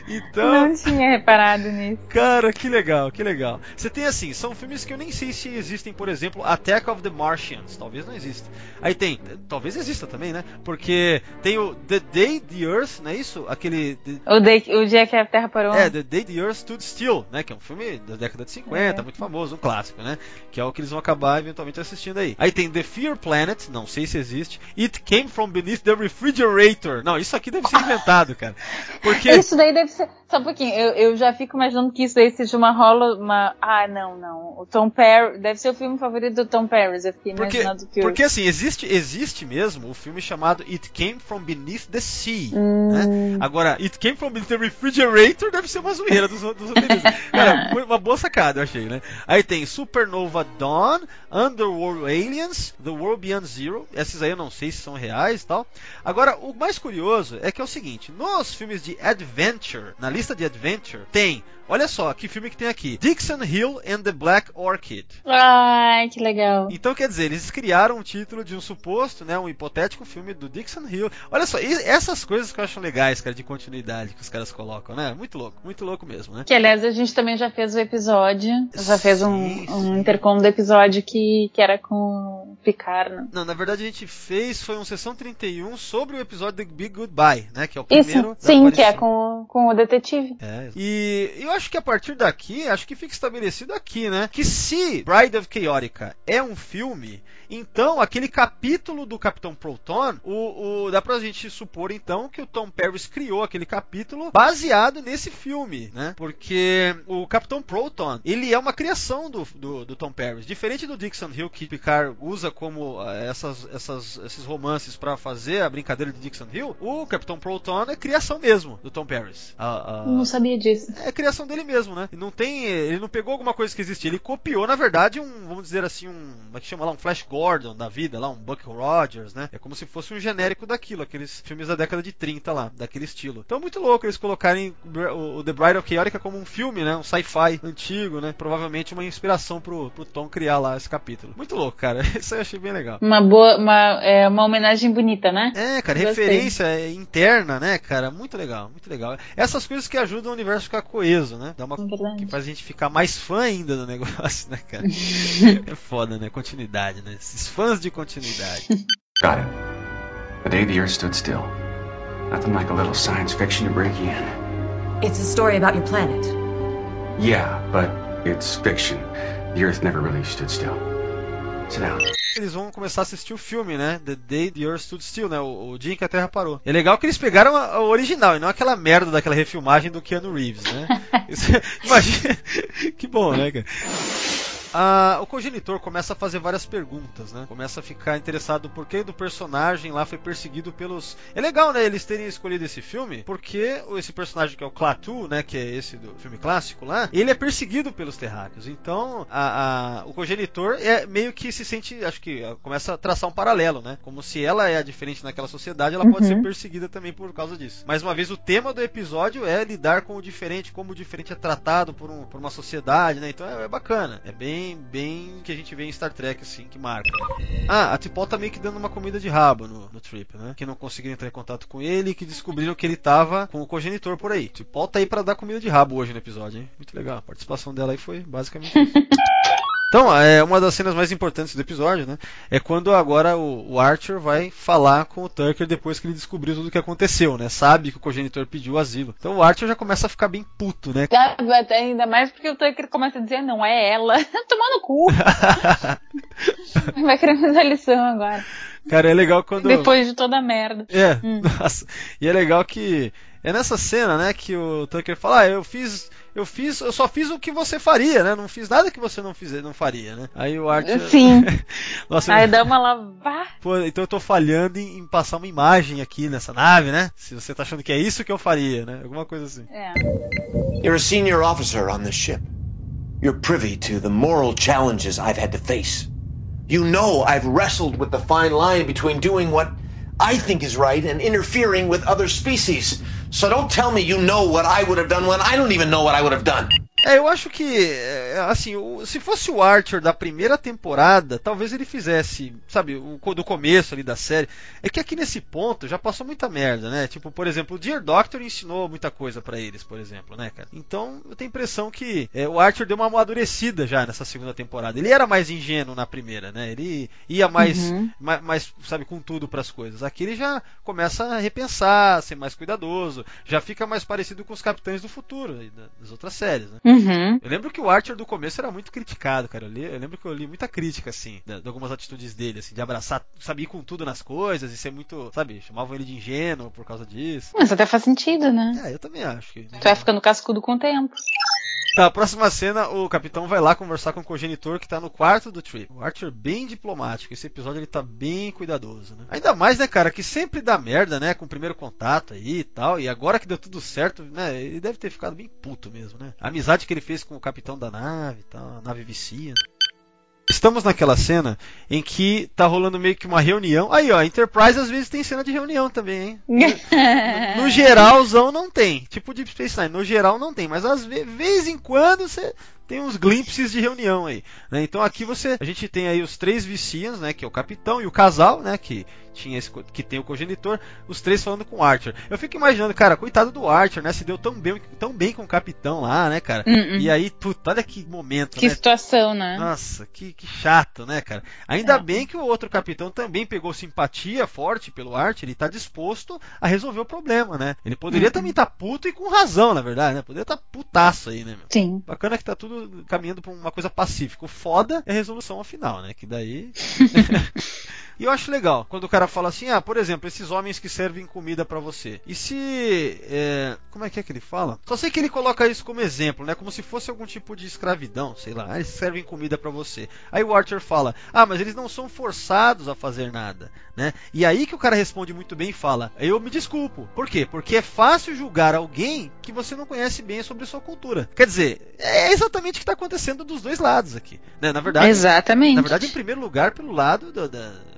então, Não tinha reparado nisso. Cara, que legal, que legal. Você tem assim, são filmes que eu nem sei se existem, por exemplo, Attack of the Martians, talvez não exista. Aí tem, talvez exista também, né? Porque tem o The Day the Earth, não é isso? Aquele O, day- o dia que a Terra parou. é, The Day the Earth Stood Still, né? Que é um filme da década de 50, É. muito famoso, um clássico, né? Que é o que eles vão acabar eventualmente assistindo aí. Aí tem The Fear Planet, não sei se existe. It Came From Beneath the Refrigerator. Não, isso aqui deve ser inventado, cara. Porque... *laughs* Isso daí deve ser. Só um pouquinho, eu, eu já fico imaginando que isso daí seja uma rola. Uma... Ah, não, não. O Tom Perry. Deve ser o filme favorito do Tom Perry. Eu fiquei Porque, imaginando que porque assim, existe, existe mesmo o filme chamado It Came From Beneath the Sea. Hum. Né? Agora, It Came From Beneath the Refrigerator deve ser uma zoeira dos, dos. Cara, *laughs* uma boa sacada, eu achei, né? Aí tem Supernova Dawn, Underworld Aliens, The World Beyond Zero. Esses aí eu não sei se são reais tal. Agora, o mais curioso é que é o seguinte: nos filmes de Adventure, na lista de Adventure, tem. Olha só, que filme que tem aqui: Dixon Hill and the Black Orchid. Ai, que legal. Então, quer dizer, eles criaram um título de um suposto, né, um hipotético filme do Dixon Hill. Olha só, essas coisas que eu acho legais, cara, de continuidade que os caras colocam, né? Muito louco, muito louco mesmo, né? Que aliás a gente também já fez o episódio. Já fez um, Sim, um intercom do episódio que, que era com o Picard, né? Não, na verdade a gente fez, foi um sessão 31 sobre o episódio The Big Goodbye, né? Que é o Isso, primeiro. da sim, que é com, com o detetive. É. E eu acho que a partir daqui, acho que fica estabelecido aqui, né? Que se Bride of Chaotica é um filme, então aquele capítulo do Capitão Proton, o, o- dá pra gente supor então que o Tom Paris criou aquele capítulo baseado nesse filme, né? Porque o Capitão Proton, ele é uma criação do, do, do Tom Paris, diferente do Dixon Hill que Picard usa como ah, essas, essas, esses romances pra fazer a brincadeira de Dixon Hill, o Capitão Proton é criação mesmo do Tom Paris. A- a- Não sabia disso. é criação dele mesmo, né? E Não tem, ele não pegou alguma coisa que existia, ele copiou, na verdade, um, vamos dizer assim, um, como é que chama lá, um Flash Gordon da vida, lá, um Buck Rogers, né? É como se fosse um genérico daquilo, aqueles filmes da década de 30 lá, daquele estilo. Então é muito louco eles colocarem o, The Bride of Chaotica como um filme, né? Um sci-fi antigo, né? Provavelmente uma inspiração pro, pro Tom criar lá esse capítulo. Muito louco, cara. *laughs* Isso aí eu achei bem legal. Uma boa, uma, é, uma homenagem bonita, né? É, cara, Gostei. referência interna, né, cara? Muito legal, muito legal. Essas coisas que ajudam o universo a ficar coeso, né? Dá uma É que faz a gente ficar mais fã ainda do negócio, né, cara? *laughs* é foda, né? Continuidade, né? Esses fãs de continuidade. *laughs* Got it. The day the Earth stood still. Nothing like a little science fiction to break you in. It's a story about your planet. Yeah, but it's fiction. The Earth never really stood still. Sit down. Eles vão começar a assistir o filme, né? The Day the Earth Stood Still, né? O, o dia em que a Terra parou. É legal que eles pegaram a, a original e não aquela merda daquela refilmagem do Keanu Reeves, né? *laughs* Isso- imagina. que bom, né, cara? A- o cogenitor começa a fazer várias perguntas, né? Começa a ficar interessado por que do personagem lá foi perseguido pelos. É legal, né? Eles terem escolhido esse filme, porque esse personagem que é o Klaatu, né? Que é esse do filme clássico lá, ele é perseguido pelos terráqueos. Então, a- a- o cogenitor é meio que se sente, acho que ah, começa a traçar um paralelo, né? Como se ela é a diferente naquela sociedade, ela pode Uhum. ser perseguida também por causa disso. Mais uma vez, o tema do episódio é lidar com o diferente, como o diferente é tratado por, um- por uma sociedade, né? Então é, é bacana. É bem, bem que a gente vê em Star Trek, assim, que marca. Ah, a Tipol tá meio que dando uma comida de rabo no, no Trip, né? Que não conseguiram entrar em contato com ele e que descobriram que ele tava com o cogenitor por aí. Tipol tá aí pra dar comida de rabo hoje no episódio, hein? Muito legal. A participação dela aí foi basicamente isso. *laughs* Então, é uma das cenas mais importantes do episódio, né? É quando agora o, o Archer vai falar com o Tucker depois que ele descobriu tudo o que aconteceu, né? Sabe que o cogenitor pediu asilo. Então o Archer já começa a ficar bem puto, né? Até Ainda mais porque o Tucker começa a dizer, não é ela. *laughs* Tomar no cu. *laughs* Vai querer fazer a lição agora. Cara, é legal quando. Depois de toda a merda. É, Hum. *laughs* nossa. E é legal que é nessa cena, né, que o Tucker fala, ah, eu fiz, eu fiz, eu só fiz o que você faria, né? Não fiz nada que você não fizer, não faria, né? Aí o Archer *laughs* Sim. *laughs* Nossa, Aí dá uma lavar. pô, então eu tô falhando em, em passar uma imagem aqui nessa nave, né? Se você tá achando que é isso que eu faria, né? Alguma coisa assim. É. You're a senior officer on this ship. You're privy to the moral challenges I've had to face. You know I've wrestled with the fine line between doing what I think is right and interfering with other species. So don't tell me you know what I would have done when I don't even know what I would have done. É, eu acho que, é, assim, se fosse o Archer da primeira temporada, talvez ele fizesse, sabe, o, do começo ali da série. É que aqui nesse ponto já passou muita merda, né? Tipo, por exemplo, o Dear Doctor ensinou muita coisa pra eles, por exemplo, né, cara? Então eu tenho a impressão que é, o Archer deu uma amadurecida já nessa segunda temporada. Ele era mais ingênuo na primeira, né? Ele ia mais, Uhum. ma- mais, sabe, com tudo pras coisas. Aqui ele já começa a repensar, ser mais cuidadoso, já fica mais parecido com os capitães do futuro das outras séries, né? Uhum. Eu lembro que o Archer do começo era muito criticado, cara. Eu, li- eu lembro que eu li muita crítica, assim, da- de, algumas atitudes dele, assim, de abraçar, sabe, ir com tudo nas coisas e ser muito, sabe, chamavam ele de ingênuo por causa disso. Mas até faz sentido, né? É, eu também acho que. Tu vai ficando cascudo com o tempo. Na próxima cena, o capitão vai lá conversar com o cogenitor que tá no quarto do Trip. O Archer bem diplomático. Esse episódio ele tá bem cuidadoso, né? Ainda mais, né, cara, que sempre dá merda, né, com o primeiro contato aí e tal. E agora que deu tudo certo, né, ele deve ter ficado bem puto mesmo, né? A amizade que ele fez com o capitão da nave e tal, a nave vicia. Estamos naquela cena em que tá rolando meio que uma reunião. Aí, ó, Enterprise às vezes tem cena de reunião também, hein? *laughs* No geralzão não tem. Tipo Deep Space Nine, no geral não tem, mas às ve vez em quando você tem uns glimpses de reunião aí. né? Então aqui você, a gente tem aí os três vicians, né, que é o capitão e o casal, né, que tinha esse, que tem o cogenitor, os três falando com o Archer. Eu fico imaginando, cara, coitado do Archer, né, se deu tão bem, tão bem com o capitão lá, né, cara? Hum, hum. E aí, puta, olha que momento, Que né? situação, né? Nossa, que, que chato, né, cara? Ainda É. bem que o outro capitão também pegou simpatia forte pelo Archer e tá disposto a resolver o problema, né? Ele poderia Uhum. também estar puto e com razão, na verdade, né? Poderia estar putaço aí, né, meu? Sim. Bacana que tá tudo caminhando pra uma coisa pacífica. O foda é a resolução final, né? Que daí. *laughs* E eu acho legal quando o cara fala assim: ah, por exemplo, esses homens que servem comida pra você. E se. é, como é que é que ele fala? Só sei que ele coloca isso como exemplo, né? Como se fosse algum tipo de escravidão, sei lá. Ah, eles servem comida pra você. Aí o Archer fala: ah, mas eles não são forçados a fazer nada, né? E aí que o cara responde muito bem e fala: eu me desculpo. Por quê? Porque é fácil julgar alguém que você não conhece bem sobre sua cultura. Quer dizer, é exatamente o que está acontecendo dos dois lados aqui. Né? Na verdade, Exatamente. na verdade, em primeiro lugar, pelo lado do- da.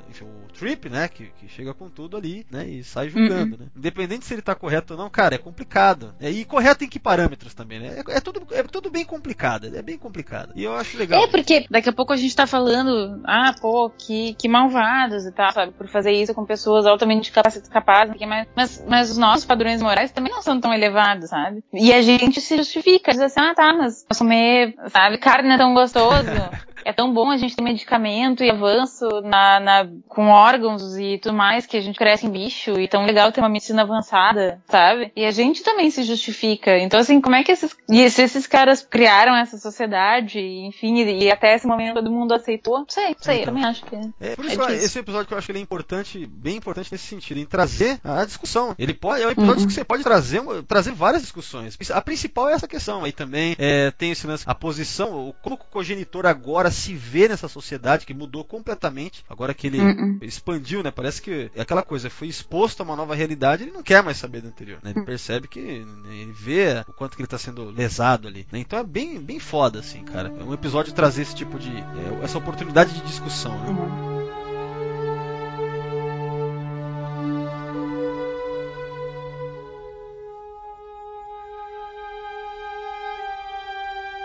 Trip, né? Que, que chega com tudo ali, né? E sai julgando, né? Independente se ele tá correto ou não, cara, é complicado. É, e correto em que parâmetros também, né? É, é tudo, é tudo bem complicado. É bem complicado. E eu acho legal. É, porque daqui a pouco a gente tá falando, ah, pô, que, que malvados e tal, sabe? Por fazer isso com pessoas altamente capazes, mais- mas, mas os nossos padrões morais também não são tão elevados, sabe? E a gente se justifica, diz assim, ah, tá, mas comer, sabe, carne é tão gostoso. *laughs* é tão bom a gente ter medicamento e avanço na, na, com órgãos e tudo mais, que a gente cresce em bicho, e tão legal ter uma medicina avançada, sabe? E a gente também se justifica. Então, assim, como é que esses, e se esses caras criaram essa sociedade, enfim, e, e até esse momento todo mundo aceitou? Não sei, não sei, então, eu também acho que. É, por isso, é esse episódio que eu acho que ele é importante, bem importante nesse sentido, em trazer a discussão. Ele pode, é um episódio uhum. que você pode trazer, trazer várias discussões. A principal é essa questão. Aí também é, tem esse lance, a posição, como o cogenitor agora se vê nessa sociedade que mudou completamente. Agora que ele uhum. expandiu, né? Parece que é aquela coisa, foi exposto a uma nova realidade, ele não quer mais saber do anterior. Né? Ele uhum. percebe que ele vê o quanto que ele está sendo lesado ali. Né? Então é bem, bem foda, assim, cara. É um episódio trazer esse tipo de. É, essa oportunidade de discussão. Né? Uhum.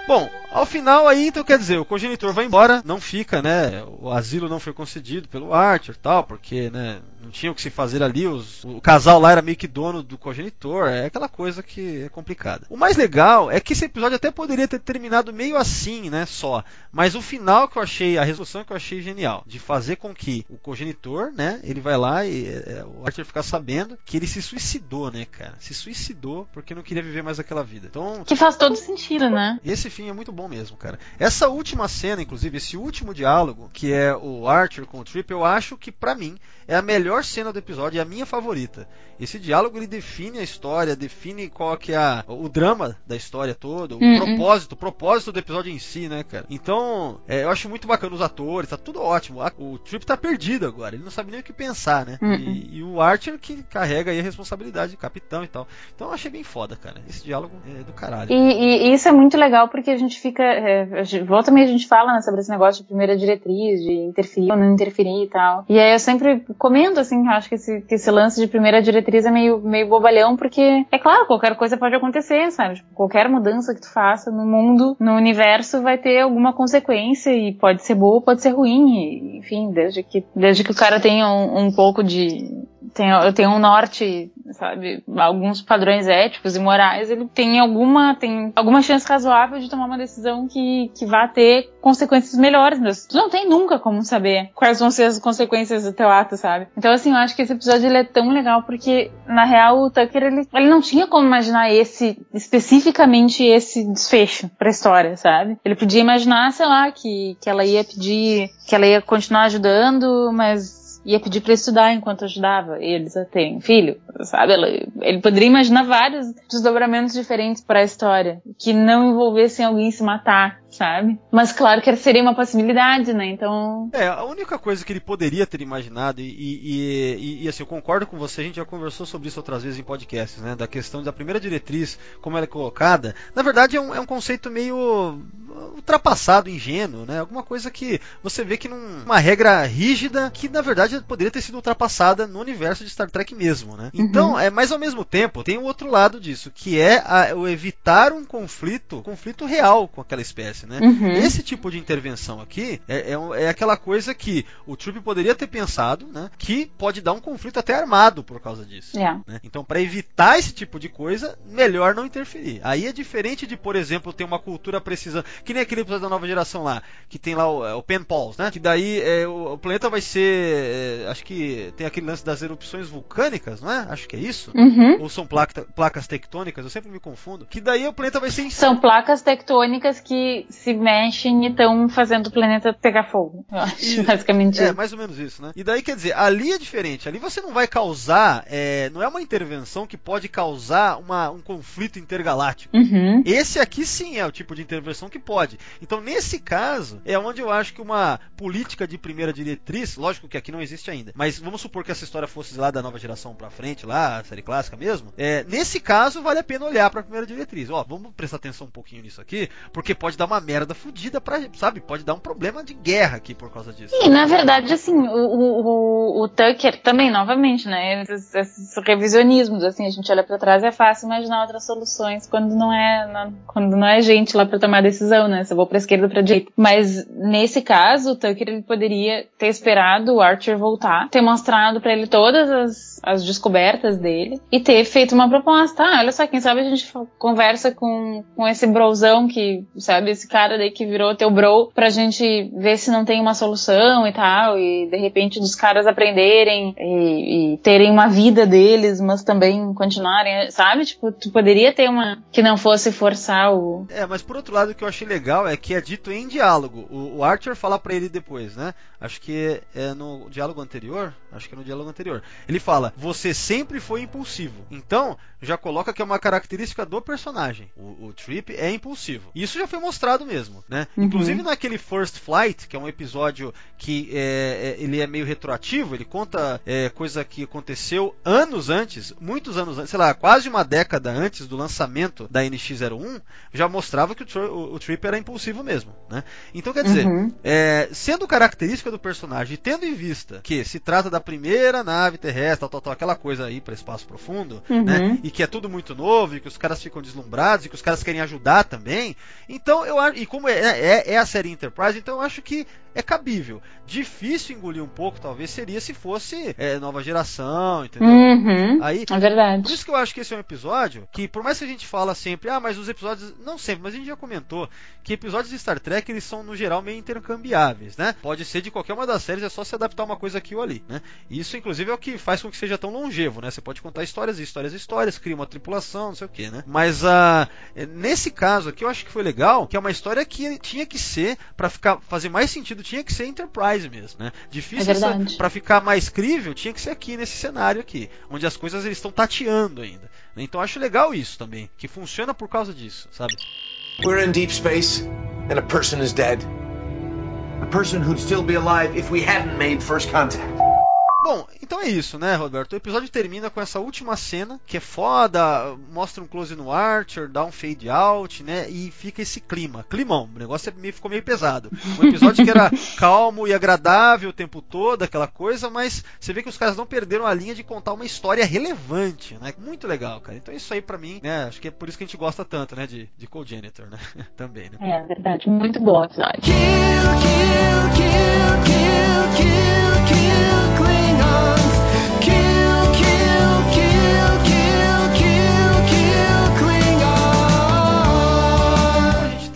Bom, ao final aí, então quer dizer, o cogenitor vai embora, não fica, né? O asilo não foi concedido pelo Archer tal, porque, né, não tinha o que se fazer ali, os, o casal lá era meio que dono do cogenitor, é aquela coisa que é complicada. O mais legal é que esse episódio até poderia ter terminado meio assim, né, só, mas o final que eu achei, a resolução que eu achei genial, de fazer com que o cogenitor, né, ele vai lá e é, o Archer ficar sabendo que ele se suicidou, né, cara, se suicidou porque não queria viver mais aquela vida. Então, que faz todo sentido, né? Esse fim é muito bom mesmo, cara. Essa última cena, inclusive, esse último diálogo, que é o Archer com o Trip, eu acho que para mim é a melhor cena do episódio, é a minha favorita. Esse diálogo ele define a história, define qual que é a, o drama da história todo, o uhum. propósito, o propósito do episódio em si, né, cara? Então, é, eu acho muito bacana os atores, tá tudo ótimo. O Trip tá perdido agora, ele não sabe nem o que pensar, né? Uhum. E, e, o Archer que carrega aí a responsabilidade de capitão e tal. Então eu achei bem foda, cara. Esse diálogo é do caralho. E, e, e isso é muito legal porque a gente fica. É, volta meio a gente fala né, sobre esse negócio de primeira diretriz, de interferir ou não interferir e tal. E aí eu sempre comento, assim, acho que esse, que esse lance de primeira diretriz é meio, meio bobalhão, porque, é claro, qualquer coisa pode acontecer, sabe? Tipo, qualquer mudança que tu faça no mundo, no universo, vai ter alguma consequência e pode ser boa, pode ser ruim. E, enfim, desde que, desde que o cara tenha um, um pouco de, tem, eu tenho um norte, sabe, alguns padrões éticos e morais, ele tem alguma, tem alguma chance razoável de tomar uma decisão que, que vá ter consequências melhores. Mas tu não tem nunca como saber quais vão ser as consequências do teu ato, sabe? Então, assim, eu acho que esse episódio ele é tão legal porque, na real, o Tucker, ele, ele não tinha como imaginar esse, especificamente esse desfecho pra história, sabe? Ele podia imaginar, sei lá, que, que ela ia pedir, que ela ia continuar ajudando, mas ia pedir para estudar enquanto ajudava eles a terem filho, sabe? Ele poderia imaginar vários desdobramentos diferentes para a história que não envolvessem alguém se matar, sabe? Mas claro que seria uma possibilidade, né? Então. É, a única coisa que ele poderia ter imaginado, e, e, e, e, assim, eu concordo com você, a gente já conversou sobre isso outras vezes em podcasts, né? Da questão da primeira diretriz, como ela é colocada. Na verdade, é um, é um conceito meio ultrapassado, ingênuo, né? Alguma coisa que você vê que num, uma regra rígida que na verdade poderia ter sido ultrapassada no universo de Star Trek mesmo, né? Uhum. Então, é, mas ao mesmo tempo, tem o um outro lado disso, que é a, o evitar um conflito, conflito real com aquela espécie acontece, né? Uhum. Esse tipo de intervenção aqui é, é, é, aquela coisa que o Troop poderia ter pensado, né? Que pode dar um conflito até armado por causa disso. Yeah. Né? Então, para evitar esse tipo de coisa, melhor não interferir. Aí é diferente de, por exemplo, ter uma cultura precisando. Que nem aquele episódio da nova geração lá, que tem lá o, é, o Pen Pals, né? Que daí é, o, o, planeta vai ser. É, acho que tem aquele lance das erupções vulcânicas, não é? Acho que é isso. Uhum. Ou são placa, placas tectônicas, eu sempre me confundo. Que daí o planeta vai ser. São placas tectônicas que se mexem e estão fazendo o planeta pegar fogo. Eu acho, e, *laughs* basicamente. É, mais ou menos isso, né? E daí, quer dizer, ali é diferente. Ali você não vai causar, é, não é uma intervenção que pode causar uma, um conflito intergaláctico. Uhum. Esse aqui sim é o tipo de intervenção que pode. Então, nesse caso, é onde eu acho que uma política de primeira diretriz, lógico que aqui não existe ainda, mas vamos supor que essa história fosse lá da nova geração pra frente, lá, a série clássica mesmo. É, nesse caso, vale a pena olhar pra primeira diretriz. Ó, vamos prestar atenção um pouquinho nisso aqui, porque pode dar uma merda fodida pra, sabe, pode dar um problema de guerra aqui por causa disso. E na verdade, assim, o, o, o Tucker também, novamente, né, esses, esses, revisionismos, assim, a gente olha para trás é fácil imaginar outras soluções quando não é, não, quando não é gente lá para tomar decisão, né, se eu vou pra esquerda ou pra direita. Mas nesse caso, o Tucker ele poderia ter esperado o Archer voltar, ter mostrado para ele todas as, as descobertas dele e ter feito uma proposta. Ah, olha só, quem sabe a gente conversa com, com esse brosão que, sabe, esse cara daí que virou teu bro pra gente ver se não tem uma solução e tal, e de repente dos caras aprenderem e, e terem uma vida deles, mas também continuarem, sabe? Tipo, tu poderia ter uma que não fosse forçar o. É, mas por outro lado, o que eu achei legal é que é dito em diálogo. O, o Archer fala para ele depois, né? Acho que é no diálogo anterior. Acho que é no diálogo anterior. Ele fala: Você sempre foi impulsivo. Então, já coloca que é uma característica do personagem. O, o Trip é impulsivo. Isso já foi mostrado mesmo, né? Uhum. Inclusive naquele First Flight, que é um episódio que é, é, ele é meio retroativo, ele conta é, coisa que aconteceu anos antes, muitos anos antes, sei lá, quase uma década antes do lançamento da NX01, já mostrava que o, o, o Trip era impulsivo mesmo, né? Então quer dizer, Uhum. é, sendo característica do personagem, tendo em vista que se trata da primeira nave terrestre, tal, tal, tal, aquela coisa aí para espaço profundo, Uhum. né? E que é tudo muito novo, e que os caras ficam deslumbrados, e que os caras querem ajudar também. Então eu acho, e como é, é, é a série Enterprise, então eu acho que é cabível. Difícil engolir um pouco, talvez seria se fosse é, nova geração, entendeu? Uhum. Aí, É por verdade. isso que eu acho que esse é um episódio que, por mais que a gente fala sempre, ah, mas os episódios. Não sempre, mas a gente já comentou que episódios de Star Trek eles são, no geral, meio intercambiáveis, né? Pode ser de qualquer uma das séries, é só se adaptar uma coisa aqui ou ali, né? Isso, inclusive, é o que faz com que seja tão longevo, né? Você pode contar histórias e histórias e histórias, cria uma tripulação, não sei o que, né? Mas ah, nesse caso aqui eu acho que foi legal, que é uma história que tinha que ser, pra ficar, fazer mais sentido, tinha que ser Enterprise mesmo, né? Difícil É para ficar mais crível, tinha que ser aqui nesse cenário aqui, onde as coisas eles estão tateando ainda. Então acho legal isso também, que funciona por causa disso, sabe? We're in deep space, and a person is dead. A person who'd still be alive if we hadn't made first contact. Bom, então é isso, né, Roberto? O episódio termina com essa última cena, que é foda, mostra um close no Archer, dá um fade out, né? E fica esse clima, climão. O negócio é meio- ficou meio pesado. Um episódio que era *laughs* calmo e agradável o tempo todo, aquela coisa, mas você vê que os caras não perderam a linha de contar uma história relevante, né? Muito legal, cara. Então isso aí pra mim, né? Acho que é por isso que a gente gosta tanto, né? De, de Cogenitor, né? *laughs* Também, né? É verdade, muito bom o episódio. A gente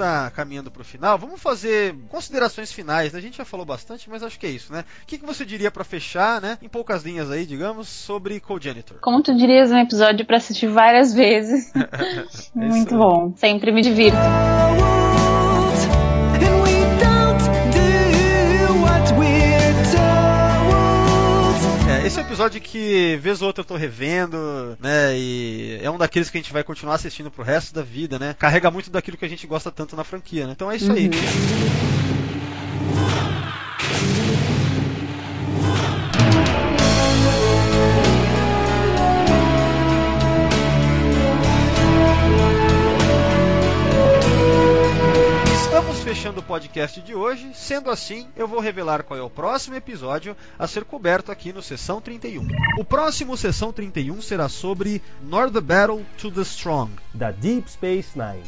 tá caminhando pro final. Vamos fazer considerações finais, né? A gente já falou bastante, mas acho que é isso, né? O que, que você diria pra fechar, né? Em poucas linhas aí, digamos, sobre Cogenitor. Como tu dirias, um episódio pra assistir várias vezes. *laughs* Muito aí. bom. Sempre me divirto. Episódio que, vez ou outra, eu tô revendo, né? E é um daqueles que a gente vai continuar assistindo pro resto da vida, né? Carrega muito daquilo que a gente gosta tanto na franquia, né? Então é isso aí. Estamos fechando o podcast de hoje. Sendo assim, eu vou revelar qual é o próximo episódio a ser coberto aqui no Sessão 31. O próximo Sessão 31 será sobre Nor the Battle to the Strong. da Deep Space Nine.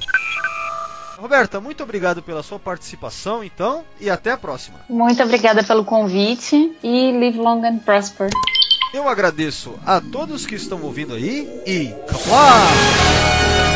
Roberta, muito obrigado pela sua participação, então, e até a próxima. Muito obrigada pelo convite e live long and prosper. Eu agradeço a todos que estão ouvindo aí e. Kapla!